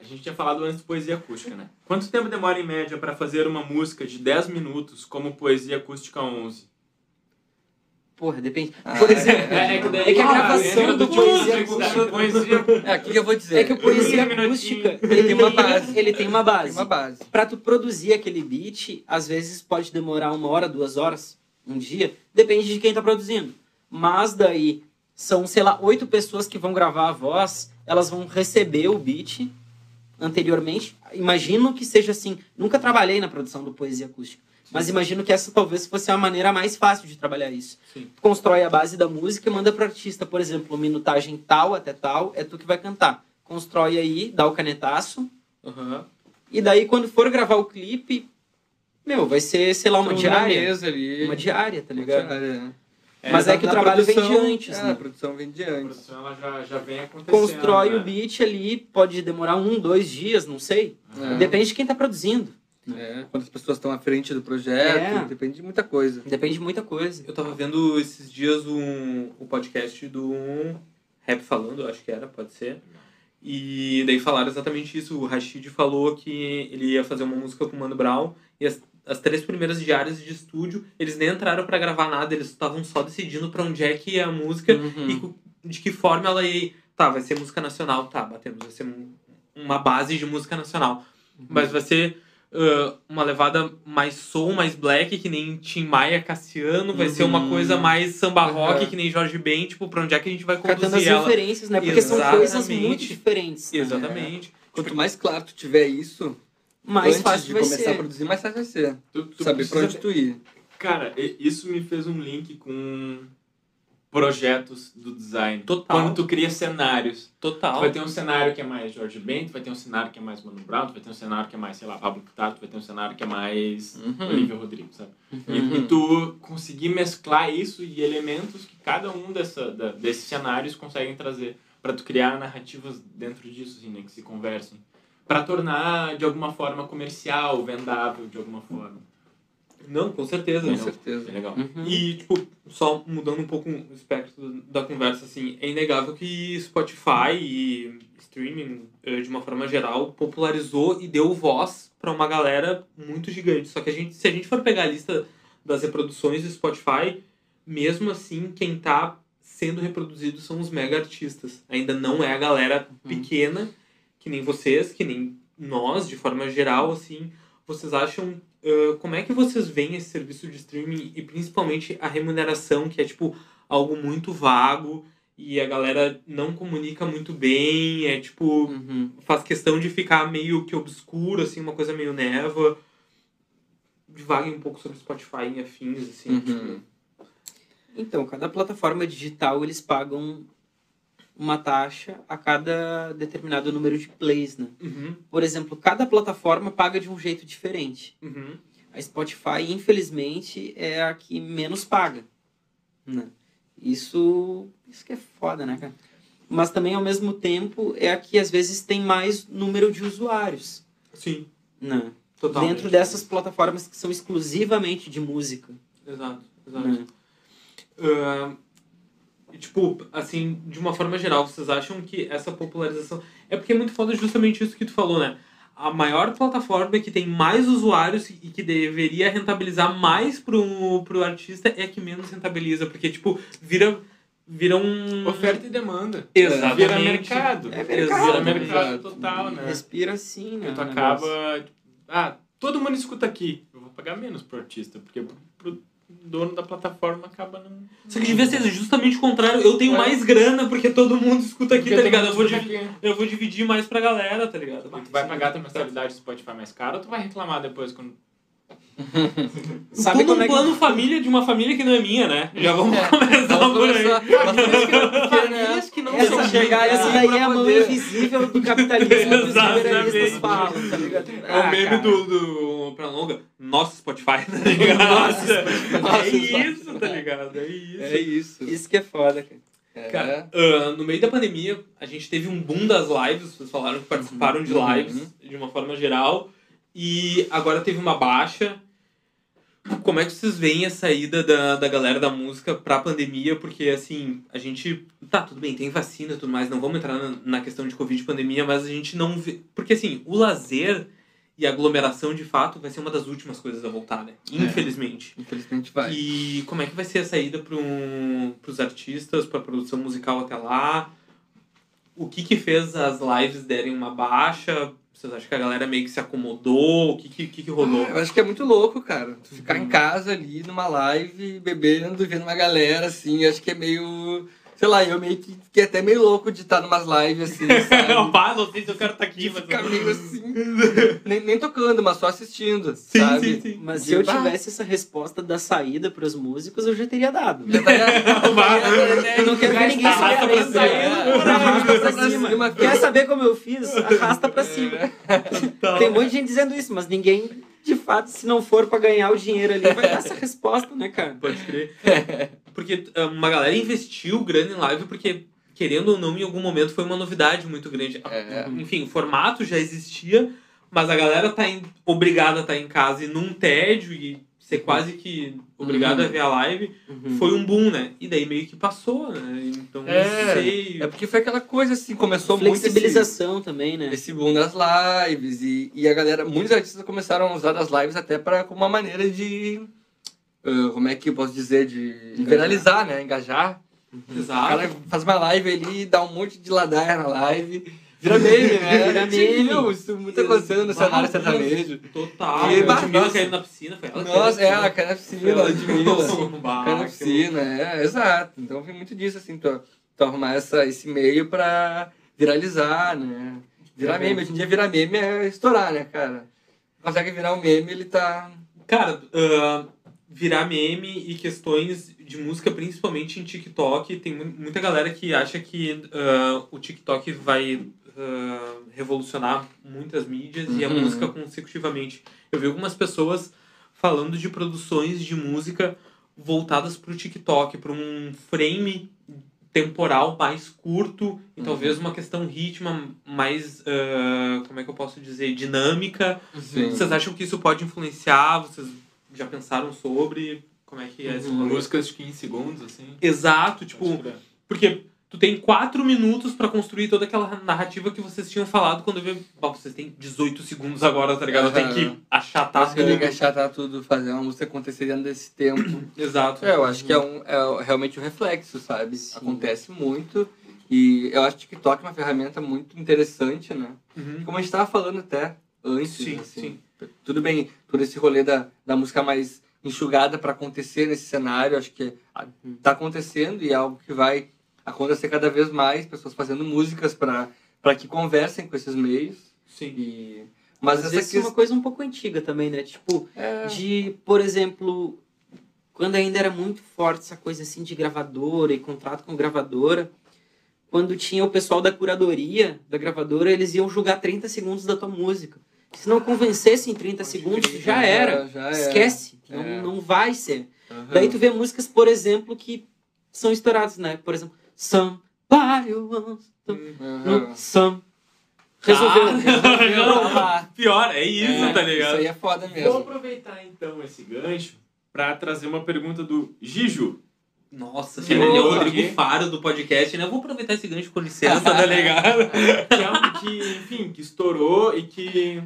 A gente tinha falado antes de poesia acústica, né? Quanto tempo demora em média para fazer uma música de 10 minutos como poesia acústica 11? Porra, depende. Ah, Por exemplo, É, que, daí- É que a gravação entra do poesia acústica- poesia É, o que, eu vou dizer? é que o poesia acústica, ele tem uma base. Ele tem uma base. Tem uma base. Pra tu produzir aquele beat, às vezes pode demorar uma hora, duas horas, um dia. Depende de quem tá produzindo. Mas daí, são, sei lá, oito pessoas que vão gravar a voz, elas vão receber o beat anteriormente. Imagino que seja assim. Nunca trabalhei na produção do Poesia Acústica. Mas imagino que essa talvez fosse a maneira mais fácil de trabalhar isso. Sim. Tu constrói a base da música e manda pro artista, por exemplo, minutagem tal até tal, é tu que vai cantar. Constrói aí, dá o canetaço, Aham. e daí quando for gravar o clipe, meu, vai ser, sei lá, uma Então, diária. mesa ali. Uma diária, tá Uma ligado? diária. Mas é que o trabalho vem de produção- antes, é, né? A produção vem de A antes. produção ela já, já vem acontecendo. Constrói né? o beat ali, pode demorar um, dois dias, não sei. É. Depende de quem tá produzindo. É, quando as pessoas estão à frente do projeto, É. depende de muita coisa. Depende de muita coisa. Eu tava vendo esses dias um, o podcast do Rap Falando, acho que era, pode ser. E daí falaram exatamente isso. O Rashid falou que ele ia fazer uma música com o Mano Brown e as, as três primeiras diárias de estúdio, eles nem entraram pra gravar nada, eles estavam só decidindo pra onde é que ia a música Uhum. e de que forma ela ia. Tá, vai ser música nacional, tá, batemos, vai ser um- uma base de música nacional. Mas vai ser ah, uma levada mais soul, mais black, que nem Tim Maia, Cassiano, vai ser uma Uhum. coisa mais samba rock, Uhum. que nem Jorge Ben, tipo, pra onde é que a gente vai Catando as conduzir ela? referências, né? Porque são coisas Exatamente. muito diferentes. né? Exatamente. Quanto mais claro tu tiver isso, Mais antes fácil de vai começar a ser. produzir, mais fácil vai ser. Tu, tu Saber pra precisa- onde tu ir. Cara, e- isso me fez um link com projetos do design. Total. Quando tu cria cenários. Tu Total. vai ter um cenário que é mais George Ben, tu vai ter um cenário que é mais Mano Brown, tu vai ter um cenário que é mais, sei lá, Pablo Vittar, tu vai ter um cenário que é mais Uhum. Olivia Rodrigo, sabe? E- Uhum. E, tu conseguir mesclar isso e elementos que cada um dessa, da- desses cenários conseguem trazer para tu criar narrativas dentro disso, assim, né, que se conversem. Para tornar, de alguma forma, comercial, vendável, de alguma forma. Não, com certeza. Com não. certeza. É legal. Uhum. E, tipo, só mudando um pouco o espectro da conversa, assim, é inegável que Spotify e streaming, eh, de uma forma geral, popularizou e deu voz pra uma galera muito gigante. Só que a gente, se a gente for pegar a lista das reproduções do Spotify, mesmo assim, quem tá sendo reproduzido são os mega artistas. Ainda não é a galera pequena, que nem vocês, que nem nós, de forma geral, assim. Vocês acham Uh, como é que vocês veem esse serviço de streaming e principalmente a remuneração, que é tipo algo muito vago e a galera não comunica muito bem, é tipo, Uhum. faz questão de ficar meio que obscuro, assim, uma coisa meio neva. Divaguem um pouco sobre Spotify e afins, assim. Uhum. tipo, Então, cada plataforma digital eles pagam uma taxa a cada determinado número de plays, né? uhum, Por exemplo, cada plataforma paga de um jeito diferente. uhum, A Spotify, infelizmente, é a que menos paga. Né? Isso, isso que é foda, né, cara? Mas também, ao mesmo tempo, é a que às vezes tem mais número de usuários. Sim, Né? totalmente. Dentro dessas plataformas que são exclusivamente de música. Exato, exato. Né? Ah, e, tipo, assim, de uma forma geral, vocês acham que essa popularização. É porque é muito foda justamente isso que tu falou, né? A maior plataforma que tem mais usuários e que deveria rentabilizar mais pro, pro artista é a que menos rentabiliza. Porque, tipo, vira, vira um. Oferta e demanda. Exatamente. Vira mercado. É Vira mercado. mercado Exato. total, né? Respira assim, né? Tu acaba. Ah, todo mundo escuta aqui. Eu vou pagar menos pro artista, porque pro dono da plataforma acaba não. Só que devia ser justamente o contrário. Eu tenho É. mais grana porque todo mundo escuta aqui, Porque tá ligado? Eu vou, dividir, eu vou dividir mais pra galera, tá ligado? E tu vai pagar a tua mensalidade do Spotify mais caro ou tu vai reclamar depois quando. Sabe Tô num como é que- plano família de uma família que não é minha, né? Já vamos começar Vamos por aí. né, Famílias que não Essa, são chegar, minhas. essa daí é a mão invisível do capitalismo *laughs* dos Exatamente. liberalistas falam, tá ligado? É o Ah, meme cara. do, do pra longa. Nosso Spotify, tá ligado? Nossa, é isso, tá ligado? É isso. É isso. Isso que é foda, cara. É. Cara, ah, no meio da pandemia, a gente teve um boom das lives, vocês falaram que participaram de Uhum. lives de uma forma geral, e agora teve uma baixa. Como é que vocês veem a saída da, da galera da música pra pandemia? Porque, assim, a gente. Tá, tudo bem, tem vacina e tudo mais, não vamos entrar na, na questão de Covid e pandemia, mas a gente não vê. Porque, assim, o lazer e a aglomeração, de fato, vai ser uma das últimas coisas a voltar, né? Infelizmente. Infelizmente vai. E como é que vai ser a saída para os artistas, para a produção musical até lá? O que que fez as lives derem uma baixa? Vocês acham que a galera meio que se acomodou? O que que, que, que rolou? Ah, eu acho que é muito louco, cara. Tu ficar em casa ali, numa live, bebendo, vendo uma galera, assim, acho que é meio sei lá, eu meio que fiquei até meio louco de estar numas lives assim, *laughs* sabe? Pá, não sei se eu quero estar aqui, De mas. ficar meio assim, *laughs* nem, nem tocando, mas só assistindo, Sim, sabe? sim, sim. Mas se eu tivesse essa resposta da saída pros músicos, eu já teria dado. Já tá- *laughs* Eu não quero ver ninguém se Arrasta pra arrasta pra cima. Quer saber como eu fiz? Arrasta pra cima. Tem um monte de gente dizendo isso, mas ninguém, de fato, se não for pra ganhar o dinheiro ali, vai dar essa resposta, né, cara? Pode crer. Porque ah, uma galera investiu grana em live porque, querendo ou não, em algum momento foi uma novidade muito grande. É. Enfim, o formato já existia, mas a galera tá em- obrigada a estar em casa e num tédio e ser quase que obrigado Uhum. a ver a live, Uhum. foi um boom, né? E daí meio que passou, né? Então, É, não sei. É porque foi aquela coisa assim, começou muito esse, Flexibilização também, né? esse boom das lives e, e a galera, muitos artistas começaram a usar as lives até para como uma maneira de ah, como é que eu posso dizer de Engajar. viralizar, né, engajar. O Exato. cara faz uma live ali, dá um monte de ladaia na live, vira meme, né? Vira meme. viu Isso muito acontecendo no cenário sertanejo. Total. E, Ludmilla caindo na piscina. Foi ela Nossa, caiu é, na a piscina. cara na piscina, ela Ludmilla. caiu na piscina, é, exato. Então foi muito disso, assim, tu, tu arrumar essa, esse meio pra viralizar, né? Virar meme. Hoje em dia virar meme é estourar, né, cara? Consegue virar um meme, ele tá. Cara, ah, virar meme e questões de música, principalmente em TikTok, tem mu- muita galera que acha que ah, o TikTok vai ah, revolucionar muitas mídias e a Uhum. música consecutivamente. Eu vi algumas pessoas falando de produções de música voltadas para o TikTok, para um frame temporal mais curto e Uhum. talvez uma questão ritma mais, ah, como é que eu posso dizer, dinâmica. Sim. Vocês acham que isso pode influenciar? Vocês já pensaram sobre? Como é que é esse Uhum. rolê? Músicas de 15 segundos, assim. Exato, tipo, porque tu tem quatro minutos pra construir toda aquela narrativa que vocês tinham falado quando eu vi. Bom, vocês têm 18 segundos agora, tá ligado? Tem que achatar que tem que tudo. achatar tudo, fazer uma música acontecer dentro desse tempo. *clears throat* Exato. É, eu acho que é, um, é realmente um reflexo, sabe? Sim. Acontece muito. E eu acho que o TikTok é uma ferramenta muito interessante, né? Uhum. Como a gente tava falando até antes, Sim, assim. sim. Tudo bem, todo esse rolê da, da música mais enxugada para acontecer nesse cenário, acho que ah, tá acontecendo e é algo que vai acontecer cada vez mais, pessoas fazendo músicas para que conversem com esses meios. Sim. E... Mas Às essa é uma coisa um pouco antiga também, né? Tipo, É, de, por exemplo, quando ainda era muito forte essa coisa assim de gravadora e contrato com gravadora, quando tinha o pessoal da curadoria da gravadora, eles iam julgar 30 segundos da tua música. Se não convencesse em 30 segundos, já era. já era. Esquece. É. Não, não vai ser. Aham. Daí tu vê músicas, por exemplo, que são estouradas, né? Por exemplo, Somebody know some. Resolveu. Ah, *laughs* Resolveu, tá. Pior, é isso, É, tá ligado? Isso aí é foda Vou mesmo. aproveitar então esse gancho pra trazer uma pergunta do Giju. Nossa, se ele é o. Rodrigo Faro do podcast, né? Eu vou aproveitar esse gancho com licença, *laughs* tá ligado? Que é algo que, enfim, que estourou e que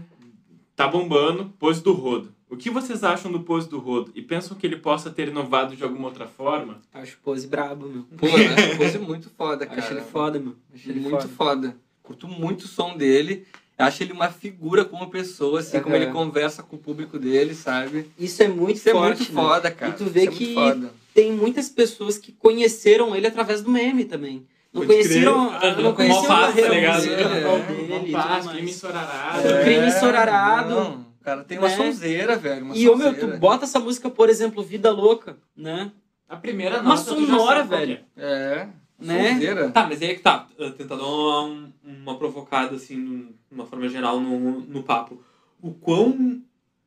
tá bombando, pose do rodo. O que vocês acham do pose do rodo? E pensam que ele possa ter inovado de alguma outra forma? Acho pose brabo, meu. Pô, acho coisa muito foda, cara. Acho ele foda, meu. Acho ele muito foda. Curto muito o som dele. Acho ele uma figura como pessoa, assim, como Aham. ele conversa com o público dele, sabe? Isso é muito Isso é forte. muito né? foda, cara. E tu vê Isso é que- foda. Tem muitas pessoas que conheceram ele através do meme também. Não conheciam, crer. não conheciam a carreira tá musical É, tudo crime mais. ensorarado. É. crime ensorarado. Não, o cara tem uma Né? sonzeira, velho. Uma E, ô, meu, tu bota essa música, por exemplo, Vida Louca, né? A primeira Uma sonora, velho. é. É, Né? sonzeira. Tá, mas aí é que tá. Tentar dar uma, uma provocada, assim, de uma forma geral no, no papo. O quão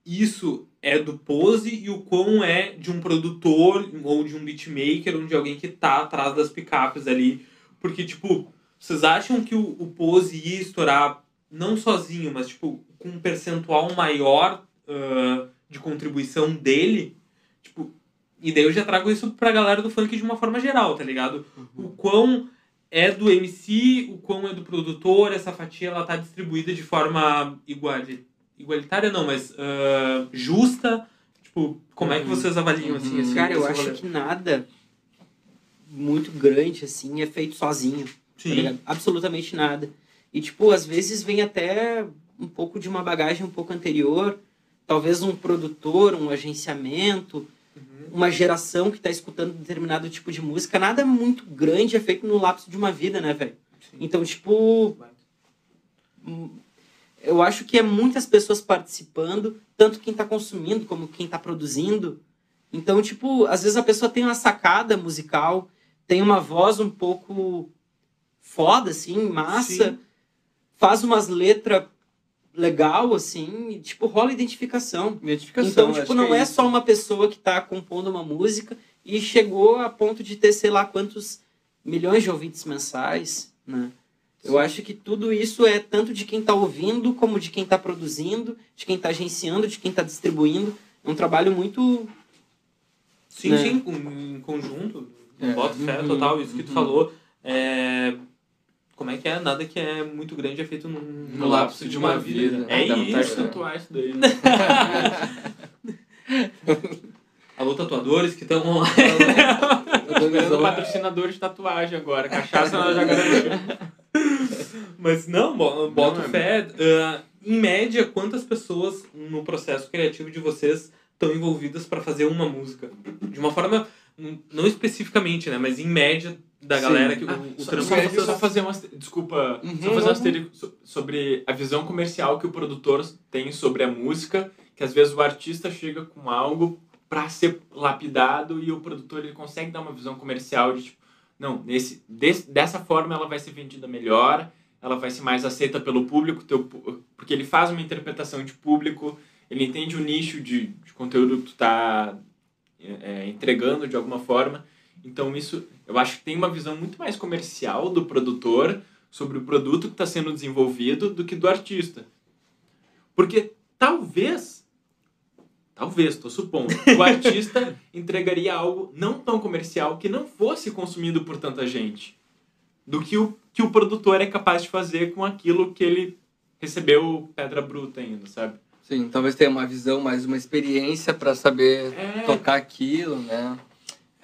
isso é do pose e o quão é de um produtor ou de um beatmaker ou de alguém que tá atrás das picapes ali. Porque, tipo, vocês acham que o, o pose ia estourar não sozinho, mas, tipo, com um percentual maior uh, de contribuição dele? Tipo, e daí eu já trago isso pra galera do funk de uma forma geral, tá ligado? o quão é do MC, o quão é do produtor, essa fatia ela tá distribuída de forma iguali- igualitária, não, mas ah, justa. Tipo, como é que Uhum. vocês avaliam assim? Uhum. esse- Cara, eu acho que nada muito grande, assim, é feito sozinho. tá Sim. ligado? Absolutamente nada. E, tipo, às vezes vem até um pouco de uma bagagem um pouco anterior, talvez um produtor, um agenciamento, uma geração que está escutando determinado tipo de música. Nada muito grande é feito no lapso de uma vida, né, velho? Então, tipo, eu acho que é muitas pessoas participando, tanto quem está consumindo como quem está produzindo. Então, tipo, às vezes a pessoa tem uma sacada musical, tem uma voz um pouco foda, assim, massa, Sim. faz umas letras legal, assim, e, tipo, rola identificação. Identificação. Então, tipo, não é isso. só uma pessoa que está compondo uma música e chegou a ponto de ter, sei lá, quantos milhões de ouvintes mensais, né? Eu acho que tudo isso é tanto de quem está ouvindo, como de quem está produzindo, de quem está agenciando, de quem está distribuindo. É um trabalho muito... Sim, né? sim, em conjunto. É. Bota fé Uhum, total, isso que tu uhum. falou. É... Como é que é? Nada que é muito grande é feito num, No lapso de uma vida. É Dá vontade isso. de tatuar isso daí. né? *laughs* Alô, tatuadores que estão online. Tô ganhando patrocinador de tatuagem agora. Cachaça nós *laughs* já. Mas não, bo- boto Não, é fé. Ah, em média, quantas pessoas no processo criativo de vocês estão envolvidas para fazer uma música? De uma forma, não especificamente, né? Mas em média da Sim. galera que o, Ah, o só, trampo só, só vocês- fazer uma. Desculpa. Uhum. Só fazer um asterisco so- sobre a visão comercial que o produtor tem sobre a música. Que às vezes o artista chega com algo para ser lapidado e o produtor ele consegue dar uma visão comercial de tipo, não, nesse, desse, dessa forma ela vai ser vendida melhor, ela vai ser mais aceita pelo público, teu, porque ele faz uma interpretação de público, ele entende o nicho de, de conteúdo que tu tá é, entregando de alguma forma. Então isso, eu acho que tem uma visão muito mais comercial do produtor sobre o produto que está sendo desenvolvido do que do artista. Porque talvez, talvez, estou supondo, o *laughs* artista entregaria algo não tão comercial que não fosse consumido por tanta gente do que o que o produtor é capaz de fazer com aquilo que ele recebeu pedra bruta ainda, sabe? Sim, talvez tenha uma visão, mais uma experiência para saber É, tocar aquilo, né?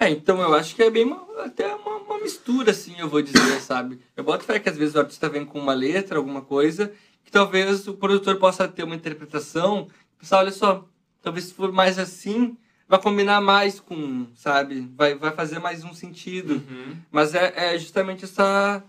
É, então eu acho que é bem uma, até uma, uma mistura, assim, eu vou dizer, sabe? Eu boto fé que às vezes o artista vem com uma letra, alguma coisa, que talvez o produtor possa ter uma interpretação, pensar, olha só, talvez se for mais assim, vai combinar mais com, sabe? Vai, vai fazer mais um sentido. Uhum. Mas é, é justamente essa,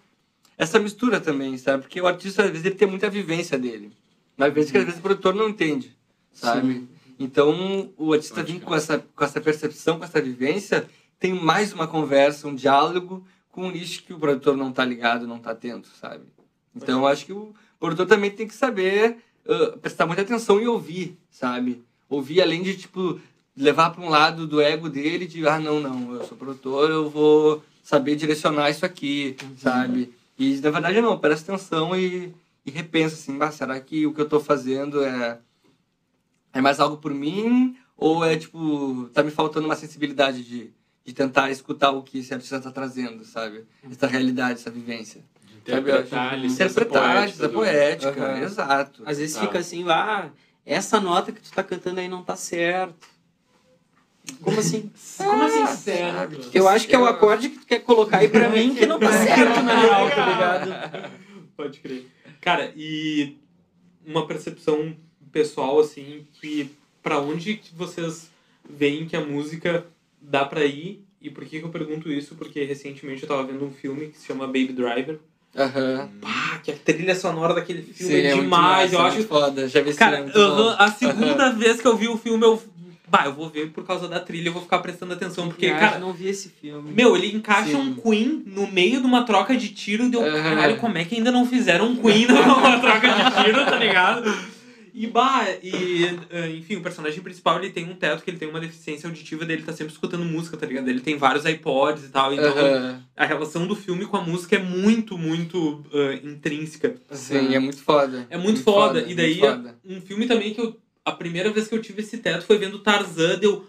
essa mistura também, sabe? Porque o artista, às vezes, ele tem muita vivência dele. Vivência que, às vezes, o produtor não entende, sabe? Então, o artista vir crer. com essa, com essa percepção, com essa vivência, tem mais uma conversa, um diálogo com um nicho que o produtor não tá ligado, não tá atento, sabe? Então, eu acho que o produtor também tem que saber ah, prestar muita atenção e ouvir, sabe? Ouvir além de, tipo, levar para um lado do ego dele de, ah, não, não, eu sou produtor, eu vou saber direcionar isso aqui, sabe? E, na verdade, não, presta atenção e, e repensa, assim, ah, será que o que eu tô fazendo é, é mais algo por mim ou é, tipo, tá me faltando uma sensibilidade de, de tentar escutar o que esse artista tá trazendo, sabe? Essa realidade, essa vivência. Interpretar a licença Interpretar, a poética do- poética, Aham. exato. Às vezes Tá. fica assim, ah, essa nota que tu tá cantando aí não tá certo. Como assim? *laughs* Como assim, Ah, sabe? Eu acho que é o acorde que tu quer colocar aí pra mim que não tá *laughs* certo na real, tá ligado? Pode crer. Cara, e uma percepção pessoal, assim, que pra onde que vocês veem que a música dá pra ir? E por que, que eu pergunto isso? Porque recentemente eu tava vendo um filme que se chama Baby Driver. Aham. Pá, que a trilha sonora daquele filme Sim, é, muito demais. massa, eu acho muito foda. Já vi esse Cara, filme, muito aham, bom. a segunda vez que eu vi o filme, eu. Bah, eu vou ver por causa da trilha, eu vou ficar prestando atenção. Porque, Eu cara, não vi esse filme. meu, ele encaixa Sim. um Queen no meio de uma troca de tiro e deu. Aham. Caralho, como é que ainda não fizeram um Queen *laughs* numa troca de tiro, tá ligado? E, bah, e, eh, enfim, o personagem principal, ele tem um teto que ele tem uma deficiência auditiva dele tá sempre escutando música, tá ligado? Ele tem vários iPods e tal, então Aham. a relação do filme com a música é muito, muito eh, intrínseca. Sim, é muito foda. É muito, foda. E daí, muito foda. um filme também que eu. A primeira vez que eu tive esse teto foi vendo Tarzan, deu.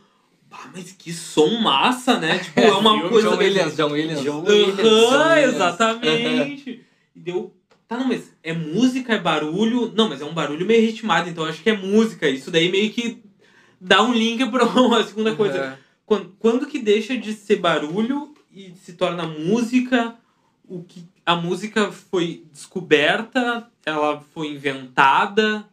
Bah, mas que som massa, né? *laughs* Tipo, é uma coisa. John Williams, John Williams. John Aham, Williams, exatamente. E deu. Tá, não, mas é música, é barulho. Não, mas é um barulho meio ritmado, então eu acho que é música. Isso daí meio que dá um link pra *laughs* uma segunda coisa. Aham. Quando, quando que deixa de ser barulho e se torna música? O que a música foi descoberta? Ela foi inventada?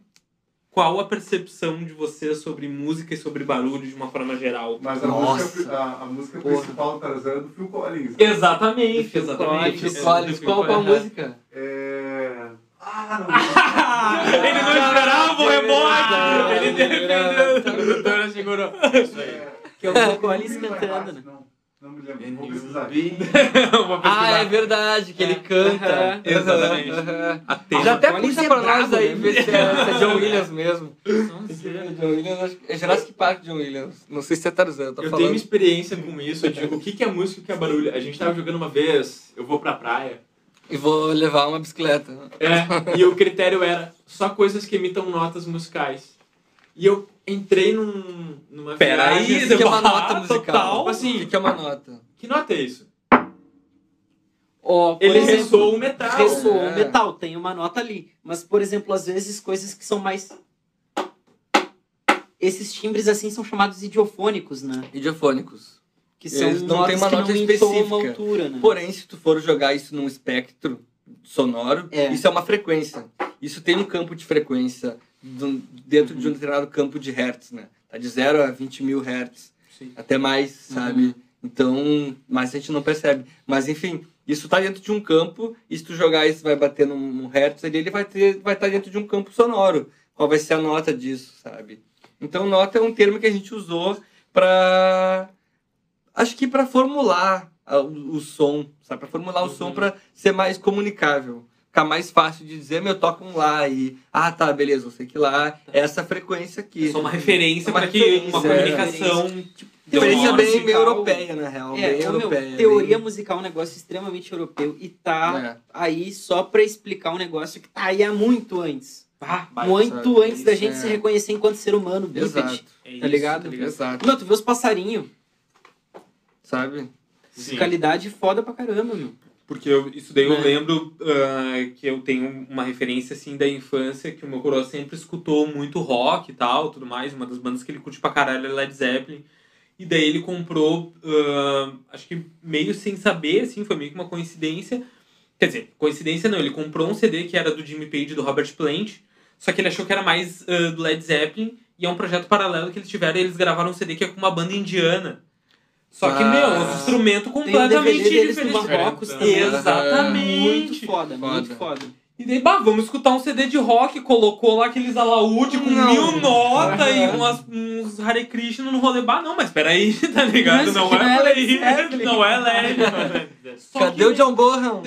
Qual a percepção de vocês sobre música e sobre barulho de uma forma geral? Mas a Nossa. música, a, a música Porra. principal do Tarzan é do Phil Collins. Exatamente, Phil exatamente. Collins. É, qual, Collins. música? É... Ah, não Ele não esperava o rebote! Ele defendeu. Segurou. Isso aí. Que é o Phil Collins cantando, né? Não, não me lembro. Vou pesquisar. *laughs* Vou Ah, é verdade, que ele canta. *laughs* Aham. Exatamente. Atento. Já até puxa é pra nós aí, né? ver se é, se é John Williams *laughs* mesmo. John Williams, acho que é Jurassic Park John Williams. Não sei se é Tarzan, eu tô Eu falando. tenho experiência com isso. Eu digo, o que que é música e o que é barulho? A gente tava jogando uma vez, eu vou pra praia. E vou levar uma bicicleta. É, e o critério era só coisas que imitam notas musicais. E eu entrei num, numa Peraí, viagem, O que, que é uma Ah, nota musical? total. Tipo assim, O que, que é uma nota? que nota é isso? Por Ele exemplo, ressoa o metal. ressoa É. o metal, tem uma nota ali. Mas, por exemplo, às vezes coisas que são mais. Esses timbres assim são chamados idiofônicos, né? Idiofônicos. Que são Eles não têm uma que nota uma específica. altura, né? Porém, se tu for jogar isso num espectro sonoro, É. isso é uma frequência. Isso tem um campo de frequência dentro de um determinado campo de hertz, né? Tá de 0 a 20 mil hertz. Sim. Até mais, sabe? Então, mas a gente não percebe. Mas, enfim, isso tá dentro de um campo, e se tu jogar isso vai bater num, num hertz ali, ele vai ter, vai estar dentro de um campo sonoro. Qual vai ser a nota disso, sabe? Então, nota é um termo que a gente usou para acho que para formular o, som, sabe? Para formular o som para ser mais comunicável. Ficar mais fácil de dizer, meu, toca um lá e. Ah, tá, beleza, eu sei que lá é essa frequência aqui. É só uma referência Uma para que referência, uma é. comunicação. Referência Teoria bem musical- europeia, na real. É, bem ô, meu, europeia. teoria bem... musical é um negócio extremamente europeu e tá É. aí só pra explicar um negócio que tá aí há muito antes. Ah, muito sabe, antes da isso gente é- se reconhecer enquanto ser humano, bípede. Exato, É Tá ligado? exato. Meu, tu vê os passarinhos, Sabe? Musicalidade foda pra caramba, meu. Porque eu, isso daí eu É. lembro ah, que eu tenho uma referência assim da infância que o meu coroa sempre escutou muito rock e tal, tudo mais. Uma das bandas que ele curte pra caralho é Led Zeppelin. E daí ele comprou, ah, acho que meio sem saber, assim, foi meio que uma coincidência. Quer dizer, coincidência não, ele comprou um CD que era do Jimmy Page e do Robert Plant, só que ele achou que era mais ah, do Led Zeppelin, e é um projeto paralelo que eles tiveram, e eles gravaram um CD que é com uma banda indiana. Só que, meu, os instrumentos Tem um completamente deles no diferentes. Marrocos Diferente, também. né? Exatamente. Muito foda, Foda. muito foda. E daí, bah, vamos escutar um CD de rock, colocou lá aqueles alaúde com Não. mil notas e *laughs* umas, uns Hare Krishna no rolê. Bah, não, mas peraí, *laughs* tá ligado? Mas não é é aí, Zeppelin. não é LED. *laughs* Só Cadê que- o John Bonham?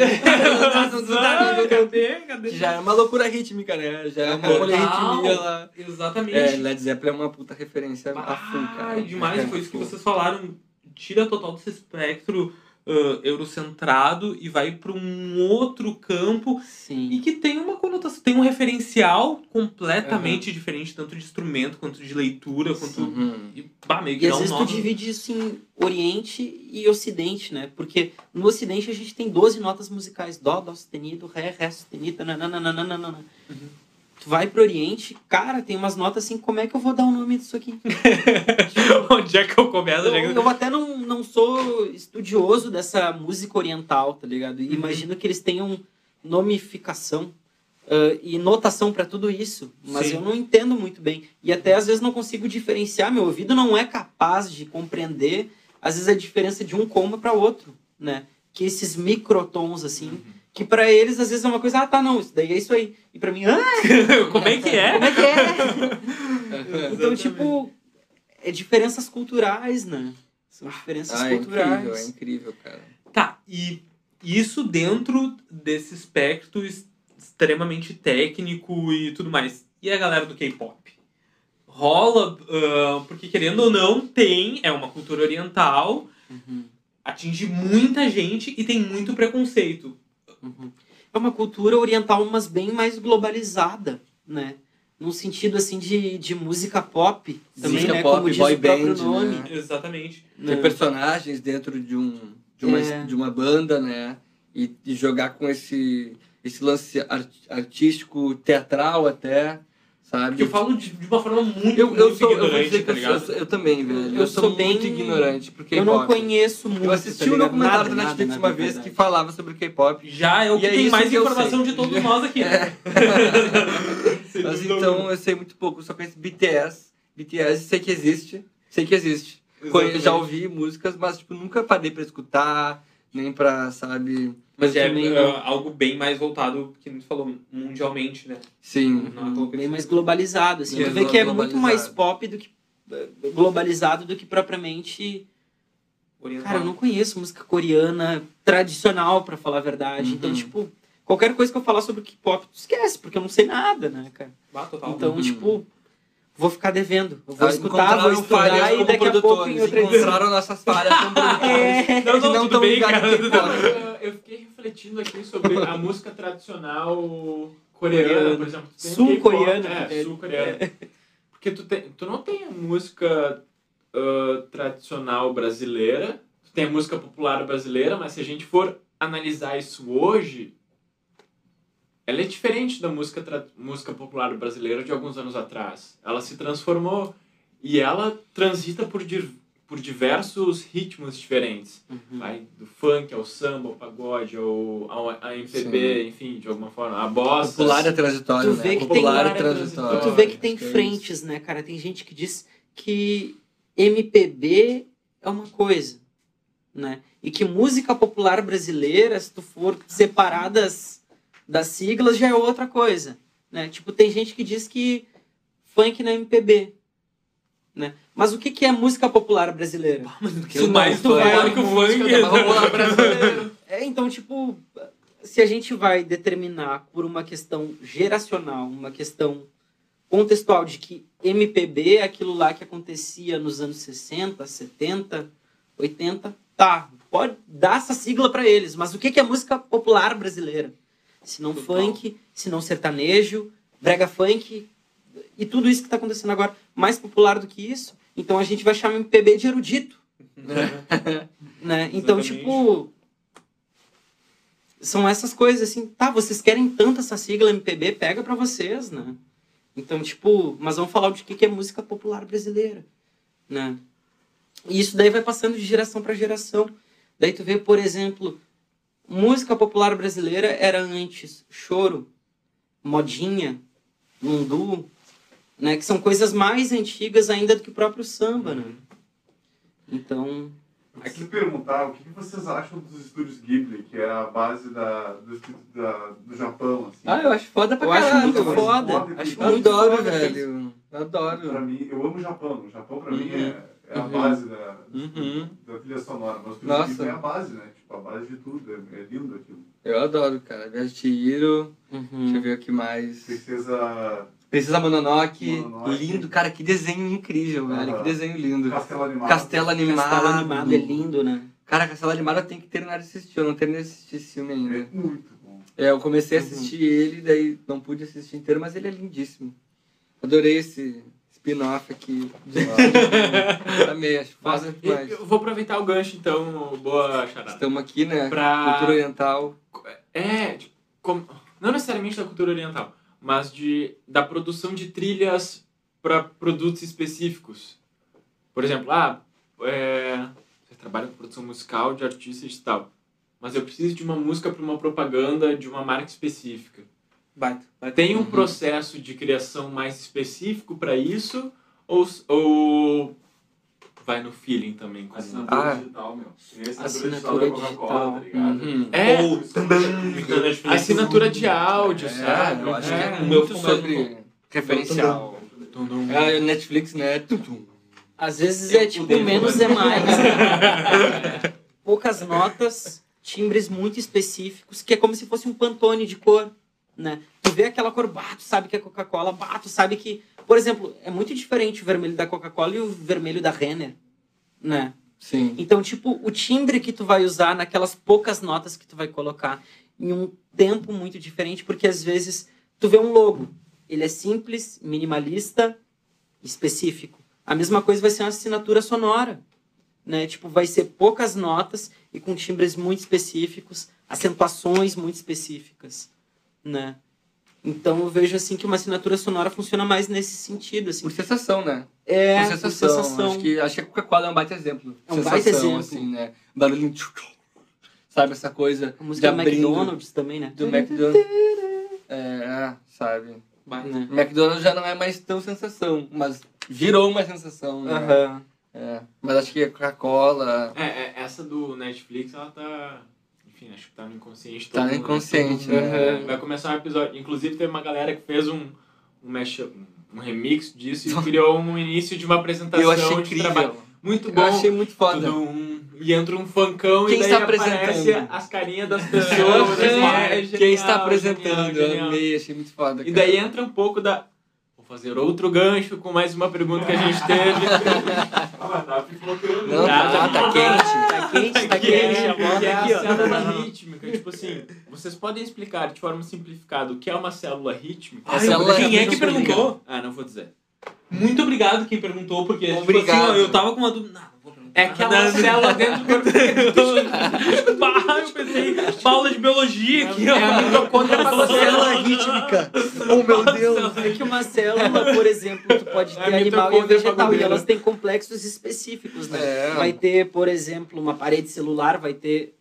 Cadê? Cadê? Já é uma loucura rítmica, né? Já é uma polirritmia lá. Exatamente. É, Led Zeppelin é uma puta referência a full, Ah, cara. demais, foi isso que vocês falaram. Tira total desse espectro ah, eurocentrado e vai para um outro campo e Sim. que tem uma conotação, tem um referencial completamente diferente, tanto de instrumento quanto de leitura, quanto. Uhum. E, bah, meio que E às um vezes nó tu divide isso em Oriente e Ocidente, né? Porque no Ocidente a gente tem 12 notas musicais. Dó, Dó sustenido, Ré, Ré sustenido, nananana. Tu vai pro Oriente, cara, tem umas notas assim, como é que eu vou dar o nome disso aqui? *laughs* Onde é que eu começo? Eu, eu- eu até não, não sou estudioso dessa música oriental, tá ligado? E imagino que eles tenham nomificação ah, e notação pra tudo isso, mas Sim. eu não entendo muito bem. E até às vezes não consigo diferenciar, meu ouvido não é capaz de compreender, às vezes, a diferença de um coma para outro, né? Que esses microtons, assim, que pra eles às vezes é uma coisa, ah, tá, não, isso daí é isso aí. E pra mim, ah, *laughs* Como é que é? como é que é? *laughs* Então, tipo, é diferenças culturais, né? São diferenças Ah, é culturais. incrível, é incrível, cara. Tá, e isso dentro desse espectro es- extremamente técnico e tudo mais. E a galera do K-pop? Rola, ah, porque querendo ou não, tem, é uma cultura oriental, Uhum, atinge muita gente e tem muito preconceito. Uhum. É uma cultura oriental, mas bem mais globalizada, né? Num sentido, assim, de, de música pop, também, Música né? pop, Como diz boy o próprio band, nome. né? Exatamente. né? Ter personagens dentro de, um, de, uma, É. de uma banda, né? E, e jogar com esse, esse lance ar- artístico, teatral até, sabe? Porque eu falo de, de uma forma muito, Eu, eu muito sou, ignorante, tá eu, sou, ligado? eu, eu também, velho. Eu, Eu sou, sou muito bem- ignorante por K-pop. Eu não conheço muito, Eu assisti tá um documentário da Netflix nada, uma vez verdade. que falava sobre K-pop. Já é o que é tem mais que informação de todos nós aqui. né? *laughs* Sem Mas então eu sei muito pouco, eu só conheço BTS. BTS sei que existe, sei que existe. Conhe- Já Exatamente. ouvi músicas, mas tipo, nunca parei pra escutar, nem pra, sabe... Mas é é, algo bem mais voltado, que tu falou, mundialmente, né? Sim. É que bem mais globalizado, assim. Sim, tu vê que é muito mais pop do que eh, globalizado do que propriamente. orientado. Cara, eu não conheço música coreana tradicional, pra falar a verdade. Então, Uhum. tipo, qualquer coisa que eu falar sobre K-pop, tu esquece, porque eu não sei nada, né, cara? Ah, total. Então, Uhum. tipo, vou ficar devendo. Eu vou Ah, escutar, vou estudar e como daqui a pouco em produtores, outra edição. encontraram nossas falhas como *laughs* produtores. É. Não, não, não tudo tão bem, ligados cara. Eu- fiquei refletindo aqui sobre a música tradicional coreana, por exemplo. Sul-coreana, K-pop- é. É, sul-coreana. Porque tu, tem, tu não tem a música ah, tradicional brasileira, tu tem a música popular brasileira, mas se a gente for analisar isso hoje, ela é diferente da música, tra- música popular brasileira de alguns anos atrás. Ela se transformou e ela transita por, dir- por diversos ritmos diferentes. Uhum. Vai do funk ao samba, ao pagode, ao, ao a MPB, enfim, de alguma forma, a bossa. Popular é transitório, Tu né? vê que tem Popular é transitório. Tu vê que tem é frentes, né, cara? Tem gente que diz que MPB é uma coisa, né? E que música popular brasileira, se tu for separar das, siglas, já é outra coisa, né? Tipo, tem gente que diz que funk não é MPB, né? Mas o que, que é música popular brasileira? Que isso mais tu vai- popular que o funk. Música popular *laughs* brasileira. É, então, tipo, se a gente vai determinar por uma questão geracional, uma questão contextual de que MPB é aquilo lá que acontecia nos anos 60, 70, 80, tá, pode dar essa sigla para eles, mas o que que é música popular brasileira? Se não funk, se não sertanejo, brega funk e tudo isso que tá acontecendo agora, mais popular do que isso, então a gente vai chamar MPB de erudito *laughs* né? Então, Exatamente. tipo. São essas coisas assim, tá, vocês querem tanto essa sigla MPB, pega pra vocês, né? Então, tipo, mas vamos falar de que que é música popular brasileira, né? E isso daí vai passando de geração pra geração. Daí tu vê, por exemplo, música popular brasileira era antes choro, modinha, mundu, né? Que são coisas mais antigas ainda do que o próprio samba, né? Então, Eu preciso perguntar o que vocês acham dos estúdios Ghibli, que é a base da, do, da- do Japão, assim. Ah, eu acho foda pra Eu acho caralho. muito mano. foda. Foda, Acho Eu muito adoro, foda, velho. Eu adoro. Pra mim, eu amo o Japão. O Japão, pra mim, Uhum. é, é a Uhum. base da, Uhum. da trilha sonora. Mas o Nossa. É a base, né? Tipo, a base de tudo. É, é lindo aquilo. Eu adoro, cara. Viagem de Chihiro. Deixa eu Uhum. ver o que mais. Princesa Princesa Mononoke. Mononoke. Lindo, cara. Que desenho incrível, velho. Que desenho lindo. Castelo Animado. Castelo Animado. Castelo animado é lindo, né? Cara, Castelo Animado tem que terminar de assistir. Eu não terminei de assistir esse filme É ainda. muito bom. É, eu comecei a Uhum. assistir ele, daí não pude assistir inteiro, mas ele é lindíssimo. Adorei esse spin-off aqui. De... *laughs* Amei, acho demais. eu vou aproveitar o gancho, então, boa charada. Estamos aqui, né? Pra- Cultura oriental. É, tipo, como- não necessariamente da cultura oriental, mas de, da produção de trilhas para produtos específicos. Por exemplo, ah, é, você trabalha com produção musical de artistas e tal, mas eu preciso de uma música para uma propaganda de uma marca específica. Baita. Tem um Uhum. processo de criação mais específico para isso ou, ou vai no feeling também? Com... Assinatura Ah. digital, meu. Assinatura assinatura digital tá ligado? Uhum. É, Ou assinatura de áudio, É, sabe? eu acho É. que é o meu muito sobre referencial. Tum, tum. Ah, o Netflix, né? Tum, tum. Às vezes é tipo menos é mais. *laughs* Poucas notas, timbres muito específicos, que é como se fosse um pantone de cor, né? Tu vê aquela cor, bato, sabe que é Coca-Cola, bato, sabe que, por exemplo, é muito diferente o vermelho da Coca-Cola e o vermelho da Renner, né? Sim. Então, tipo, o timbre que tu vai usar naquelas poucas notas que tu vai colocar em um tempo muito diferente, porque às vezes tu vê um logo, ele é simples, minimalista, específico. A mesma coisa vai ser uma assinatura sonora, né? Tipo, vai ser poucas notas e com timbres muito específicos, acentuações muito específicas, né? Então eu vejo assim que uma assinatura sonora funciona mais nesse sentido, assim. Por sensação, né? É, por por sensação. sensação. Acho que, acho que a Coca-Cola é um baita exemplo. É um sensação, baita exemplo. assim, né? Barulhinho. tchu. Sabe essa coisa A música de do abrindo McDonald's também, né? do McDonald's. É, sabe? Né? McDonald's já não é mais tão sensação, mas virou uma sensação, né? Aham. É. Mas acho que a Coca-Cola. É, é, essa do Netflix, ela tá. Enfim, acho que tá no inconsciente Tá no inconsciente, mundo, né? é, Vai começar um episódio. Inclusive, teve uma galera que fez um, um, mashup, um remix disso e criou um início de uma apresentação Eu achei de trabalho. Muito Eu bom. achei muito foda. E entra um funkão Quem e daí está aparece as carinhas das pessoas. *laughs* é Quem genial, está apresentando? genial, Eu genial. amei, achei muito foda. E cara. daí entra um pouco da. Fazer outro gancho com mais uma pergunta que a gente teve. Mas tá pipocando. Não, Ah, tá, tá quente. Tá quente, tá que quente. A moda que é aqui, a ó. célula rítmica. Tipo assim, vocês podem explicar de forma simplificada o que é uma célula rítmica? A célula quem é que perguntou? Ah, não vou dizer. Muito obrigado quem perguntou, porque tipo Obrigado. assim, ó, eu tava com uma dúvida. Vou perguntar. É aquela célula dentro do corpo. Bah, *laughs* eu pensei, aula de biologia aqui, ó. É a mitocôndria Uma célula rítmica. *laughs* Oh, meu Deus. É que uma célula, por exemplo, tu pode ter É a animal e vegetal, e fagundeira. elas têm complexos específicos, né? É. Vai ter, por exemplo, uma parede celular, vai ter,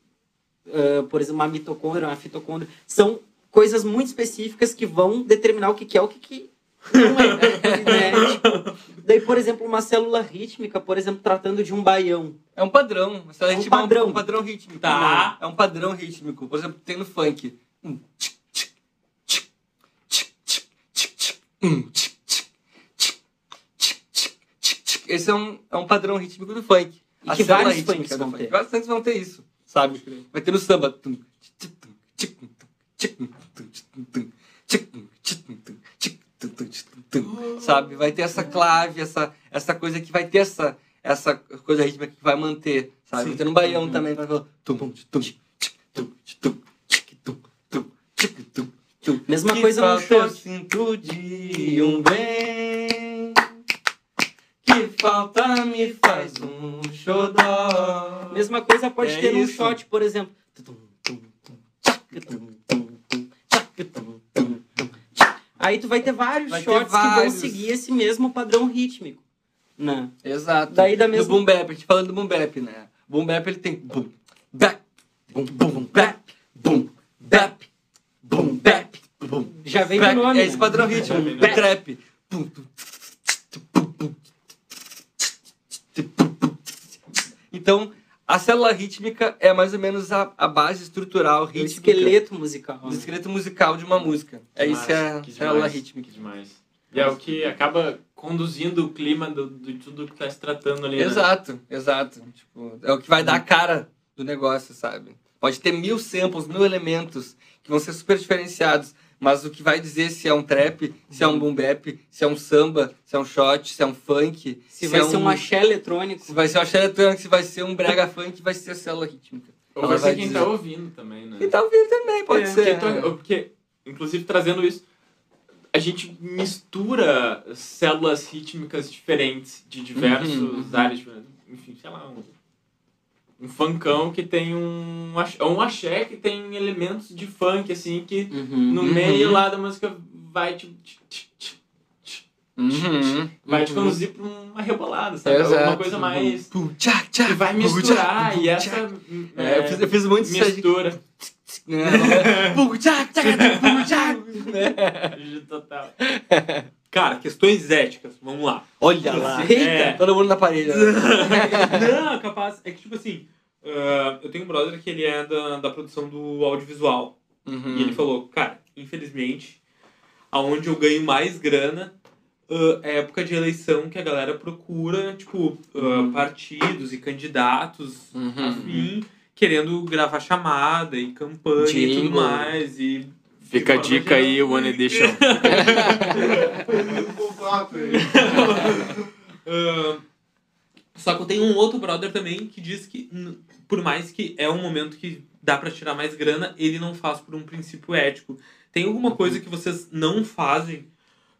ah, por exemplo, uma mitocôndria, uma fitocôndria. São coisas muito específicas que vão determinar o que, que é o que, que não é. né? Tipo, daí, por exemplo, uma célula rítmica, por exemplo, tratando de um baião. É um padrão. Uma célula É um rítmica padrão. É um padrão rítmico. Tá. É um padrão rítmico. Por exemplo, tem no funk. Um um. Esse é um, é um padrão rítmico do funk. E A que vários funks do vão funk. ter. Vários funks vão ter isso, sabe? Vai ter no samba. Sabe? Vai ter essa clave, essa, essa coisa que vai ter essa, essa coisa rítmica que vai manter, sabe? Sim. Vai ter no baião também, vai falar. Mesma Que coisa no eu shot. sinto de um bem Que falta me faz um xodó Mesma coisa pode É ter num isso. shot, por exemplo. Aí tu vai ter vários Vai ter shots que vão vários. seguir esse mesmo padrão rítmico. Né? Exato. Daí da Do mesma- boom bap, a gente falando do boom bap, né? Boom bap ele tem boom bap, boom boom bap, boom bap, boom bap, boom Já vem bap. do nome. É né? esse padrão rítmico, Bap. do trap. Então, a célula rítmica é mais ou menos a, a base estrutural O rítmica esqueleto musical. do né? esqueleto musical de uma música. É isso que é a célula rítmica. que demais. E é o que acaba conduzindo o clima do, de tudo que tá se tratando ali, né? Exato, exato. Tipo, é o que vai dar a cara do negócio, sabe? Pode ter mil samples, mil elementos que vão ser super diferenciados, mas o que vai dizer se é um trap, se é um boom bap, se é um samba, se é um shot, se é um funk, Se vai é ser um axé eletrônico. se vai ser um axé eletrônico, se vai ser um brega funk, vai ser a célula rítmica. Ou vai ser quem dizer. tá ouvindo também, né? E tá ouvindo também, pode É, ser. Porque, tu- porque, inclusive, trazendo isso, a gente mistura células rítmicas diferentes de diversas Uhum. áreas. Enfim, sei lá, um, um funkão que tem um axé, um axé que tem elementos de funk, assim, que Uhum. no Uhum. meio lá da música vai te- Uhum. vai te Uhum. conduzir pra uma rebolada, sabe? Exato. Uma coisa mais... Tchac, Que vai misturar, e essa... tchac. É, eu, fiz, eu fiz muito isso aí. mistura. né? *laughs* Total. *laughs* Cara, questões éticas, vamos lá. Olha lá. Eita! É, todo mundo na parede. *laughs* Não, capaz. É que, tipo assim, ah, eu tenho um brother que ele é da, da produção do audiovisual. Uhum. E ele falou, cara, infelizmente, aonde eu ganho mais grana ah, é época de eleição que a galera procura, tipo, ah, partidos e candidatos Uhum. afim, querendo gravar chamada e campanha e tudo mais. E Fica a dica aí, geral- One Edition. *laughs* Só que eu tenho um outro brother também que diz que, por mais que é um momento que dá pra tirar mais grana, ele não faz por um princípio ético. Tem alguma coisa que vocês não fazem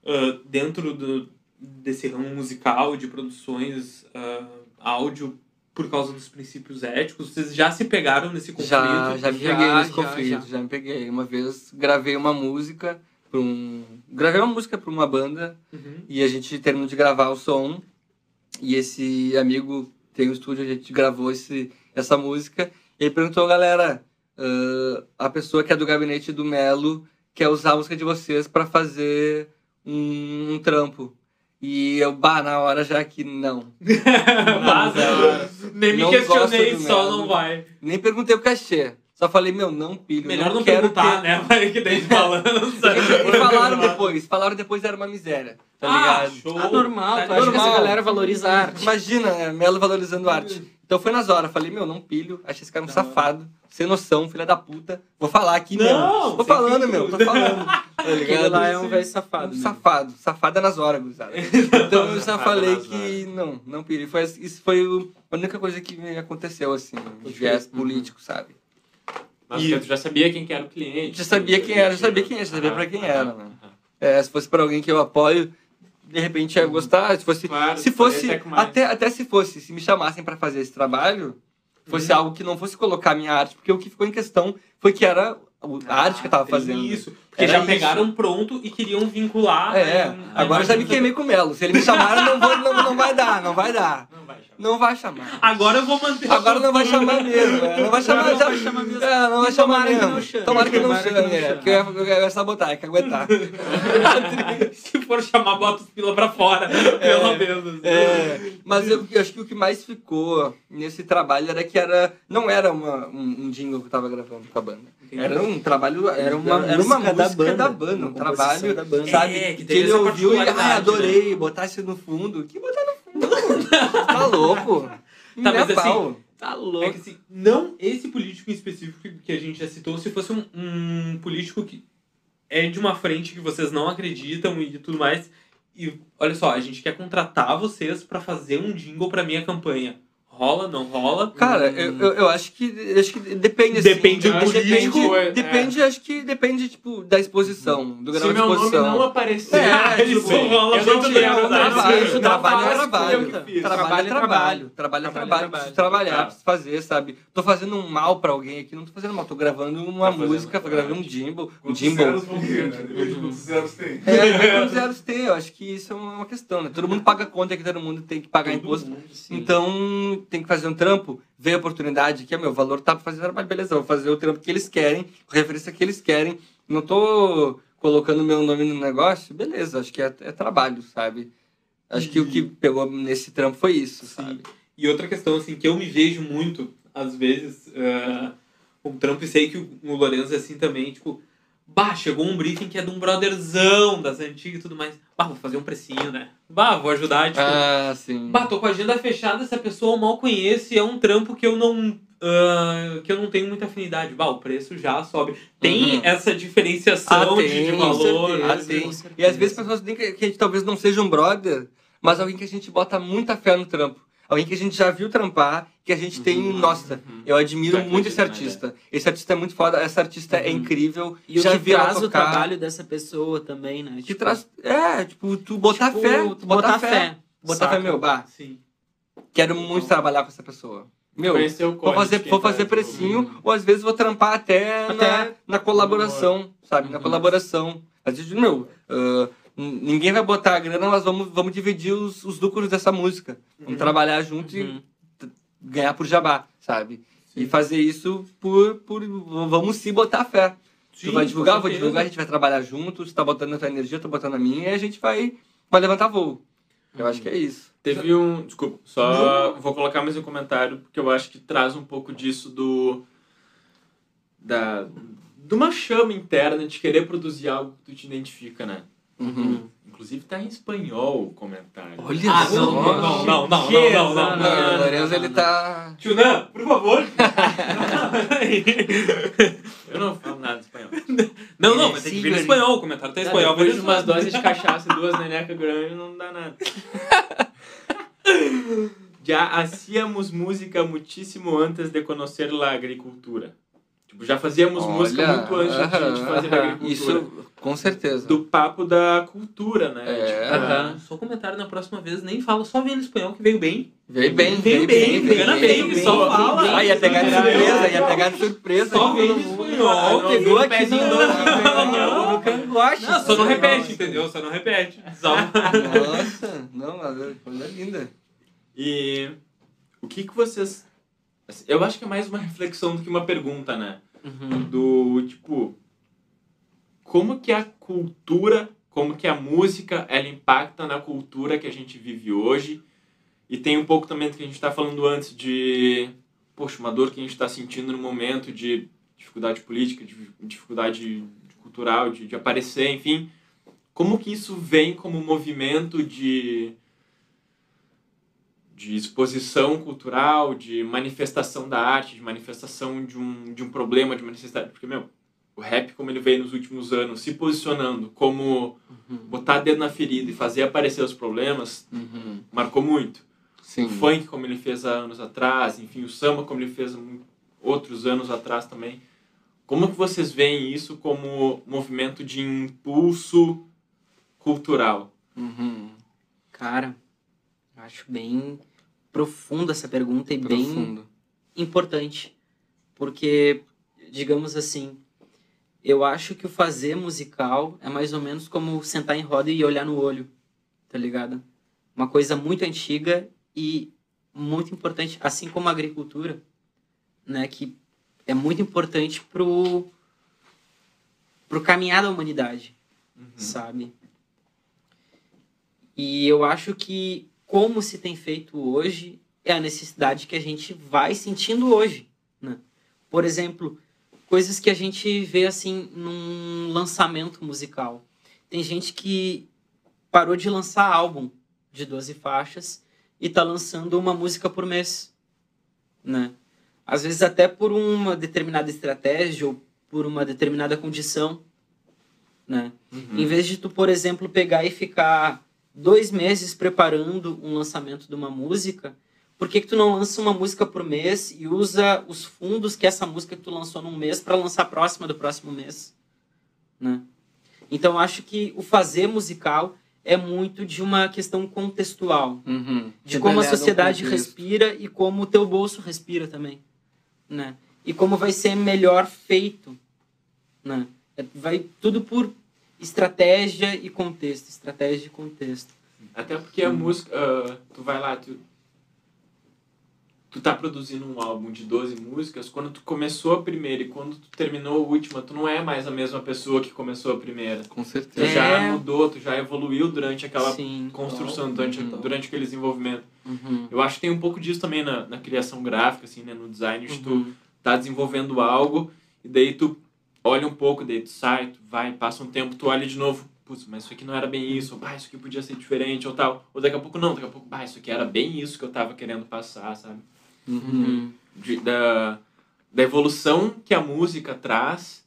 ah, dentro do, desse ramo musical, de produções ah, áudio, por causa dos princípios éticos? Vocês já se pegaram nesse conflito? Já, já me Já, peguei nesse já, conflito, já. me peguei. Uma vez gravei uma música pra um. Gravei uma música pra uma banda Uhum. e a gente terminou de gravar o som. E esse amigo tem um estúdio, a gente gravou esse, essa música. E ele perguntou, galera, ah, a pessoa que é do gabinete do Melo quer usar a música de vocês pra fazer um, um trampo. E eu, bah, na hora já que não. *laughs* Vaza. Nem me Não questionei, só não vai. Nem perguntei o cachê. Só falei, meu, não pilho. Melhor não, quero perguntar, ter- né? *laughs* Vai que daí balança. *laughs* E falaram depois, falaram depois era uma miséria, tá Ah, ligado? show. Ah, normal, Tá tu acha que essa galera valoriza a arte? Imagina, né? Melo valorizando arte. Então foi nas horas, falei, meu, não pilho, achei esse cara um safado, sem noção, filha da puta. Vou falar aqui Não, mesmo. Tô falando, filtro. meu, tô falando. Tá Aquele lá é um velho safado. Um né? safado, safado é nas horas, gurizada. *laughs* Então eu já falei que não, não. E Foi, isso foi o- a única coisa que me aconteceu, assim, de viés político, sabe? Mas E- tu já sabia quem que era o cliente. Já sabia quem era, já sabia quem era, já sabia pra quem era, né? É, se fosse pra alguém que eu apoio, de repente ia gostar. Se fosse, Claro, se fosse até até, se fosse, se me chamassem pra fazer esse trabalho, fosse Uhum. algo que não fosse colocar a minha arte, porque o que ficou em questão foi que era o- a arte que eu tava fazendo. Isso. Porque Era já isso. pegaram pronto e queriam vincular. É, né, agora eu já me queimei com o Melo. Se ele me chamar, não, vou, não, não vai dar, não vai dar. Não. Não vai chamar. Agora eu vou manter. Agora não vai chamar mesmo, é, não vai chamar, Não já, vai chamar mesmo. É, não vai chamar mesmo. não chame. Tomara que não Tomara que chame, não é, chame. porque eu ia, eu ia sabotar, ia que aguentar. *laughs* Se for chamar, bota os pila pra fora. *laughs* Pelo menos. É, mas eu, eu acho que o que mais ficou nesse trabalho era que era, não era uma, um, um jingle que eu tava gravando com a banda. Era um trabalho, Era uma, era uma música da banda. da banda, um trabalho, da banda. sabe? É, que que, ele ouviu e, ah, adorei, botasse no fundo. Que botar no fundo? Tá louco? Tá, mas assim. Tá É louco. que assim, não esse político em específico que- a gente já citou, se fosse um, um político que é de uma frente que vocês não acreditam e tudo mais. E olha só, a gente quer contratar vocês pra fazer um jingle pra minha campanha. Rola, não rola? Cara, eu, eu, eu acho que acho que depende assim, Depende do político, Depende, é. depende, acho que depende tipo da exposição, do grau Se de meu nome exposição. não aparecer, É, tudo isso bem. rola Eu não trabalho, trabalho é faço trabalho. Trabalho é Trabalho é trabalho. trabalho. Trabalho é Trabalho é trabalho. trabalho. Preciso trabalhar, Tá. preciso fazer, sabe? Tô fazendo um mal pra alguém aqui, não tô fazendo mal, tô gravando uma Tá música, tô gravando um jimbo. Um Quantos jimbo. zeros vão ter, né? Quantos zeros tem. É, quantos zeros tem? Eu acho que isso é uma questão, né? Todo mundo paga conta que todo mundo tem que pagar imposto. Então, tem que fazer um trampo, ver a oportunidade, que é meu valor tá pra fazer trabalho, beleza, vou fazer o trampo que eles querem, referência que eles querem. Não tô colocando meu nome no negócio, beleza, acho que é, é trabalho, sabe? Acho que o que pegou nesse trampo foi isso, sabe? E outra questão, assim, que eu me vejo muito, às vezes, uh, o Trump e sei que o, o Lourenço é assim também, tipo, bah, chegou um briefing que é de um brotherzão das antigas e tudo mais. Bah, vou fazer um precinho, né? Bah, vou ajudar, tipo, Ah, sim. bah, tô com a agenda fechada, essa pessoa eu mal conheço e é um trampo que eu não. ah, que eu não tenho muita afinidade. Bah, o preço já sobe. Tem Uhum. essa diferenciação Ah, de, tem, de com valor. certeza. né? Ah, tem. E às vezes pessoas que, que a gente talvez não seja um brother, mas alguém que a gente bota muita fé no trampo. Alguém que a gente já viu trampar, que a gente tem, nossa, eu admiro Já muito esse artista. Esse artista é muito foda, essa artista é incrível. E o já que vi ela traz o trabalho dessa pessoa também, né? Que traz. É, tipo, tu botar tipo, fé. tu botar fé. Botar fé, meu, bah, Sim. quero muito trabalhar com essa pessoa. Meu, o vou fazer, vou fazer precinho, ou às vezes vou trampar até, Até. Na, na colaboração, sabe? Na Uhum. colaboração. Às vezes, meu, n- ninguém vai botar a grana, mas vamos, vamos dividir os, os lucros dessa música. Vamos trabalhar junto Uhum. e ganhar por jabá, sabe? E fazer isso por, por. Vamos se botar fé. Sim, tu vai divulgar, eu vou divulgar, a gente vai trabalhar juntos, tu tá botando a tua energia, eu tô botando a minha, e a gente vai, vai levantar voo. Eu acho que é isso. Teve um. Desculpa, só vou colocar mais um comentário, porque eu acho que traz um pouco disso do. Da. De uma chama interna de querer produzir algo que tu te identifica, né? Uhum. Inclusive tá em espanhol o comentário. Olha Ah, só. não, não, não, não, não, não, não, não, Não, o Lourenço, ele tá. Tio Nan, por favor. Eu não falo nada de espanhol. não, não, mas tem que vir em espanhol. O comentário tá em espanhol. Depois de umas doses de cachaça e duas nenecas grandes, não dá nada. *laughs* Já hacíamos música muitíssimo antes de conhecer a agricultura. Tipo, já fazíamos música Olha, muito antes de aham, fazer a aham. agricultura. Isso, com certeza. Do papo da cultura, né? É. Tipo, Aham. Só comentário na próxima vez, nem fala, só vem no espanhol que veio bem. Veio bem, Veio bem, engana bem, só fala. Ah, ia pegar de surpresa, ia pegar de surpresa. Só vem no espanhol. Ah, não, Pegou aqui no, não. no cangote. Não, só não repete, entendeu? Só não repete. Só... Nossa, não, mas é coisa linda. E o que que vocês... assim, Eu acho que é mais uma reflexão do que uma pergunta, né? Uhum. Do, tipo... Como que a cultura como que a música ela impacta na cultura que a gente vive hoje. E tem um pouco também do que a gente está falando antes de, poxa, uma dor que a gente está sentindo no momento de dificuldade política, de dificuldade cultural, de, de aparecer, enfim. Como que isso vem como movimento de de exposição cultural, de manifestação da arte, de manifestação de um, de um problema, de uma necessidade. Porque, meu, o rap, como ele veio nos últimos anos, se posicionando como uhum. botar dedo na ferida e fazer aparecer os problemas, uhum. marcou muito. Sim. O funk, como ele fez há anos atrás, enfim, o samba, como ele fez outros anos atrás também. Como que vocês veem isso como movimento de impulso cultural? Uhum. Cara, acho bem profunda essa pergunta e Profundo. bem importante. Porque, digamos assim, eu acho que o fazer musical é mais ou menos como sentar em roda e olhar no olho, tá ligado? Uma coisa muito antiga e muito importante, assim como a agricultura, né, que é muito importante pro pro caminhar da humanidade, uhum. sabe? E eu acho que como se tem feito hoje é a necessidade que a gente vai sentindo hoje, né? Por exemplo, coisas que a gente vê assim num lançamento musical. Tem gente que parou de lançar álbum de 12 faixas e tá lançando uma música por mês, né? Às vezes até por uma determinada estratégia ou por uma determinada condição, né? Uhum. Em vez de tu, por exemplo, pegar e ficar dois meses preparando um lançamento de uma música, por que, que tu não lança uma música por mês e usa os fundos que essa música que tu lançou num mês para lançar a próxima do próximo mês, né? Então acho que o fazer musical é muito de uma questão contextual, uhum. de como a sociedade respira e como o teu bolso respira também né? E como vai ser melhor feito, né? É, vai tudo por estratégia e contexto, estratégia e contexto. Até porque a música, uh, tu vai lá, tu, tu tá produzindo um álbum de 12 músicas, quando tu começou a primeira e quando tu terminou a última, tu não é mais a mesma pessoa que começou a primeira. Com certeza. Tu já é. mudou, tu já evoluiu durante aquela Sim. construção, durante, durante aquele desenvolvimento. Uhum. Eu acho que tem um pouco disso também na, na criação gráfica, assim, né, no design, de uhum. tu tá desenvolvendo algo e daí tu olha um pouco, daí tu sai, tu vai, passa um tempo, tu olha de novo, putz, mas isso aqui não era bem isso, ou, bah, isso aqui podia ser diferente, ou tal. Ou daqui a pouco não, daqui a pouco, bah, isso aqui era bem isso que eu tava querendo passar, sabe? Uhum. De, da, da evolução que a música traz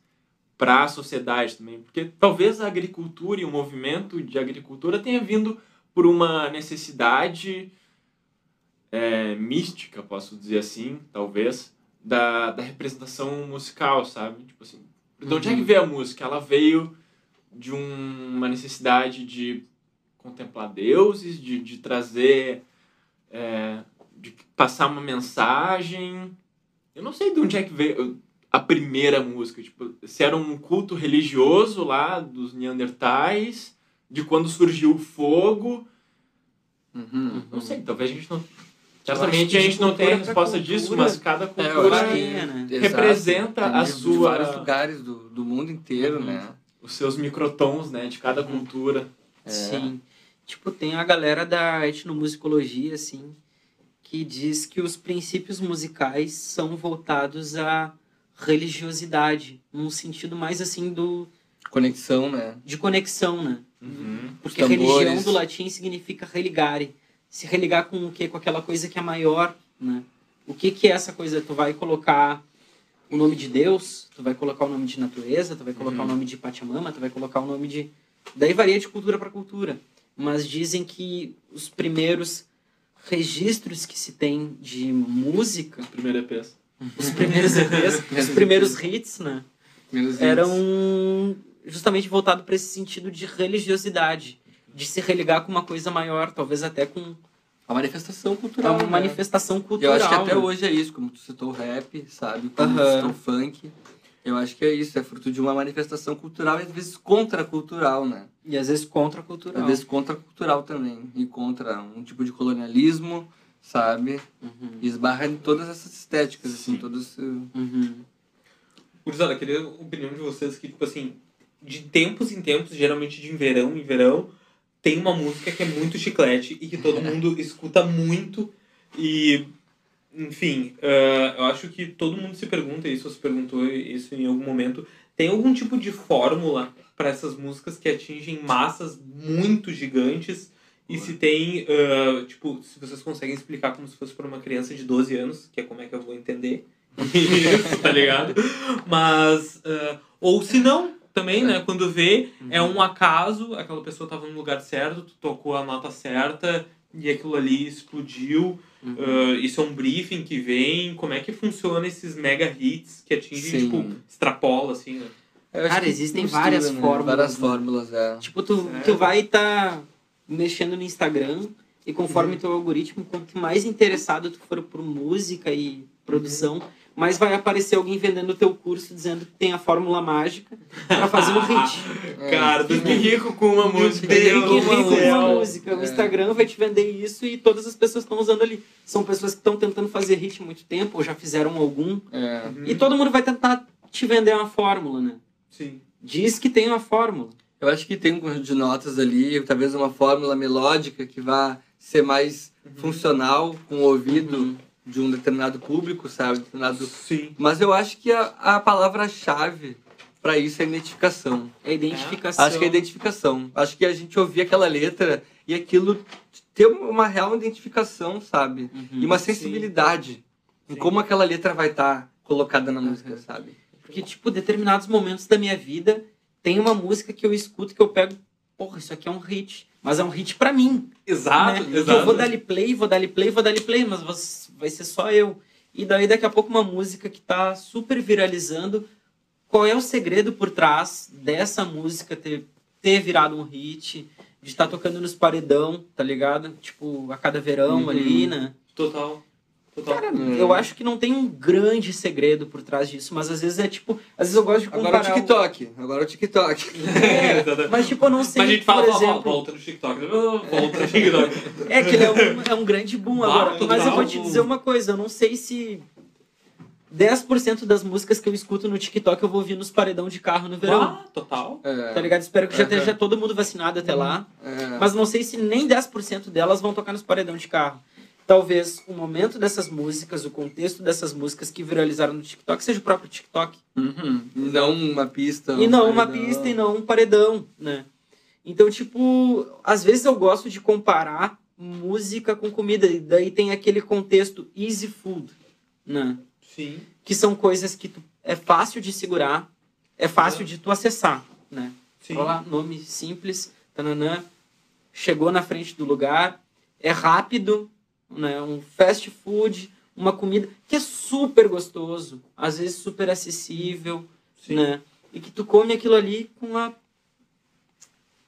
para a sociedade também. Porque talvez a agricultura e o movimento de agricultura tenha vindo por uma necessidade é, mística, posso dizer assim, talvez, da, da representação musical, sabe? Tipo assim, de onde é que uhum. veio a música? Ela veio de um, uma necessidade de contemplar deuses, de, de trazer, é, de passar uma mensagem. Eu não sei de onde é que veio a primeira música, tipo, se era um culto religioso lá dos Neandertais, de quando surgiu o fogo. Uhum, não sei, talvez a gente não Certamente a gente não tem a resposta disso, mas cada é, cultura é, né? representa Exato. a sua. De vários lugares do, do mundo inteiro, uhum. né? Os seus microtons, né? De cada uhum. cultura. É. Sim. Tipo, tem a galera da etnomusicologia, assim, que diz que os princípios musicais são voltados à religiosidade, num sentido mais assim do. Conexão, né? De conexão, né? Uhum. Porque religião do latim significa religare se religar com o quê? Com aquela coisa que é maior, né? O que que é essa coisa? Tu vai colocar o nome de Deus, tu vai colocar o nome de natureza, tu vai colocar uhum. o nome de Pachamama, tu vai colocar o nome de... Daí varia de cultura para cultura. Mas dizem que os primeiros registros que se tem de música... Os primeiros EPs. *laughs* Os primeiros EPs, os primeiros hits, né? Eram justamente voltados para esse sentido de religiosidade de se religar com uma coisa maior, talvez até com a manifestação cultural. É uma né? manifestação cultural. Eu acho que até né? hoje é isso, como tu citou o rap, sabe? Como tu citou o funk. Eu acho que é isso, é fruto de uma manifestação cultural e às vezes contracultural, né? E às vezes contracultural. Às vezes contracultural também. E contra um tipo de colonialismo, sabe? Uhum. E esbarra em todas essas estéticas, assim, Sim. assim, todos. Uhum. Gurizada, queria a opinião de vocês que, tipo assim, de tempos em tempos, geralmente de verão em verão, tem uma música que é muito chiclete e que todo *laughs* mundo escuta muito e enfim, uh, eu acho que todo mundo se pergunta isso, se perguntou isso em algum momento. Tem algum tipo de fórmula para essas músicas que atingem massas muito gigantes? E se tem, uh, tipo, se vocês conseguem explicar como se fosse para uma criança de 12 anos, que é como é que eu vou entender *laughs* isso, tá ligado? Mas, uh, ou se não, também, né? Quando vê, uhum. é um acaso, aquela pessoa tava no lugar certo, tu tocou a nota certa e aquilo ali explodiu. Uhum. Uh, isso é um briefing que vem. Como é que funciona esses mega hits que atingem, Sim. tipo, extrapola, assim, né? Cara, existem mistura, várias né? fórmulas. Várias né? fórmulas, é. Tipo, tu, tu vai estar tá mexendo no Instagram e conforme uhum. teu algoritmo, quanto mais interessado tu for por música e produção, uhum mas vai aparecer alguém vendendo o teu curso dizendo que tem a fórmula mágica para fazer um hit. *laughs* Cara, tu fique rico com uma música. Fique rico com uma música. O é. Instagram vai te vender isso e todas as pessoas estão usando ali. São pessoas que estão tentando fazer hit há muito tempo, ou já fizeram algum. É. E todo mundo vai tentar te vender uma fórmula, né? Sim. Diz que tem uma fórmula. Eu acho que tem um conjunto de notas ali, talvez uma fórmula melódica que vá ser mais uhum. funcional com o ouvido. Uhum de um determinado público, sabe? Determinado... Sim. Mas eu acho que a, a palavra-chave para isso é identificação. É identificação. Acho que é identificação. Acho que a gente ouvir aquela letra e aquilo ter uma real identificação, sabe? Uhum, e uma sensibilidade sim. em sim. como aquela letra vai estar tá colocada na música, uhum. sabe? Porque, tipo, determinados momentos da minha vida tem uma música que eu escuto que eu pego, porra, isso aqui é um hit. Mas é um hit para mim. Exato, né? exato. eu vou dar play, vou dar play, vou dar play, mas vai ser só eu. E daí daqui a pouco uma música que tá super viralizando. Qual é o segredo por trás dessa música ter, ter virado um hit? De estar tá tocando nos paredão, tá ligado? Tipo, a cada verão uhum. ali, né? Total. Cara, hum. eu acho que não tem um grande segredo por trás disso, mas às vezes é tipo. Às vezes eu gosto de comparar. Agora o TikTok. Agora o TikTok. É, *laughs* mas tipo, eu não sei. Mas a gente fala, por exemplo... volta no TikTok. Volta no TikTok. *laughs* É que ele é um, *laughs* é um grande boom agora. Mas eu vou te dizer uma coisa, eu não sei se 10% das músicas que eu escuto no TikTok eu vou ouvir nos paredão de carro no verão. Ah, total. É. Tá ligado? Espero que já esteja todo mundo vacinado até lá. É. Mas não sei se nem 10% delas vão tocar nos paredão de carro talvez o momento dessas músicas, o contexto dessas músicas que viralizaram no TikTok seja o próprio TikTok. Uhum. E não uma pista. E não uma pista e não um paredão, né? Então, tipo, às vezes eu gosto de comparar música com comida. E daí tem aquele contexto easy food, né? Sim. Que são coisas que tu, é fácil de segurar, é fácil de tu acessar, né? Sim. Olha nome simples, tananã, chegou na frente do lugar, é rápido, né? Um fast food, uma comida que é super gostoso, às vezes super acessível, Sim. né? E que tu come aquilo ali com a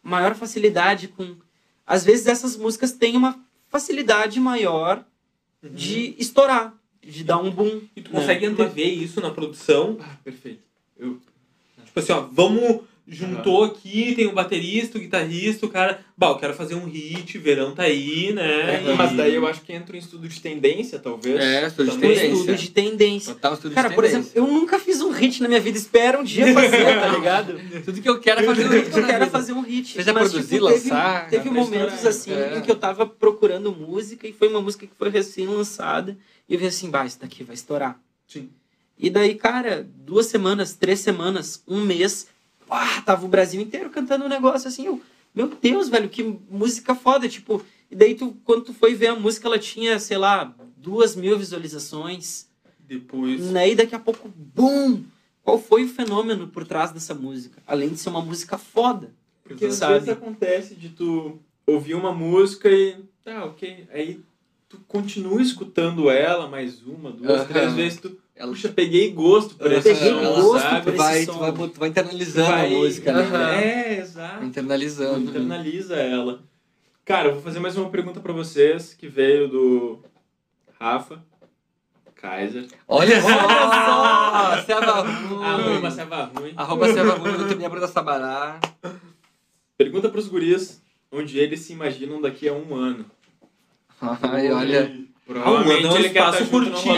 maior facilidade, com às vezes essas músicas têm uma facilidade maior uhum. de estourar, de dar um boom. E tu né? consegue antever isso na produção? Ah, perfeito. Eu, tipo assim, ó, vamos juntou aqui, tem o baterista, o guitarrista, o cara. Bom, eu quero fazer um hit, verão tá aí, né? É, e... Mas daí eu acho que entra em estudo de tendência, talvez. É, estudo de tendência. Estudo de tendência. Total estudo cara, de por exemplo, eu nunca fiz um hit na minha vida, espero um dia fazer, *laughs* tá ligado? Tudo que eu quero é fazer um hit. Tudo que eu quero é fazer um hit. Seja mas, produzir, tipo, lançar. Teve, teve momentos assim é. em que eu tava procurando música e foi uma música que foi recém-lançada e eu vi assim, bah, isso daqui vai estourar. Sim. E daí, cara, duas semanas, três semanas, um mês, ah, tava o Brasil inteiro cantando um negócio assim. Eu, meu Deus, velho, que música foda. Tipo, e daí tu, quando tu foi ver a música, ela tinha, sei lá, duas mil visualizações. Depois. Né? E daqui a pouco, bum! Qual foi o fenômeno por trás dessa música? Além de ser uma música foda. Porque às vezes acontece de tu ouvir uma música e. Tá, ok. Aí tu continua escutando ela mais uma, duas, três vezes. Tu ela, puxa, peguei gosto por esse peguei som, gosto sabe? Por vai, som. Tu vai, tu vai internalizando vai, a música, né? É, exato. Internalizando. Internaliza ela. Cara, eu vou fazer mais uma pergunta para vocês, que veio do Rafa Kaiser. Olha *laughs* só! Serva ruim. Arroba Serva ruim. Arroba Serva ruim, doutor Nebra da Sabará. Pergunta pros guris onde eles se imaginam daqui a um ano. Ai, olha... Provavelmente um ano curtinho.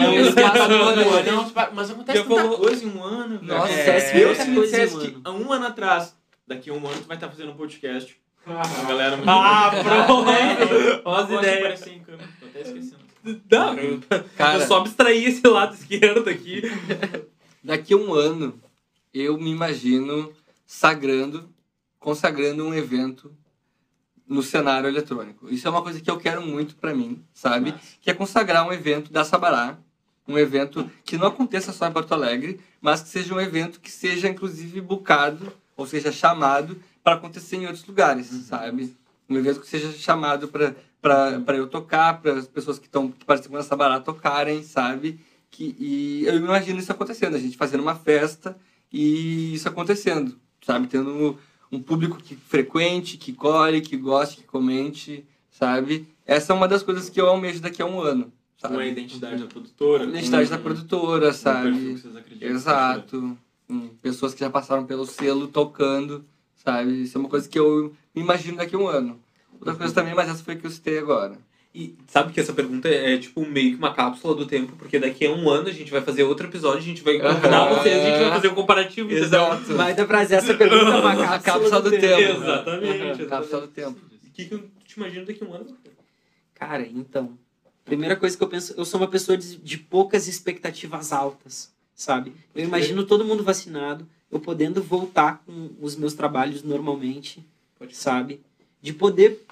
Mas acontece tanta coisa em um ano. Nossa, é, é, eu se me dissesse que há um ano atrás daqui a um ano tu vai estar fazendo um podcast. A galera muito Ah, pronto! Olha as gosto de ideias. tô até esquecendo. Cara, eu só abstraí esse lado esquerdo aqui. daqui a um ano, eu me imagino sagrando, consagrando um evento no cenário eletrônico. Isso é uma coisa que eu quero muito pra mim, sabe? Que é consagrar um evento da Sabará, um evento que não aconteça só em Porto Alegre, mas que seja um evento que seja inclusive bucado, ou seja, chamado para acontecer em outros lugares, sabe? Um evento que seja chamado para para eu tocar, para as pessoas que estão participando da Sabará tocarem, sabe? Que, e eu imagino isso acontecendo, a gente fazendo uma festa e isso acontecendo, sabe? Tendo um público que frequente, que colhe, que goste, que comente, sabe? Essa é uma das coisas que eu almejo daqui a um ano, sabe? Com a identidade da produtora. A identidade com da produtora, perfil sabe? que vocês acreditam. Exato. Hum, Pessoas que já passaram pelo selo tocando, sabe? Isso é uma coisa que eu me imagino daqui a um ano. Outra coisa também, mas essa foi a que eu citei agora. E sabe que essa pergunta é tipo meio que uma cápsula do tempo, porque daqui a um ano a gente vai fazer outro episódio, a gente vai convidar Aham. vocês, a gente vai fazer um comparativo, entendeu? Exato. Vai dar prazer essa pergunta é uma *laughs* cápsula, cápsula do tempo. Exatamente. Aham, exatamente. Cápsula do tempo. O que, que eu te imagino daqui a um ano? Cara, então, primeira coisa que eu penso, eu sou uma pessoa de, de poucas expectativas altas, sabe? Eu imagino todo mundo vacinado, eu podendo voltar com os meus trabalhos normalmente, sabe? De poder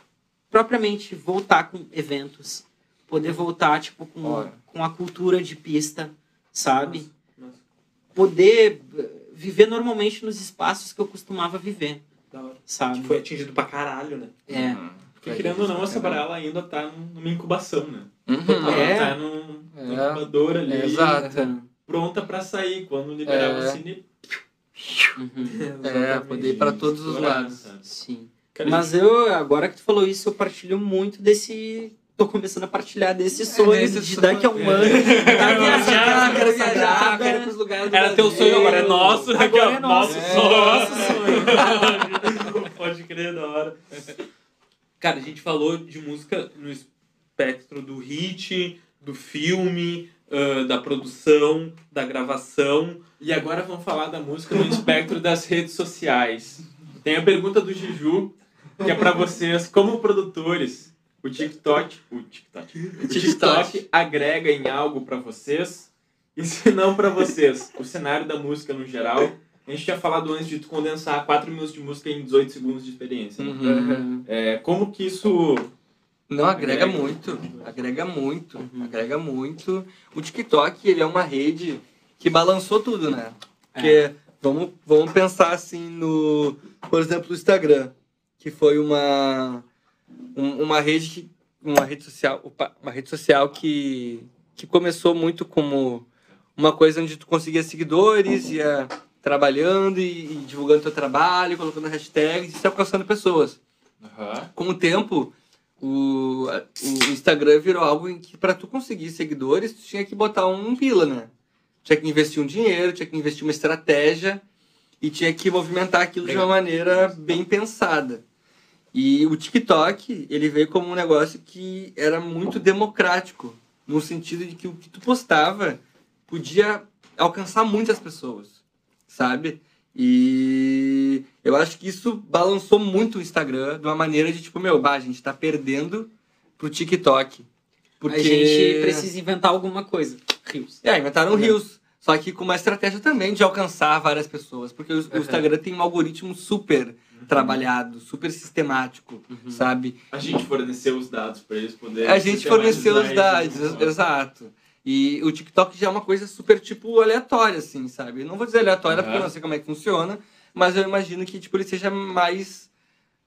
propriamente voltar com eventos, poder voltar tipo com, Ora. com a cultura de pista, sabe? Nossa, Poder eh, viver normalmente nos espaços que eu costumava viver, da hora. sabe? Que foi atingido pra caralho, né? É. Porque querendo ou não, a Sabará ela ainda tá num- numa incubação, né? Uhum. Ela É. tá num, numa É. incubadora ali, É, exato. pronta pra sair. Quando liberar É. a vacina, Uhum. É, poder ir pra todos os lados. sabe? Sim. Mas eu, agora que tu falou isso, eu partilho muito desse. Tô começando a partilhar desse sonho desse de sonho. *laughs* daqui a um ano. Quero viajar, quero viajar, quero ir pros lugares do Era teu sonho, agora é nosso. Agora aqui, ó, é nosso. É. Nosso Nosso sonho. *laughs* Pode crer, da hora. Cara, a gente falou de música no espectro do hit, do filme, ah, da produção, da gravação. E agora vamos falar da música no espectro das redes sociais. Tem a pergunta do Juju, que é pra vocês, como produtores, o TikTok, o TikTok, o TikTok agrega em algo pra vocês? E se não pra vocês, o cenário da música no geral? A gente tinha falado antes de tu condensar 4 minutos de música em 18 segundos de experiência. né? Uhum. É, como que isso Não, agrega Agrega. muito. Agrega muito. Agrega muito. O TikTok, ele é uma rede que balançou tudo, né? Porque vamos, vamos pensar assim no, por exemplo, o Instagram, que foi uma um- uma rede que uma rede social, uma rede social que que começou muito como uma coisa onde tu conseguia seguidores, ia trabalhando e, e divulgando teu trabalho, colocando hashtags e se alcançando pessoas com o tempo, o, o Instagram virou algo em que para tu conseguir seguidores, tu tinha que botar um pila, né? Tinha que investir um dinheiro, tinha que investir uma estratégia e tinha que movimentar aquilo de uma maneira bem pensada. E o TikTok, ele veio como um negócio que era muito democrático, no sentido de que o que tu postava podia alcançar muitas pessoas, sabe? E eu acho que isso balançou muito o Instagram de uma maneira de tipo, meu, bah, a gente tá perdendo pro TikTok. Porque... A gente precisa inventar alguma coisa. Rios. É, inventaram o Reels. Só que com uma estratégia também de alcançar várias pessoas. Porque o, o Instagram tem um algoritmo super trabalhado, super sistemático, sabe? a gente forneceu os dados para eles poderem A gente forneceu os dados, ex- exato. E o TikTok já é uma coisa super, tipo, aleatória, assim, sabe? Não vou dizer aleatória porque eu não sei como é que funciona, mas eu imagino que, tipo, ele seja mais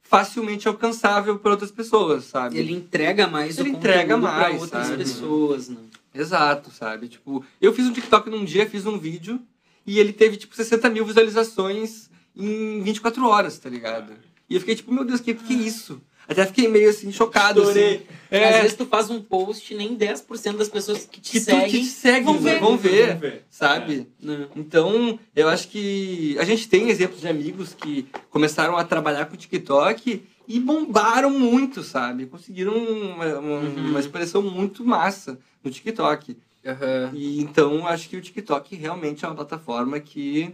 facilmente alcançável por outras pessoas, sabe? Ele entrega mais Ele o entrega mais, pra outras sabe? pessoas, né? Exato, sabe? Tipo, eu fiz um TikTok num dia, fiz um vídeo e ele teve, tipo, 60 mil visualizações em 24 horas, tá ligado? E eu fiquei, tipo, meu Deus, que que é isso? Até fiquei meio, assim, chocado, assim. É, Às vezes tu faz um post, nem 10% das pessoas que te que tu seguem que te segue, vão ver. vão ver, Vamos ver. sabe? né? Então, eu acho que a gente tem exemplos de amigos que começaram a trabalhar com TikTok e bombaram muito, sabe? Conseguiram uma, uma, Uhum. uma expressão muito massa no TikTok. E então, eu acho que o TikTok realmente é uma plataforma que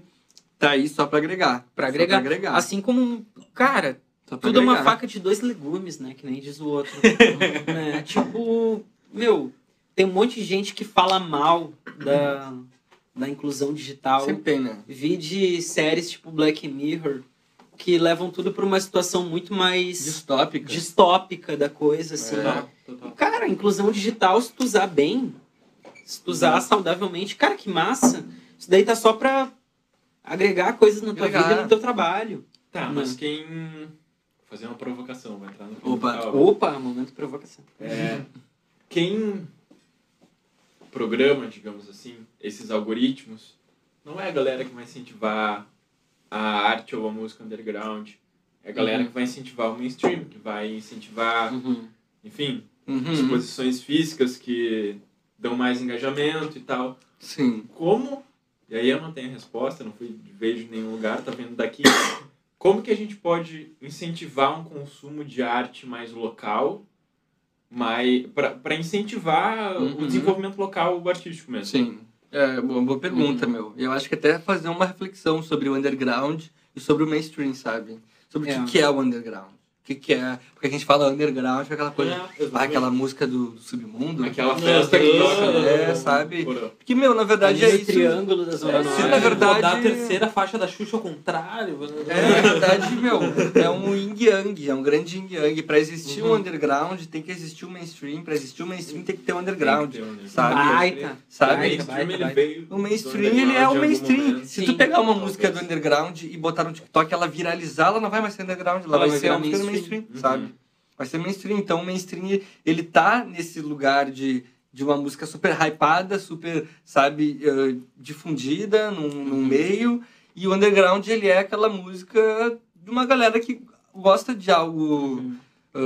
tá aí só pra agregar. Pra agregar. agregar. Assim como, cara, tudo é uma faca de dois legumes, né? Que nem diz o outro. *laughs* né? Tipo, meu, tem um monte de gente que fala mal da, da inclusão digital. Sempre tem, né? Vi de séries tipo Black Mirror que levam tudo pra uma situação muito mais Distópica. distópica da coisa, assim. É. Total. Cara, inclusão digital, se tu usar bem, se tu usar saudavelmente, cara, que massa. Isso daí tá só pra agregar coisas na tua Agregar. vida e no teu trabalho. Tá, Não. mas quem. Vou fazer uma provocação, vai entrar no Opa. Opa, momento de provocação. É, quem programa, digamos assim, esses algoritmos, não é a galera que vai incentivar a arte ou a música underground. É a galera Uhum. que vai incentivar o mainstream, que vai incentivar, enfim, Uhum. exposições físicas que dão mais engajamento e tal. Sim. Como, e aí eu não tenho resposta, não fui vejo em nenhum lugar, tá vendo daqui, *coughs* como que a gente pode incentivar um consumo de arte mais local, para incentivar o Uhum. desenvolvimento local artístico mesmo? Sim. É, boa, boa pergunta, Uhum. meu. Eu acho que até fazer uma reflexão sobre o underground e sobre o mainstream, sabe? Sobre o É. que, que é o underground. O que, que é. Porque a gente fala underground, é aquela coisa. Ah, aquela música do, do submundo. Aquela Não, festa que é, toca no- é, sabe? Que, meu, na verdade Ali é isso. triângulo da Zona É, Norte. na verdade- Rodar a terceira faixa da Xuxa ao contrário. É, na verdade, meu, é um yin yang, é um grande yin yang. Pra existir Uhum. um underground, tem que existir um mainstream. Pra existir um mainstream, tem que ter um underground. Tem que ter um underground. Sabe? Baita. Sabe? O Baita, mainstream, baita, ele baita. veio O mainstream, ele é o mainstream. momento. Se Sim. tu pegar uma música do underground e botar no TikTok, ela viralizar, ela não vai mais ser underground, ela vai ser uma música do mainstream. Mainstream, Uhum. sabe? Vai ser mainstream. Então, o mainstream, ele tá nesse lugar de, de uma música super hypada, super, sabe, eh, difundida num, num meio. E o underground, ele é aquela música de uma galera que gosta de algo... ah,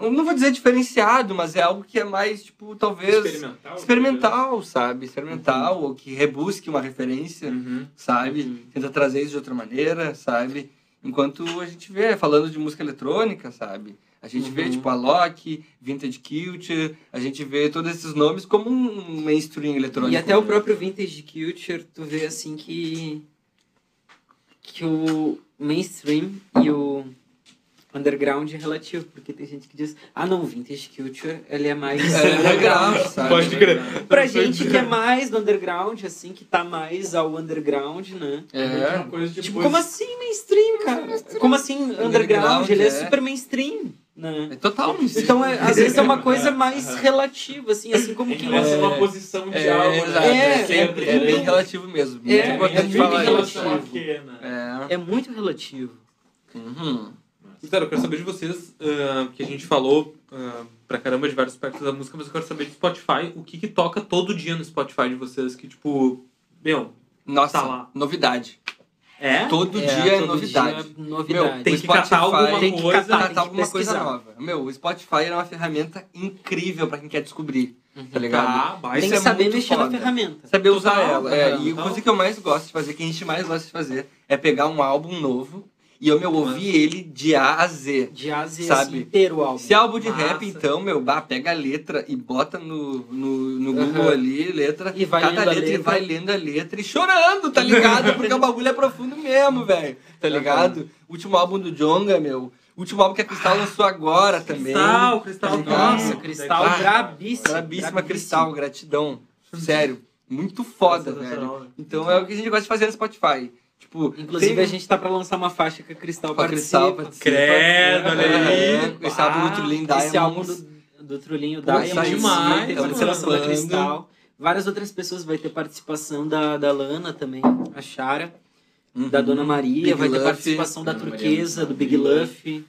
não- não vou dizer diferenciado, mas é algo que é mais, tipo, talvez... Experimental. Experimental, sabe? Experimental, ou que rebusque uma referência Uhum. sabe? Tenta trazer isso de outra maneira, sabe? Enquanto a gente vê, falando de música eletrônica, sabe? A gente vê, Uhum. tipo, a Loki, Vintage Culture, a gente vê todos esses nomes como um mainstream eletrônico. E até o próprio Vintage Culture, tu vê assim que. que o mainstream e o underground é relativo, porque tem gente que diz, ah não, o Vintage Culture ele é mais *laughs* É underground, sabe? Pode crer. Pra gente que é mais do underground, assim, que tá mais ao underground, né? É, uma coisa de Tipo, como assim mainstream, cara? Como assim underground? Underground, Ele é é. super mainstream, né? é total mainstream. Então, é, às vezes é uma coisa *laughs* mais relativa, assim, assim como Em que... É. à posição de É, algo, né? É, é, sempre, é, é bem relativo mesmo. É, Muito é importante muito né? É. É muito relativo. Uhum. Então, eu quero saber de vocês, ah, que a gente falou ah, pra caramba de vários aspectos da música, mas eu quero saber do Spotify, o que que toca todo dia no Spotify de vocês, que tipo, meu, Nossa, Tá lá. novidade. é? Todo dia é todo novidade. dia é novidade. Meu, Tem o que catar Spotify alguma tem que coisa. catar, tem que alguma coisa nova. Meu, o Spotify é uma ferramenta incrível pra quem quer descobrir, tá ligado? Tá, Tem que é saber mexer na foda. ferramenta. Saber usar ela. É, e a coisa que eu mais gosto de fazer, que a gente mais gosta de fazer, é pegar um álbum novo e eu, meu, ouvir ele de A a Z. De A a Z, Sabe? assim, inteiro o álbum. Se é álbum de Massa. rap, então, meu, bah, pega a letra e bota no, no, no Google Aham. ali, letra, E vai cada lendo a letra, e letra. vai lendo a letra e chorando, tá ligado? Porque o bagulho é profundo mesmo, velho. Tá ligado? Último álbum do Jonga, meu. Último álbum que a Cristal lançou agora também. Cristal, Cristal, Tá? Nossa, Cristal Ah, brabíssimo. Brabíssima Cristal, gratidão. Sério. Muito foda, velho. Então é o que a gente gosta de fazer no Spotify. Tipo, Inclusive, tem- a gente tá pra lançar uma faixa que a Cristal Com a participa. Cristal participa. Credo, olha É, aí. esse álbum do Trulin Diamonds. Esse álbum do, do Trulinho Diamonds demais, vai ter mano. participação da. Cristal. Várias outras pessoas vai ter participação da, da Lana também, a Chara, Uhum. da Dona Maria, Big vai ter Luffy. participação da Turquesa, do Big. Luffy,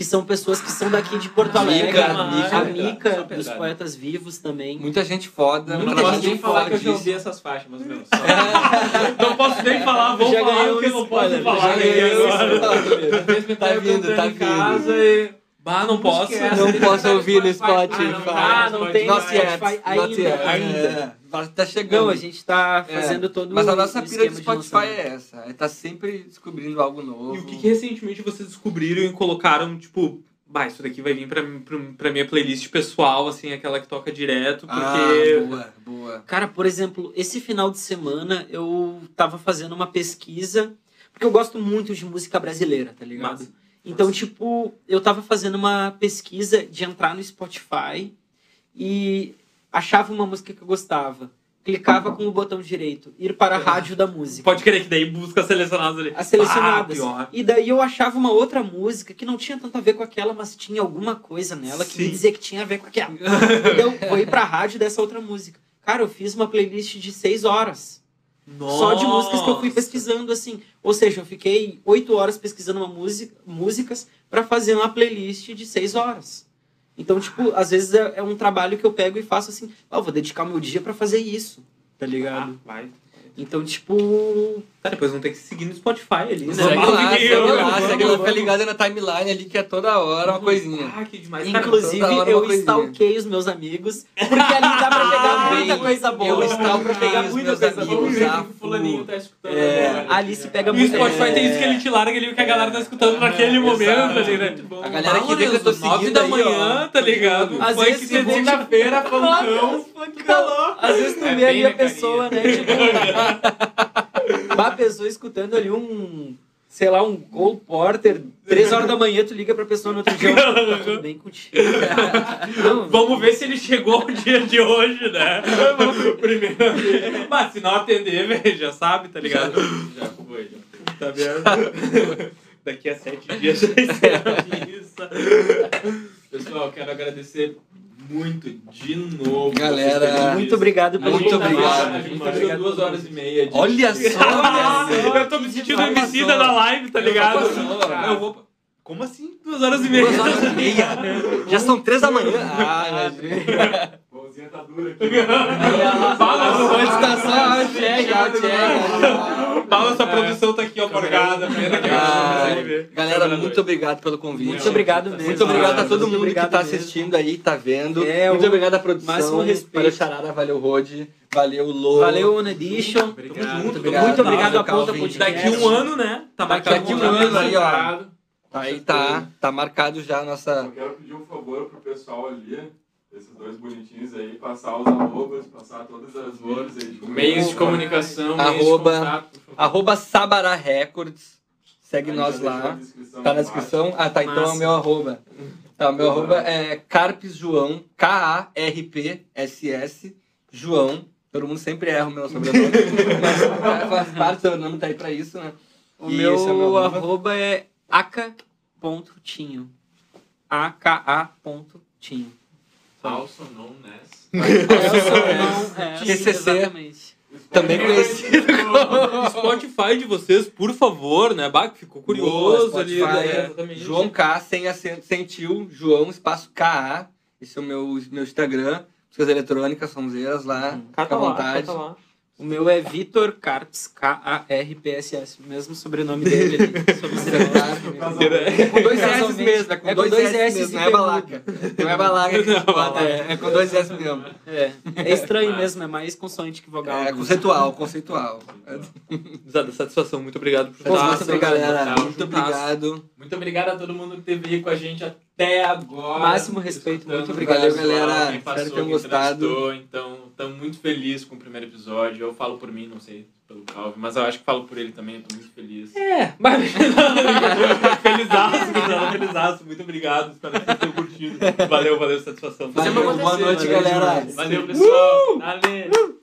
que são pessoas que são daqui de Porto Mica, Alegre. Mica. a Mica pedrada. dos Poetas Vivos também. Muita gente foda. Muita Não posso gente nem falar que eu já ouvi essas faixas, mas não. Só... *laughs* Não posso nem falar, vou Já falar porque eu não posso spoiler, falar já. Às vezes me Tá vindo, tá em vindo. casa e... Bah, não posso. Esquece. Não posso ouvir no Spotify. Ah, não, Ah, não tem no Not Spotify yet. ainda. É, mas tá chegando. Não, a gente tá É, fazendo todo Mas a nossa pira do de Spotify é essa. É tá sempre descobrindo algo novo. E o que, que recentemente vocês descobriram e colocaram, tipo, bah, isso daqui vai vir pra, pra, pra minha playlist pessoal, assim, aquela que toca direto, porque. Ah, boa, boa. Cara, por exemplo, esse final de semana eu tava fazendo uma pesquisa Porque eu gosto muito de música brasileira, tá ligado? Massa. Então, tipo, eu tava fazendo uma pesquisa de entrar no Spotify e achava uma música que eu gostava. Clicava com o botão direito, ir para a rádio da música. Pode querer que daí busca selecionadas ali. As selecionadas. Ah. E daí eu achava uma outra música que não tinha tanto a ver com aquela, mas tinha alguma coisa nela que me Sim. dizia que tinha a ver com aquela. *laughs* e eu vou ir pra rádio dessa outra música. Cara, eu fiz uma playlist de seis horas. Só de músicas que eu fui Nossa. pesquisando, assim. Ou seja, eu fiquei oito horas pesquisando uma música, músicas para fazer uma playlist de seis horas. Então, tipo, às vezes é, é um trabalho que eu pego e faço assim, ah, eu vou dedicar meu dia para fazer isso, tá Ah, ligado? vai. Então, tipo, Tá, depois vão ter que seguir no Spotify ali, né? Segue lá, vamos. fica ligado na timeline ali que é toda hora uma coisinha. Ah, que demais. Cara, inclusive hora eu stalkei os meus amigos, porque ali dá pra pegar muita coisa boa. Eu stalkei pra pegar os muita meus coisa amigos. boa. Fulaninho tá escutando É, agora. ali se pega E o muito. Spotify é, tem isso que ele te larga ali o que a galera tá escutando naquele momento, Exato, ali, né? muito bom. A galera que vê que eu tô seguindo da manhã, tá ligado? Às vezes Segunda-feira, *laughs* tá louco. Às vezes tu É vê ali a pessoa, né? *laughs* Uma pessoa escutando ali um, sei lá, um Cole Porter, três horas da manhã, tu liga pra pessoa no outro dia, tá tudo bem contigo. *laughs* Não, Vamos ver se ele chegou ao dia de hoje, né? Primeiro. Mas se não atender, velho, já sabe, tá ligado? Já foi, já foi. Tá vendo? *laughs* Daqui a sete dias já *laughs* isso. Pessoal, quero agradecer muito de novo. Galera, muito A pelo Muito tá- obrigado. A gente Muito tá obrigado duas horas e meia de Olha só, *laughs* olha Eu tô me sentindo homicida da live, tá ligado? Eu vou. Como assim? Duas horas e meia. Duas horas e meia. *laughs* Já são três da manhã. Ah, imagina. Pãozinha *laughs* tá dura aqui. Fala, tá check, out, check. Fala, essa produção tá aqui, ó, morgada. Pena que a gente não consegue ver. Galera, muito obrigado pelo convite. Muito obrigado mesmo. Muito obrigado a todo mundo que tá assistindo aí, tá vendo. É, muito obrigado à produção. máximo respeito. Valeu, Charara. Valeu, Rode. Valeu, Lô. Valeu, One Edition. Obrigado. Muito obrigado. Muito obrigado a Ponta. Podcast. Daqui um ano, né? Tá Daqui marcado um já. ano aí, ó. Aí tá, tá marcado já a nossa. Eu quero pedir um favor pro pessoal ali, esses dois bonitinhos aí, passar os arrobas, passar todas as redes aí. de Meios de comunicação, meios de Arroba- contato. Arroba Sabará Records. Segue Aí nós lá. na descrição Tá na embaixo. descrição? Ah, tá. Então é o Massa. meu arroba. Tá, o meu arroba é Carpes João, K-A-R-P-S-S, João. Todo mundo sempre erra o meu sobrenome. *laughs* mas faz parte do sobrenome, tá aí pra isso, né? O E meu, é o meu arroba. arroba é aka.tinho. A-K-A.tinho. Also known as. É, QCC. exatamente. Também conhecido *laughs* O Spotify de vocês, por favor, né? Bah, ficou curioso Boa, ali. Spotify, né? é. Exatamente. João K, sem acento, sem tio, João, espaço K-A. Esse é o meu, meu Instagram. Músicas eletrônicas, sonzeiras lá. Fica Cata à lá, vontade. cata lá. O meu é Vitor Carps, K-A-R-P-S-S. O mesmo sobrenome dele. ali, *laughs* sobrenome. É com dois S mesmo, é com É com dois, dois S S mesmo, não é balaca. Não é balaca que *laughs* bota, é, é com dois S mesmo. É, é estranho mesmo, é mais consoante que vogal. É conceitual, conceitual. Zada, satisfação. Muito obrigado por estar. muito obrigado, galera. Muito obrigado. Muito obrigado a todo mundo que esteve aí com a gente até agora. Máximo respeito, muito obrigado. Valeu, galera. Quem Espero passou, que tenham quem gostado. Então, estamos muito felizes com o primeiro episódio. Eu falo por mim, não sei pelo Calvin, mas eu acho que falo por ele também. Eu tô muito feliz. É, mas... *laughs* felizaço, felizaço. Muito obrigado. Espero que vocês tenham curtido. Valeu, valeu, satisfação. Valeu, boa noite, galera. Valeu, pessoal. Valeu.